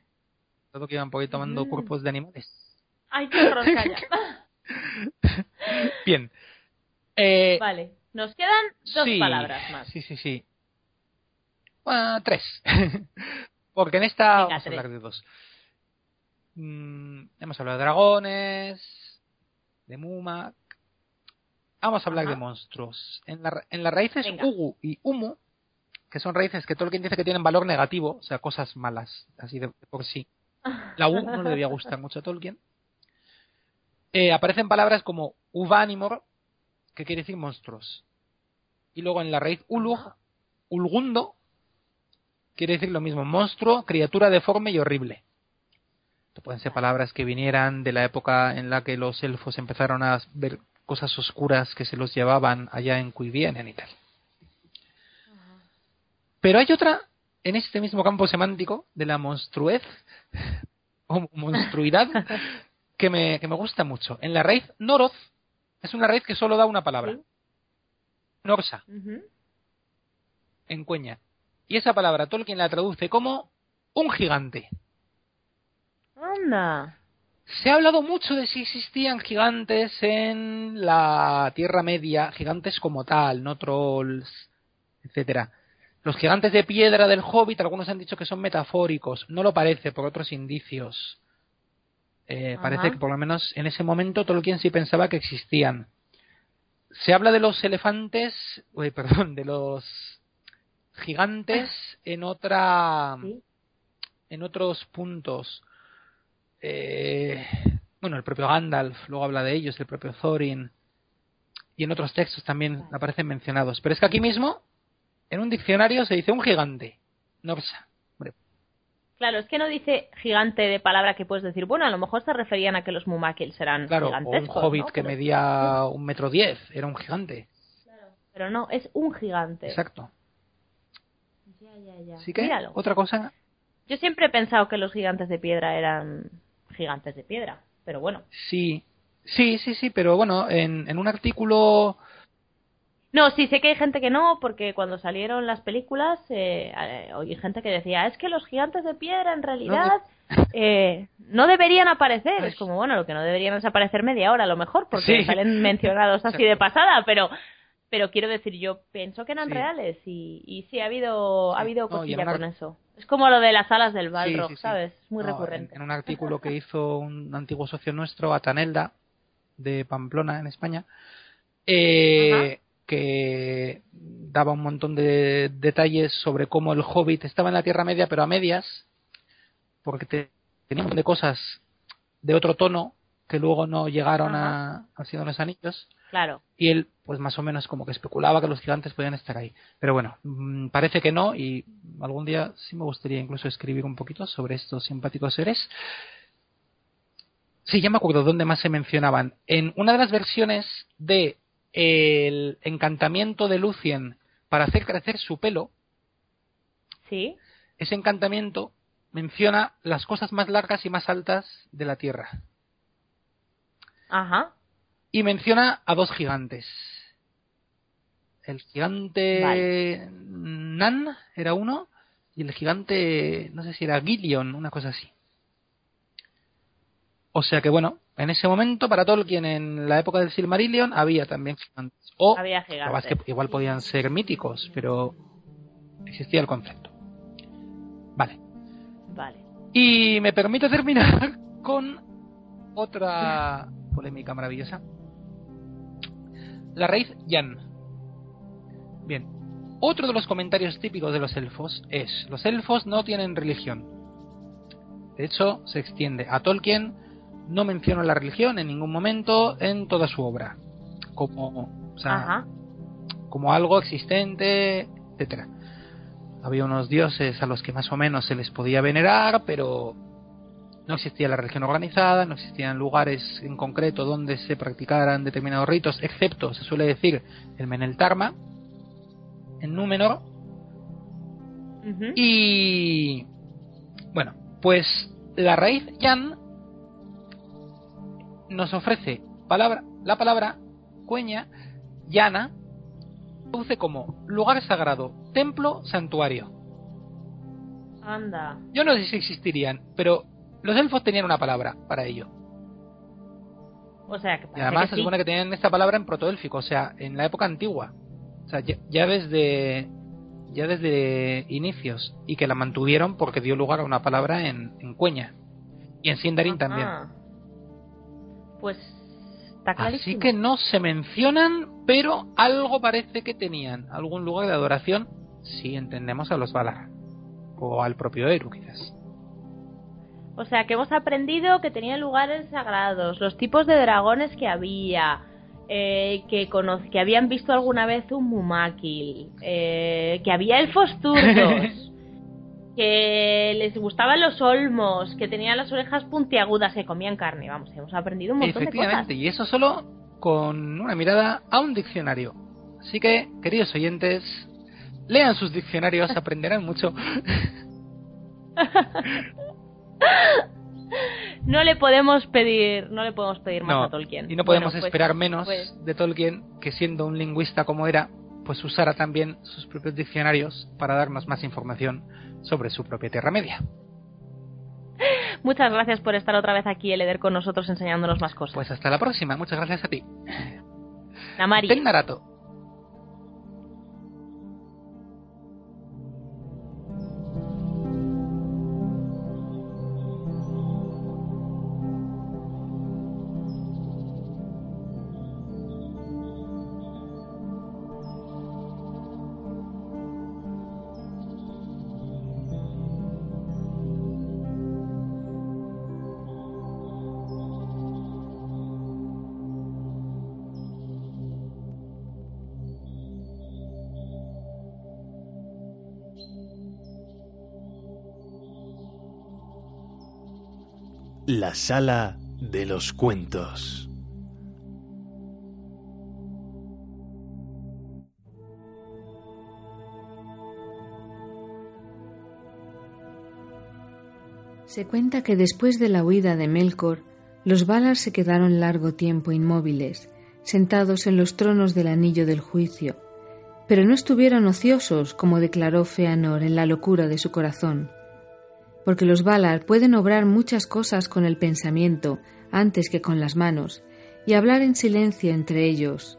Todo que iban por ahí tomando Mm. cuerpos de animales. Ay, qué calla. Bien. Eh, Vale, nos quedan dos sí, palabras más. Sí, sí, sí. Ah, tres. Porque en esta Venga, vamos a hablar de dos. Mm, hemos hablado de dragones, de Mumak. Vamos a hablar Ajá. de monstruos. En, la, en las raíces Venga. Ugu y Umu, que son raíces que Tolkien dice que tienen valor negativo, o sea, cosas malas, así de por sí. La U no le debía gustar mucho a Tolkien. Eh, aparecen palabras como Uvanimor, que quiere decir monstruos. Y luego en la raíz Ulug, Ulgundo, quiere decir lo mismo, monstruo, criatura deforme y horrible. Esto pueden ser palabras que vinieran de la época en la que los elfos empezaron a ver cosas oscuras que se los llevaban allá en Cuivienen y tal. Pero hay otra en este mismo campo semántico de la monstruez o monstruidad que me, que me gusta mucho. En la raíz Noroz es una raíz que solo da una palabra. Sí. Norsa, en cueña. Y esa palabra Tolkien la traduce como un gigante. Anda. Se ha hablado mucho de si existían gigantes en la Tierra Media, gigantes como tal, no trolls, etcétera. Los gigantes de piedra del Hobbit, algunos han dicho que son metafóricos. No lo parece por otros indicios. Eh, parece que por lo menos en ese momento Tolkien sí pensaba que existían. Se habla de los elefantes, uy, perdón, de los gigantes en otra Sí. en otros puntos. Eh, bueno, el propio Gandalf luego habla de ellos, el propio Thorin. Y en otros textos también aparecen mencionados. Pero es que aquí mismo, en un diccionario se dice un gigante. Norsa. Hombre, Claro, es que no dice gigante de palabra que puedes decir, bueno, a lo mejor se referían a que los mumakil eran claro, o un gigantescos, hobbit ¿no? que Pero- medía un metro diez. Era un gigante. Pero no, es un gigante. Exacto. Ya, ya, ya. Así que, Míralo. otra cosa. Yo siempre he pensado que los gigantes de piedra eran gigantes de piedra, pero bueno. Sí, sí, sí, sí, pero bueno, en, en un artículo No, sí, sé que hay gente que no, porque cuando salieron las películas, eh, eh, oí gente que decía, es que los gigantes de piedra en realidad eh, no deberían aparecer. Ay. Es como, bueno, lo que no deberían es aparecer media hora a lo mejor, porque Sí. salen mencionados así de pasada, pero pero quiero decir, yo pienso que eran Sí. reales y, y sí, ha habido, ha Sí. habido No, y cosilla con eso. Es como lo de las alas del Balrog, sí. ¿sabes? Es muy No, recurrente. En, en un artículo que hizo un antiguo socio nuestro, Atanelda, de Pamplona, en España, eh, que daba un montón de detalles sobre cómo el Hobbit estaba en la Tierra Media, pero a medias, porque te- tenía un montón de cosas de otro tono que luego no llegaron a, a los Anillos. Claro. Y él, pues más o menos como que especulaba que los gigantes podían estar ahí. Pero bueno, mm, parece que no y algún día sí me gustaría incluso escribir un poquito sobre estos simpáticos seres. Sí, ya me acuerdo dónde más se mencionaban. En una de las versiones de el encantamiento de Lucien para hacer crecer su pelo, Sí. ese encantamiento menciona las cosas más largas y más altas de la Tierra. Ajá. y menciona a dos gigantes. El gigante Nan era uno y el gigante, no sé si era Gillion, una cosa así. O sea que bueno, en ese momento para Tolkien en la época del Silmarillion había también gigantes. O Había que gigantes. igual podían ser míticos, pero existía el concepto. Vale. Vale. Y me permito terminar con otra polémica maravillosa. La raíz Yan. Bien. Otro de los comentarios típicos de los elfos es, los elfos no tienen religión. De hecho, se extiende. A Tolkien no menciona la religión en ningún momento en toda su obra. Como, o sea, Ajá. como algo existente, etcétera. Había unos dioses a los que más o menos se les podía venerar, pero no existía la religión organizada, no existían lugares en concreto donde se practicaran determinados ritos, excepto, se suele decir, el Meneltarma, en Númenor. Ujú. Y bueno, pues la raíz Yan nos ofrece palabra, la palabra cueña, llana, traduce como lugar sagrado, templo, santuario. Anda. Yo no sé si existirían, pero los elfos tenían una palabra para ello. O sea, que Y además que se sí. supone que tenían esta palabra en protoélfico, o sea, en la época antigua. O sea, ya, ya desde ya desde inicios y que la mantuvieron porque dio lugar a una palabra en, en cueña y en Sindarin también. Ajá. Pues está clarísimo. Así que no se mencionan, pero algo parece que tenían, algún lugar de adoración, si entendemos a los Valar o al propio Eru quizás. O sea, que hemos aprendido que tenían lugares sagrados, los tipos de dragones que había, eh, que, habían visto alguna vez un Mumakil, eh, que había elfos turcos, que les gustaban los olmos, que tenían las orejas puntiagudas, que comían carne. Vamos, hemos aprendido un montón de cosas. Efectivamente, y eso solo con una mirada a un diccionario. Así que, queridos oyentes, lean sus diccionarios, aprenderán mucho. no le podemos pedir, no le podemos pedir más a Tolkien. Y no podemos Bueno, pues- esperar menos pues- de Tolkien que siendo un lingüista como era, pues usara también sus propios diccionarios para darnos más información sobre su propia Tierra Media. Muchas gracias por estar otra vez aquí, Eleder, con nosotros enseñándonos más cosas. Pues hasta la próxima, muchas gracias a ti. Namari. Ten Narato. La sala de los cuentos. Se cuenta que después de la huida de Melkor, los Valar se quedaron largo tiempo inmóviles, sentados en los tronos del anillo del juicio, pero no estuvieron ociosos, como declaró Feanor en la locura de su corazón, porque los Valar pueden obrar muchas cosas con el pensamiento antes que con las manos, y hablar en silencio entre ellos.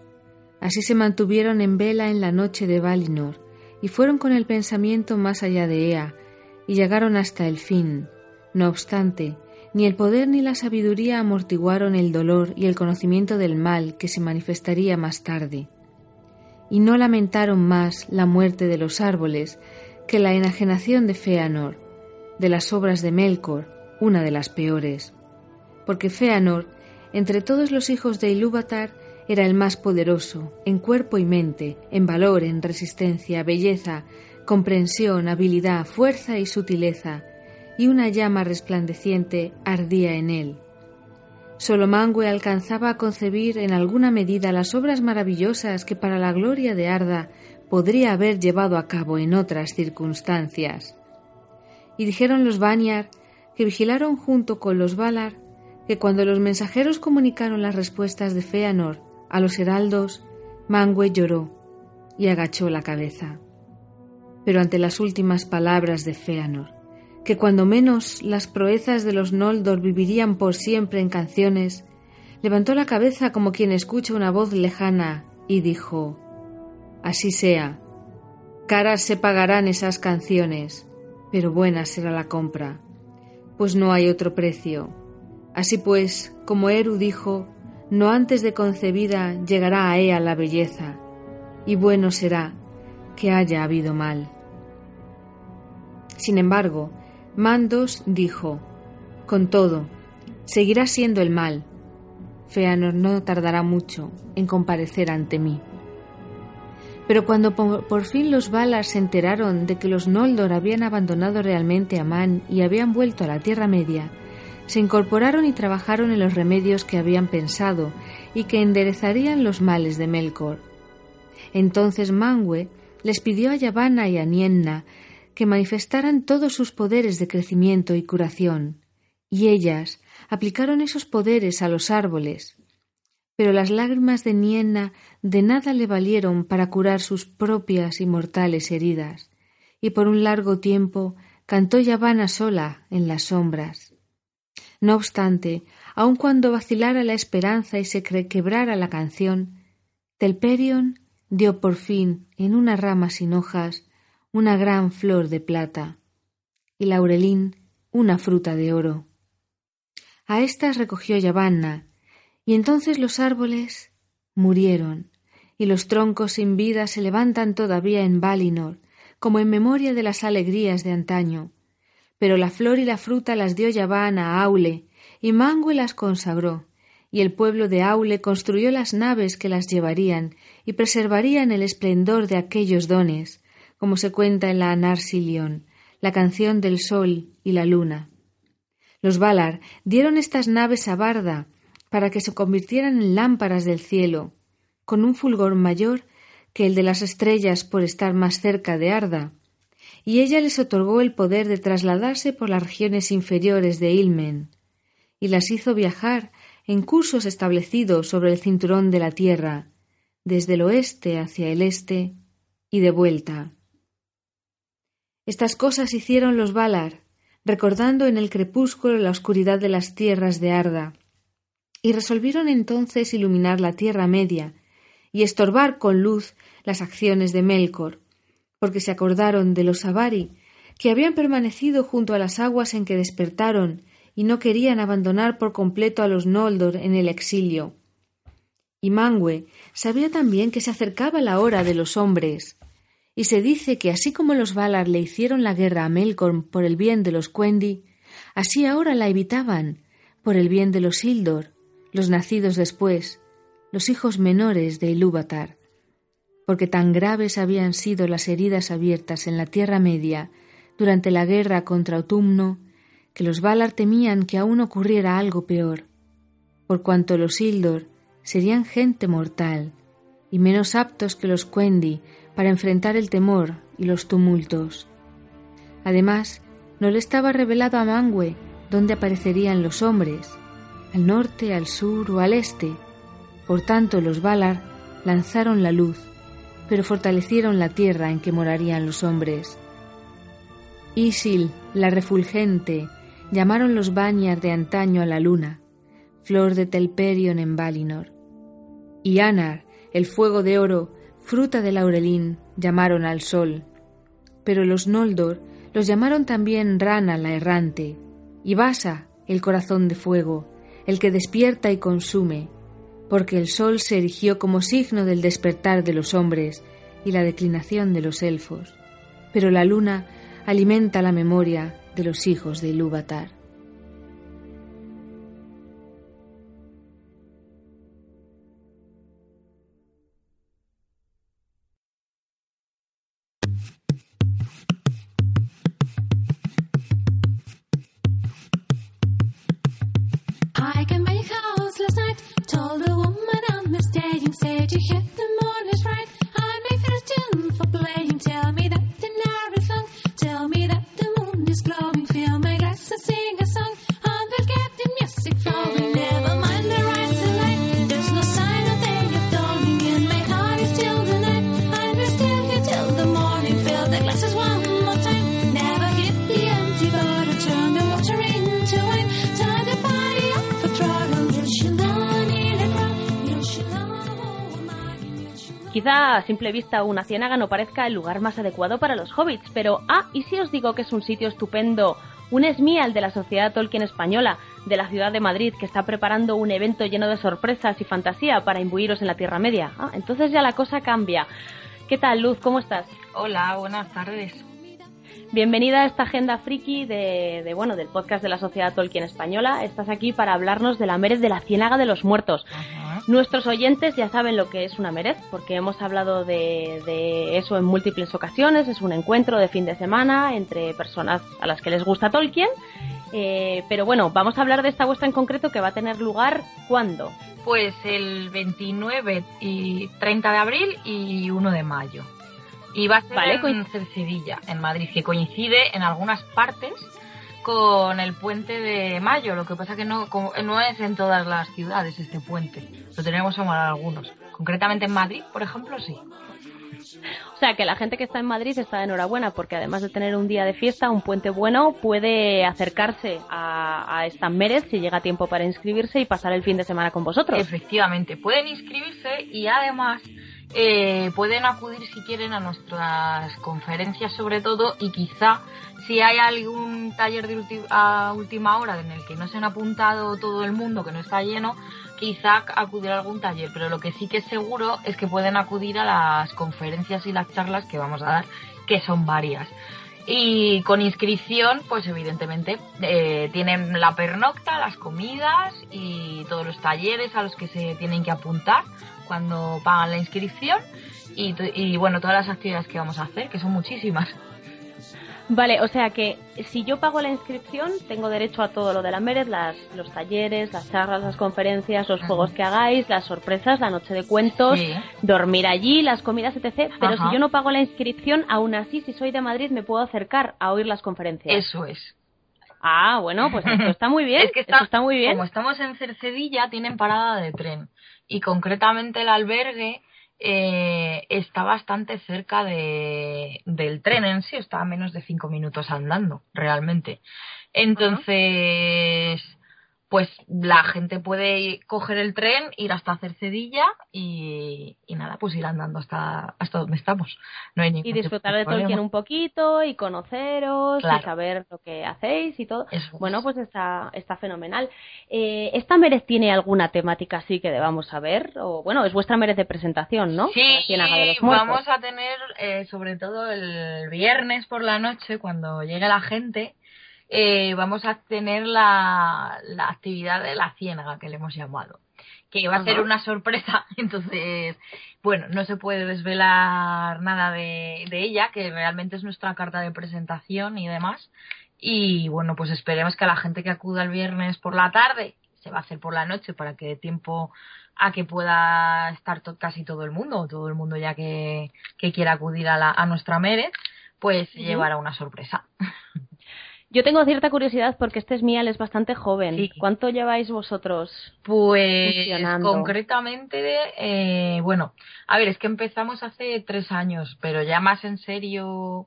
Así se mantuvieron en vela en la noche de Valinor, y fueron con el pensamiento más allá de Ea, y llegaron hasta el fin. No obstante, ni el poder ni la sabiduría amortiguaron el dolor y el conocimiento del mal que se manifestaría más tarde. Y no lamentaron más la muerte de los árboles que la enajenación de Feanor, de las obras de Melkor, una de las peores. Porque Feanor, entre todos los hijos de Ilúvatar, era el más poderoso, en cuerpo y mente, en valor, en resistencia, belleza, comprensión, habilidad, fuerza y sutileza, y una llama resplandeciente ardía en él. Solo Mangue alcanzaba a concebir en alguna medida las obras maravillosas que para la gloria de Arda podría haber llevado a cabo en otras circunstancias. Y dijeron los Vanyar, que vigilaron junto con los Valar, que cuando los mensajeros comunicaron las respuestas de Feanor a los heraldos, Mangue lloró y agachó la cabeza. Pero ante las últimas palabras de Feanor, que cuando menos las proezas de los Noldor vivirían por siempre en canciones, levantó la cabeza como quien escucha una voz lejana y dijo, Así sea, caras se pagarán esas canciones, pero buena será la compra, pues no hay otro precio. Así pues, como Eru dijo, no antes de concebida llegará a Ea la belleza, y bueno será que haya habido mal. Sin embargo, Mandos dijo, con todo, seguirá siendo el mal. Feanor no tardará mucho en comparecer ante mí. Pero cuando por, fin los Valar se enteraron de que los Noldor habían abandonado realmente a Man y habían vuelto a la Tierra Media, se incorporaron y trabajaron en los remedios que habían pensado y que enderezarían los males de Melkor. Entonces Mangue les pidió a Yavanna y a Nienna que manifestaran todos sus poderes de crecimiento y curación, y ellas aplicaron esos poderes a los árboles. Pero las lágrimas de Nienna de nada le valieron para curar sus propias y mortales heridas, y por un largo tiempo cantó Yavanna sola en las sombras. No obstante, aun cuando vacilara la esperanza y se quebrara la canción, Telperion dio por fin en una rama sin hojas una gran flor de plata y Laurelín una fruta de oro. A estas recogió Yavanna, y entonces los árboles murieron, y los troncos sin vida se levantan todavía en Valinor, como en memoria de las alegrías de antaño. Pero la flor y la fruta las dio Yavanna a Aule, y Mangue las consagró, y el pueblo de Aule construyó las naves que las llevarían y preservarían el esplendor de aquellos dones, como se cuenta en la Anarsilion, la canción del sol y la luna. Los Valar dieron estas naves a Barda para que se convirtieran en lámparas del cielo, con un fulgor mayor que el de las estrellas por estar más cerca de Arda, y ella les otorgó el poder de trasladarse por las regiones inferiores de Ilmen, y las hizo viajar en cursos establecidos sobre el cinturón de la Tierra, desde el oeste hacia el este y de vuelta. Estas cosas hicieron los Valar, recordando en el crepúsculo la oscuridad de las tierras de Arda, y resolvieron entonces iluminar la Tierra Media y estorbar con luz las acciones de Melkor, porque se acordaron de los Avari, que habían permanecido junto a las aguas en que despertaron y no querían abandonar por completo a los Noldor en el exilio. Y Mangue sabía también que se acercaba la hora de los hombres, y se dice que así como los Valar le hicieron la guerra a Melkor por el bien de los Quendi, así ahora la evitaban por el bien de los Ildor, los nacidos después, los hijos menores de Ilúvatar, porque tan graves habían sido las heridas abiertas en la Tierra Media durante la guerra contra Autumno, que los Valar temían que aún ocurriera algo peor, por cuanto los Ildor serían gente mortal y menos aptos que los Quendi para enfrentar el temor y los tumultos. Además, no le estaba revelado a Mangue dónde aparecerían los hombres, al norte, al sur o al este. Por tanto, los Valar lanzaron la luz, pero fortalecieron la tierra en que morarían los hombres. Isil, la refulgente, llamaron los Banyar de antaño a la luna, flor de Telperion en Valinor. Y Anar, el fuego de oro, fruta de laurelín, llamaron al sol. Pero los Noldor los llamaron también Rana la errante, y Basa, el corazón de fuego, el que despierta y consume, porque el sol se erigió como signo del despertar de los hombres y la declinación de los elfos, pero la luna alimenta la memoria de los hijos de Ilúvatar. A simple vista una ciénaga no parezca el lugar más adecuado para los hobbits, pero ah, ¿y si os digo que es un sitio estupendo, un esmial de la Sociedad Tolkien Española, de la ciudad de Madrid, que está preparando un evento lleno de sorpresas y fantasía para imbuiros en la Tierra Media? Ah, entonces ya la cosa cambia. ¿Qué tal, Luz? ¿Cómo estás? Hola, buenas tardes. Bienvenida a esta agenda friki de, bueno del podcast de la Sociedad Tolkien Española. Estás aquí para hablarnos de la Mérez de la Ciénaga de los Muertos. Nuestros oyentes ya saben lo que es una Mérez, porque hemos hablado de, eso en múltiples ocasiones. Es un encuentro de fin de semana entre personas a las que les gusta Tolkien. Eh, pero bueno, vamos a hablar de esta vuestra en concreto que va a tener lugar ¿cuándo? Pues el 29 y 30 de abril y 1 de mayo. Y va a ser en Cercedilla, en Madrid, que coincide en algunas partes con el puente de mayo. Lo que pasa que no, no es en todas las ciudades este puente. Lo tenemos en algunos. Concretamente en Madrid, por ejemplo, sí. O sea, que la gente que está en Madrid está de enhorabuena porque además de tener un día de fiesta, un puente bueno, puede acercarse a, a esta Mérez si llega tiempo para inscribirse y pasar el fin de semana con vosotros. Efectivamente, pueden inscribirse y además eh, pueden acudir si quieren a nuestras conferencias sobre todo y quizá si hay algún taller de a última hora en el que no se han apuntado todo el mundo, que no está lleno, quizá acudir a algún taller, pero lo que sí que es seguro es que pueden acudir a las conferencias y las charlas que vamos a dar, que son varias. Y con inscripción, pues evidentemente eh, tienen la pernocta, las comidas y todos los talleres a los que se tienen que apuntar cuando pagan la inscripción y, bueno, todas las actividades que vamos a hacer, que son muchísimas. Vale, o sea que si yo pago la inscripción, tengo derecho a todo lo de la Mérez, las, los talleres, las charlas, las conferencias, los juegos que hagáis, las sorpresas, la noche de cuentos, dormir allí, las comidas, etc. Pero si yo no pago la inscripción, aún así, si soy de Madrid, me puedo acercar a oír las conferencias. Eso es. Ah, bueno, pues esto está muy bien. es que está, esto está muy bien. como estamos en Cercedilla, tienen parada de tren. Y concretamente el albergue eh, está bastante cerca de, del tren en sí, está a menos de cinco minutos andando, realmente. Entonces, pues la gente puede coger el tren, ir hasta Cercedilla y, y nada, pues ir andando hasta, hasta donde estamos. No hay y disfrutar de Tolkien un poquito y conoceros y saber lo que hacéis y todo. Eso es. Bueno, pues está, está fenomenal. Eh, ¿Esta Merez tiene alguna temática así que debamos saber? O bueno, es vuestra Merez de presentación, ¿no? Sí, de vamos a tener, eh, sobre todo el viernes por la noche, cuando llegue la gente, eh, vamos a tener la, la actividad de la ciénaga que le hemos llamado. Que va a ser una sorpresa, entonces, bueno, no se puede desvelar nada de, de ella, que realmente es nuestra carta de presentación y demás. Y bueno, pues esperemos que a la gente que acuda el viernes por la tarde, se va a hacer por la noche para que dé tiempo a que pueda estar to- casi todo el mundo, o todo el mundo ya que, que quiera acudir a, la, a nuestra Mérez, pues Ujú. llevará una sorpresa. Yo tengo cierta curiosidad porque este Esmial es bastante joven. Sí. ¿Cuánto lleváis vosotros? Pues Funcionando. concretamente, eh, bueno, a ver, es que empezamos hace tres años, pero ya más en serio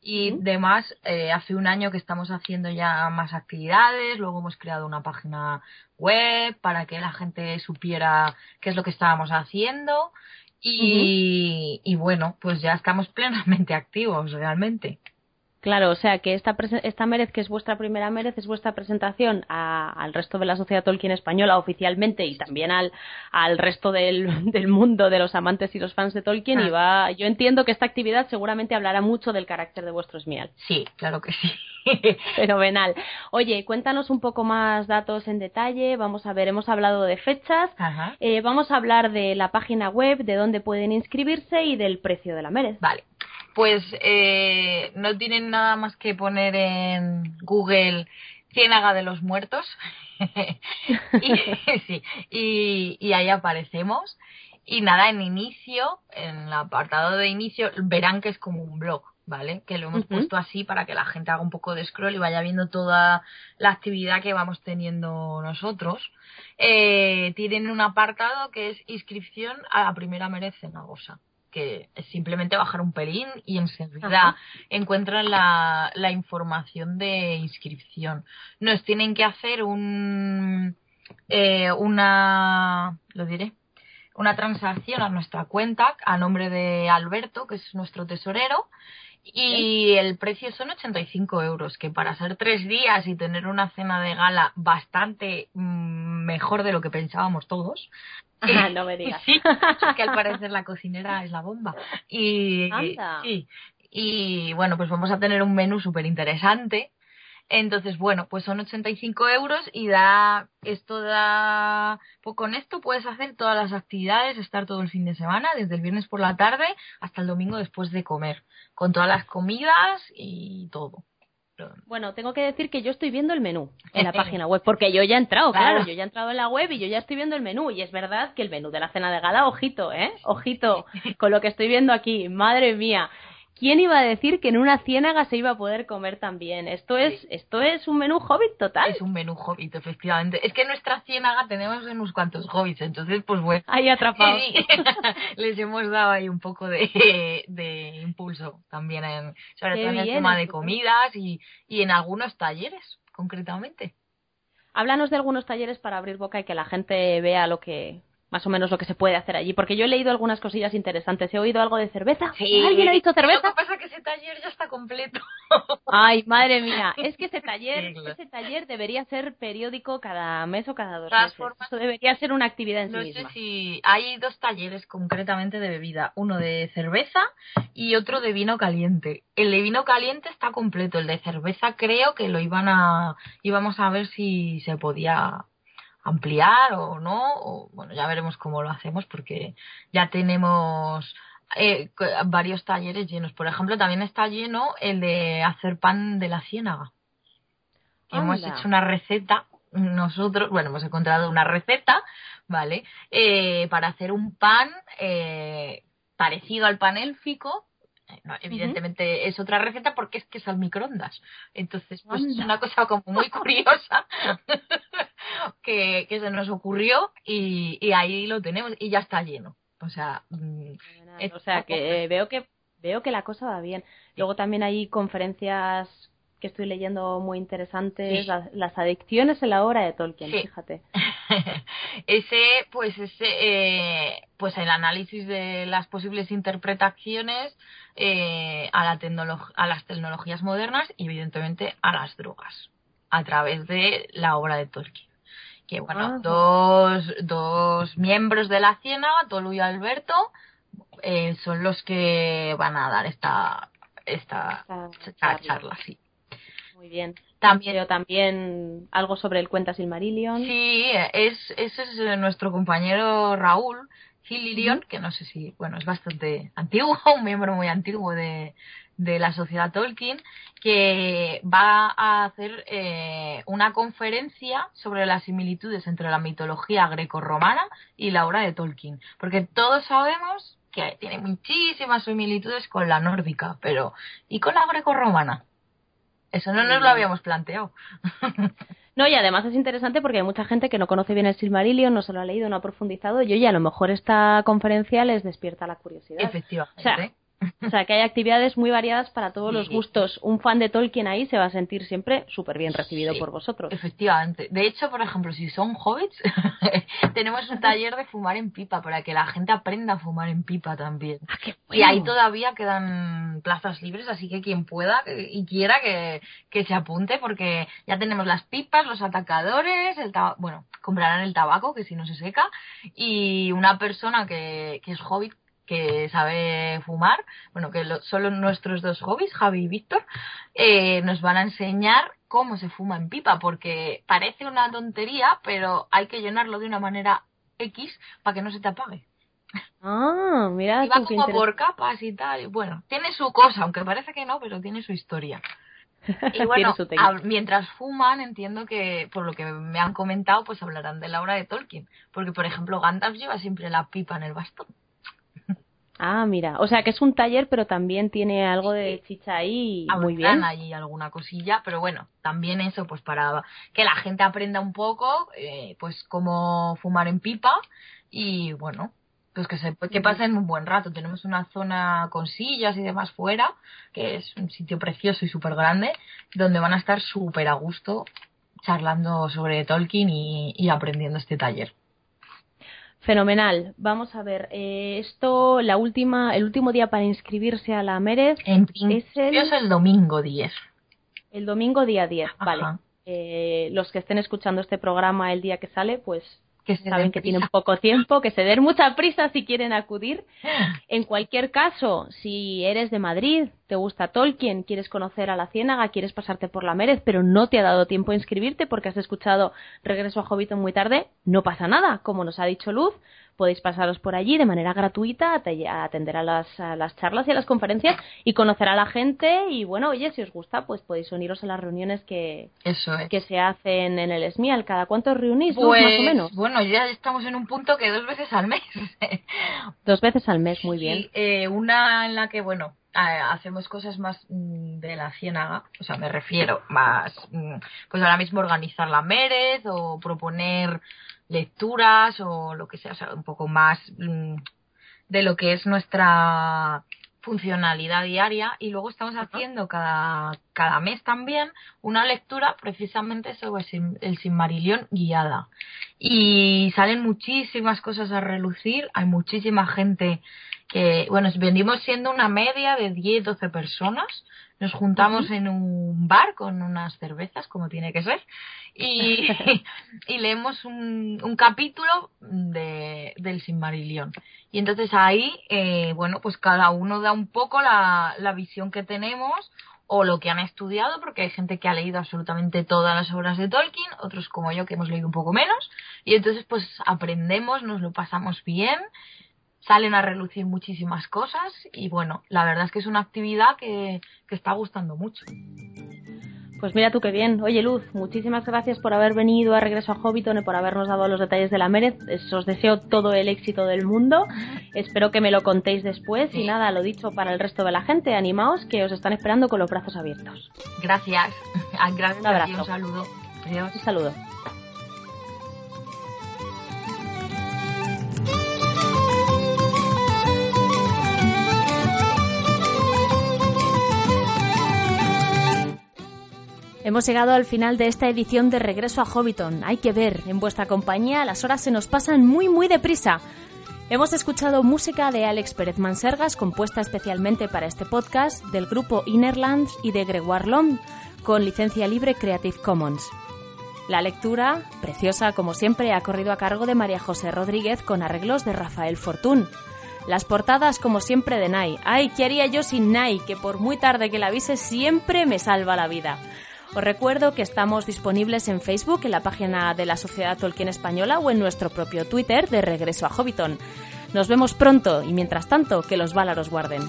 y demás, eh, hace un año que estamos haciendo ya más actividades, luego hemos creado una página web para que la gente supiera qué es lo que estábamos haciendo y, y bueno, pues ya estamos plenamente activos realmente. Claro, o sea que esta, esta Merez, que es vuestra primera Merez, es vuestra presentación a- al resto de la sociedad Tolkien española oficialmente y también al, al resto del, del mundo de los amantes y los fans de Tolkien. Ah. Y va, yo entiendo que esta actividad seguramente hablará mucho del carácter de vuestro Esmial. Sí, claro que sí. Fenomenal. Oye, cuéntanos un poco más datos en detalle. Vamos a ver, hemos hablado de fechas. Ajá. Eh, vamos a hablar de la página web, de dónde pueden inscribirse y del precio de la Merez. Vale. Pues eh, no tienen nada más que poner en Google Ciénaga de los Muertos. y, sí, y, y ahí aparecemos. Y nada, en inicio, en el apartado de inicio, verán que es como un blog, ¿vale? Que lo hemos puesto así para que la gente haga un poco de scroll y vaya viendo toda la actividad que vamos teniendo nosotros. Eh, tienen un apartado que es inscripción a la primera merece Nagosa que es simplemente bajar un pelín y enseguida Ajá. encuentran la, la información de inscripción. Nos tienen que hacer un eh, una lo diré una transacción a nuestra cuenta a nombre de Alberto, que es nuestro tesorero, y el precio son 85 euros, que para ser tres días y tener una cena de gala bastante mm, mejor de lo que pensábamos todos, Ah, no me digas. Sí, que al parecer la cocinera es la bomba. Y, Anda. sí, y bueno, pues vamos a tener un menú súper interesante. Entonces, bueno, pues son 85 euros y da, esto da, pues con esto puedes hacer todas las actividades, estar todo el fin de semana, desde el viernes por la tarde hasta el domingo después de comer, con todas las comidas y todo. Bueno, tengo que decir que yo estoy viendo el menú en la página web, porque yo ya he entrado, claro. Claro. yo ya he entrado en la web y yo ya estoy viendo el menú. Y es verdad que el menú de la cena de gala, ojito, ¿eh? Ojito, con lo que estoy viendo aquí, madre mía. ¿Quién iba a decir que en una ciénaga se iba a poder comer también? Esto es, esto es un menú hobbit total. Es un menú hobbit, efectivamente. Es que en nuestra ciénaga tenemos unos cuantos hobbits, entonces, pues bueno. Ahí atrapado. Sí, les hemos dado ahí un poco de, de impulso también, en, sobre Qué todo en el tema de comidas y, y en algunos talleres, concretamente. Háblanos de algunos talleres para abrir boca y que la gente vea lo que, más o menos lo que se puede hacer allí, porque yo he leído algunas cosillas interesantes. He oído algo de cerveza. ¿Alguien ha visto Lo que cerveza? pasa es que ese taller ya está completo. Ay, madre mía, es que ese taller, ese taller debería ser periódico cada mes o cada dos meses. Eso debería ser una actividad en No sí sé misma. si hay dos talleres concretamente de bebida, uno de cerveza y otro de vino caliente. El de vino caliente está completo, el de cerveza creo que lo iban a íbamos a ver si se podía ampliar o no, o bueno, ya veremos cómo lo hacemos porque ya tenemos eh, varios talleres llenos. Por ejemplo, también está lleno el de hacer pan de la ciénaga. Hemos hecho una receta, nosotros, bueno, hemos encontrado una receta, ¿vale? Eh, para hacer un pan eh, parecido al pan élfico, evidentemente es otra receta porque es que es al microondas. Entonces, pues es una cosa como muy curiosa que, se nos ocurrió y, y, ahí lo tenemos y ya está lleno. O sea, mm, o sea que veo que veo que la cosa va bien. Luego también hay conferencias que estoy leyendo muy interesantes, las, adicciones en la obra de Tolkien, fíjate. ese, pues ese, eh, pues el análisis de las posibles interpretaciones eh, a, la a las tecnologías modernas y evidentemente a las drogas a través de la obra de Tolkien. Que bueno, ah. dos, dos miembros de la Ciénaga, Tolu y Alberto, eh, son los que van a dar esta, esta, charla. sí. Muy bien. También, también algo sobre el cuenta Silmarillion. Sí, es, ese es eh, nuestro compañero Raúl Silmarillion, que no sé si, bueno, es bastante antiguo, un miembro muy antiguo de, de la sociedad Tolkien, que va a hacer eh, una conferencia sobre las similitudes entre la mitología greco-romana y la obra de Tolkien. Porque todos sabemos que tiene muchísimas similitudes con la nórdica, pero ¿y con la greco-romana? Eso no nos lo habíamos planteado. No, y además es interesante porque hay mucha gente que no conoce bien el Silmarillion, no se lo ha leído, no ha profundizado, y oye, a lo mejor esta conferencia les despierta la curiosidad. Efectivamente. O sea, que hay actividades muy variadas para todos los gustos. Un fan de Tolkien ahí se va a sentir siempre súper bien recibido por vosotros. Efectivamente. De hecho, por ejemplo, si son hobbits, tenemos un taller de fumar en pipa para que la gente aprenda a fumar en pipa también. Ah, y ahí todavía quedan plazas libres, así que quien pueda y quiera que, que se apunte, porque ya tenemos las pipas, los atacadores, el bueno, comprarán el tabaco, que si no se seca, y una persona que, que es hobbit que sabe fumar, bueno, que solo nuestros dos hobbies, Javi y Víctor, eh, nos van a enseñar cómo se fuma en pipa, porque parece una tontería, pero hay que llenarlo de una manera X para que no se te apague. Ah, mira. Y va como por capas y tal. Bueno, tiene su cosa, aunque parece que no, pero tiene su historia. Y bueno, mientras fuman, entiendo que, por lo que me han comentado, pues hablarán de la obra de Tolkien. Porque, por ejemplo, Gandalf lleva siempre la pipa en el bastón. Ah, mira, o sea que es un taller, pero también tiene algo de chicha ahí. muy bien. allí alguna cosilla, pero bueno, también eso, pues para que la gente aprenda un poco, eh, pues cómo fumar en pipa y bueno, pues que se que pasen un buen rato. Tenemos una zona con sillas y demás fuera, que es un sitio precioso y súper grande, donde van a estar súper a gusto charlando sobre Tolkien y aprendiendo este taller. Fenomenal. Vamos a ver, eh, esto, la última, el último día para inscribirse a la Mérez es el... es el domingo 10. El domingo día 10, vale. Eh, los que estén escuchando este programa el día que sale, pues que saben que tienen poco tiempo, que se den mucha prisa si quieren acudir. En cualquier caso, si eres de Madrid, te gusta Tolkien, quieres conocer a la Ciénaga, quieres pasarte por la Mérez, pero no te ha dado tiempo a inscribirte porque has escuchado Regreso a Hobbiton muy tarde, no pasa nada. Como nos ha dicho Luz, podéis pasaros por allí de manera gratuita a atender a las, las, charlas y a las conferencias y conocer a la gente y bueno, oye, si os gusta, pues podéis uniros a las reuniones que, que se hacen en el SMIAL. ¿Cada cuánto os reunís? más o pues, menos. Bueno, ya estamos en un punto que dos veces al mes. dos veces al mes, muy bien. Eh, una en la que, bueno, hacemos cosas más mm, de la ciénaga, o sea, me refiero más, mm, pues ahora mismo organizar la Mérez o proponer lecturas o lo que sea, o sea, un poco más mm, de lo que es nuestra funcionalidad diaria. Y luego estamos haciendo cada, cada mes también una lectura precisamente sobre el Silmarillion guiada. Y salen muchísimas cosas a relucir, hay muchísima gente que, bueno, venimos siendo una media de 10, 12 personas. Nos juntamos en un bar con unas cervezas, como tiene que ser, y, y leemos un, un capítulo de, del Silmarillion. Y entonces ahí, eh, bueno, pues cada uno da un poco la, la visión que tenemos o lo que han estudiado, porque hay gente que ha leído absolutamente todas las obras de Tolkien, otros como yo que hemos leído un poco menos, y entonces pues aprendemos, nos lo pasamos bien salen a relucir muchísimas cosas y bueno, la verdad es que es una actividad que, está gustando mucho. Pues mira tú qué bien. Oye, Luz, muchísimas gracias por haber venido a Regreso a Hobbiton y por habernos dado los detalles de la Meret. Os deseo todo el éxito del mundo. Espero que me lo contéis después. Y nada, lo dicho para el resto de la gente, animaos que os están esperando con los brazos abiertos. Gracias. Gracias. Un abrazo. Un saludo. Adiós. Un saludo. Hemos llegado al final de esta edición de Regreso a Hobbiton. Hay que ver, en vuestra compañía las horas se nos pasan muy muy deprisa. Hemos escuchado música de Alex Pérez Mansergas, compuesta especialmente para este podcast, del grupo Innerlands y de Gregoire Lom, con licencia libre Creative Commons. La lectura, preciosa como siempre, ha corrido a cargo de María José Rodríguez con arreglos de Rafael Fortún. Las portadas, como siempre, de Nai. Ay, ¿qué haría yo sin Nai? Que por muy tarde que la avise siempre me salva la vida. Os recuerdo que estamos disponibles en Facebook, en la página de la Sociedad Tolkien Española o en nuestro propio Twitter de Regreso a Hobbiton. Nos vemos pronto y mientras tanto, que los Valar guarden.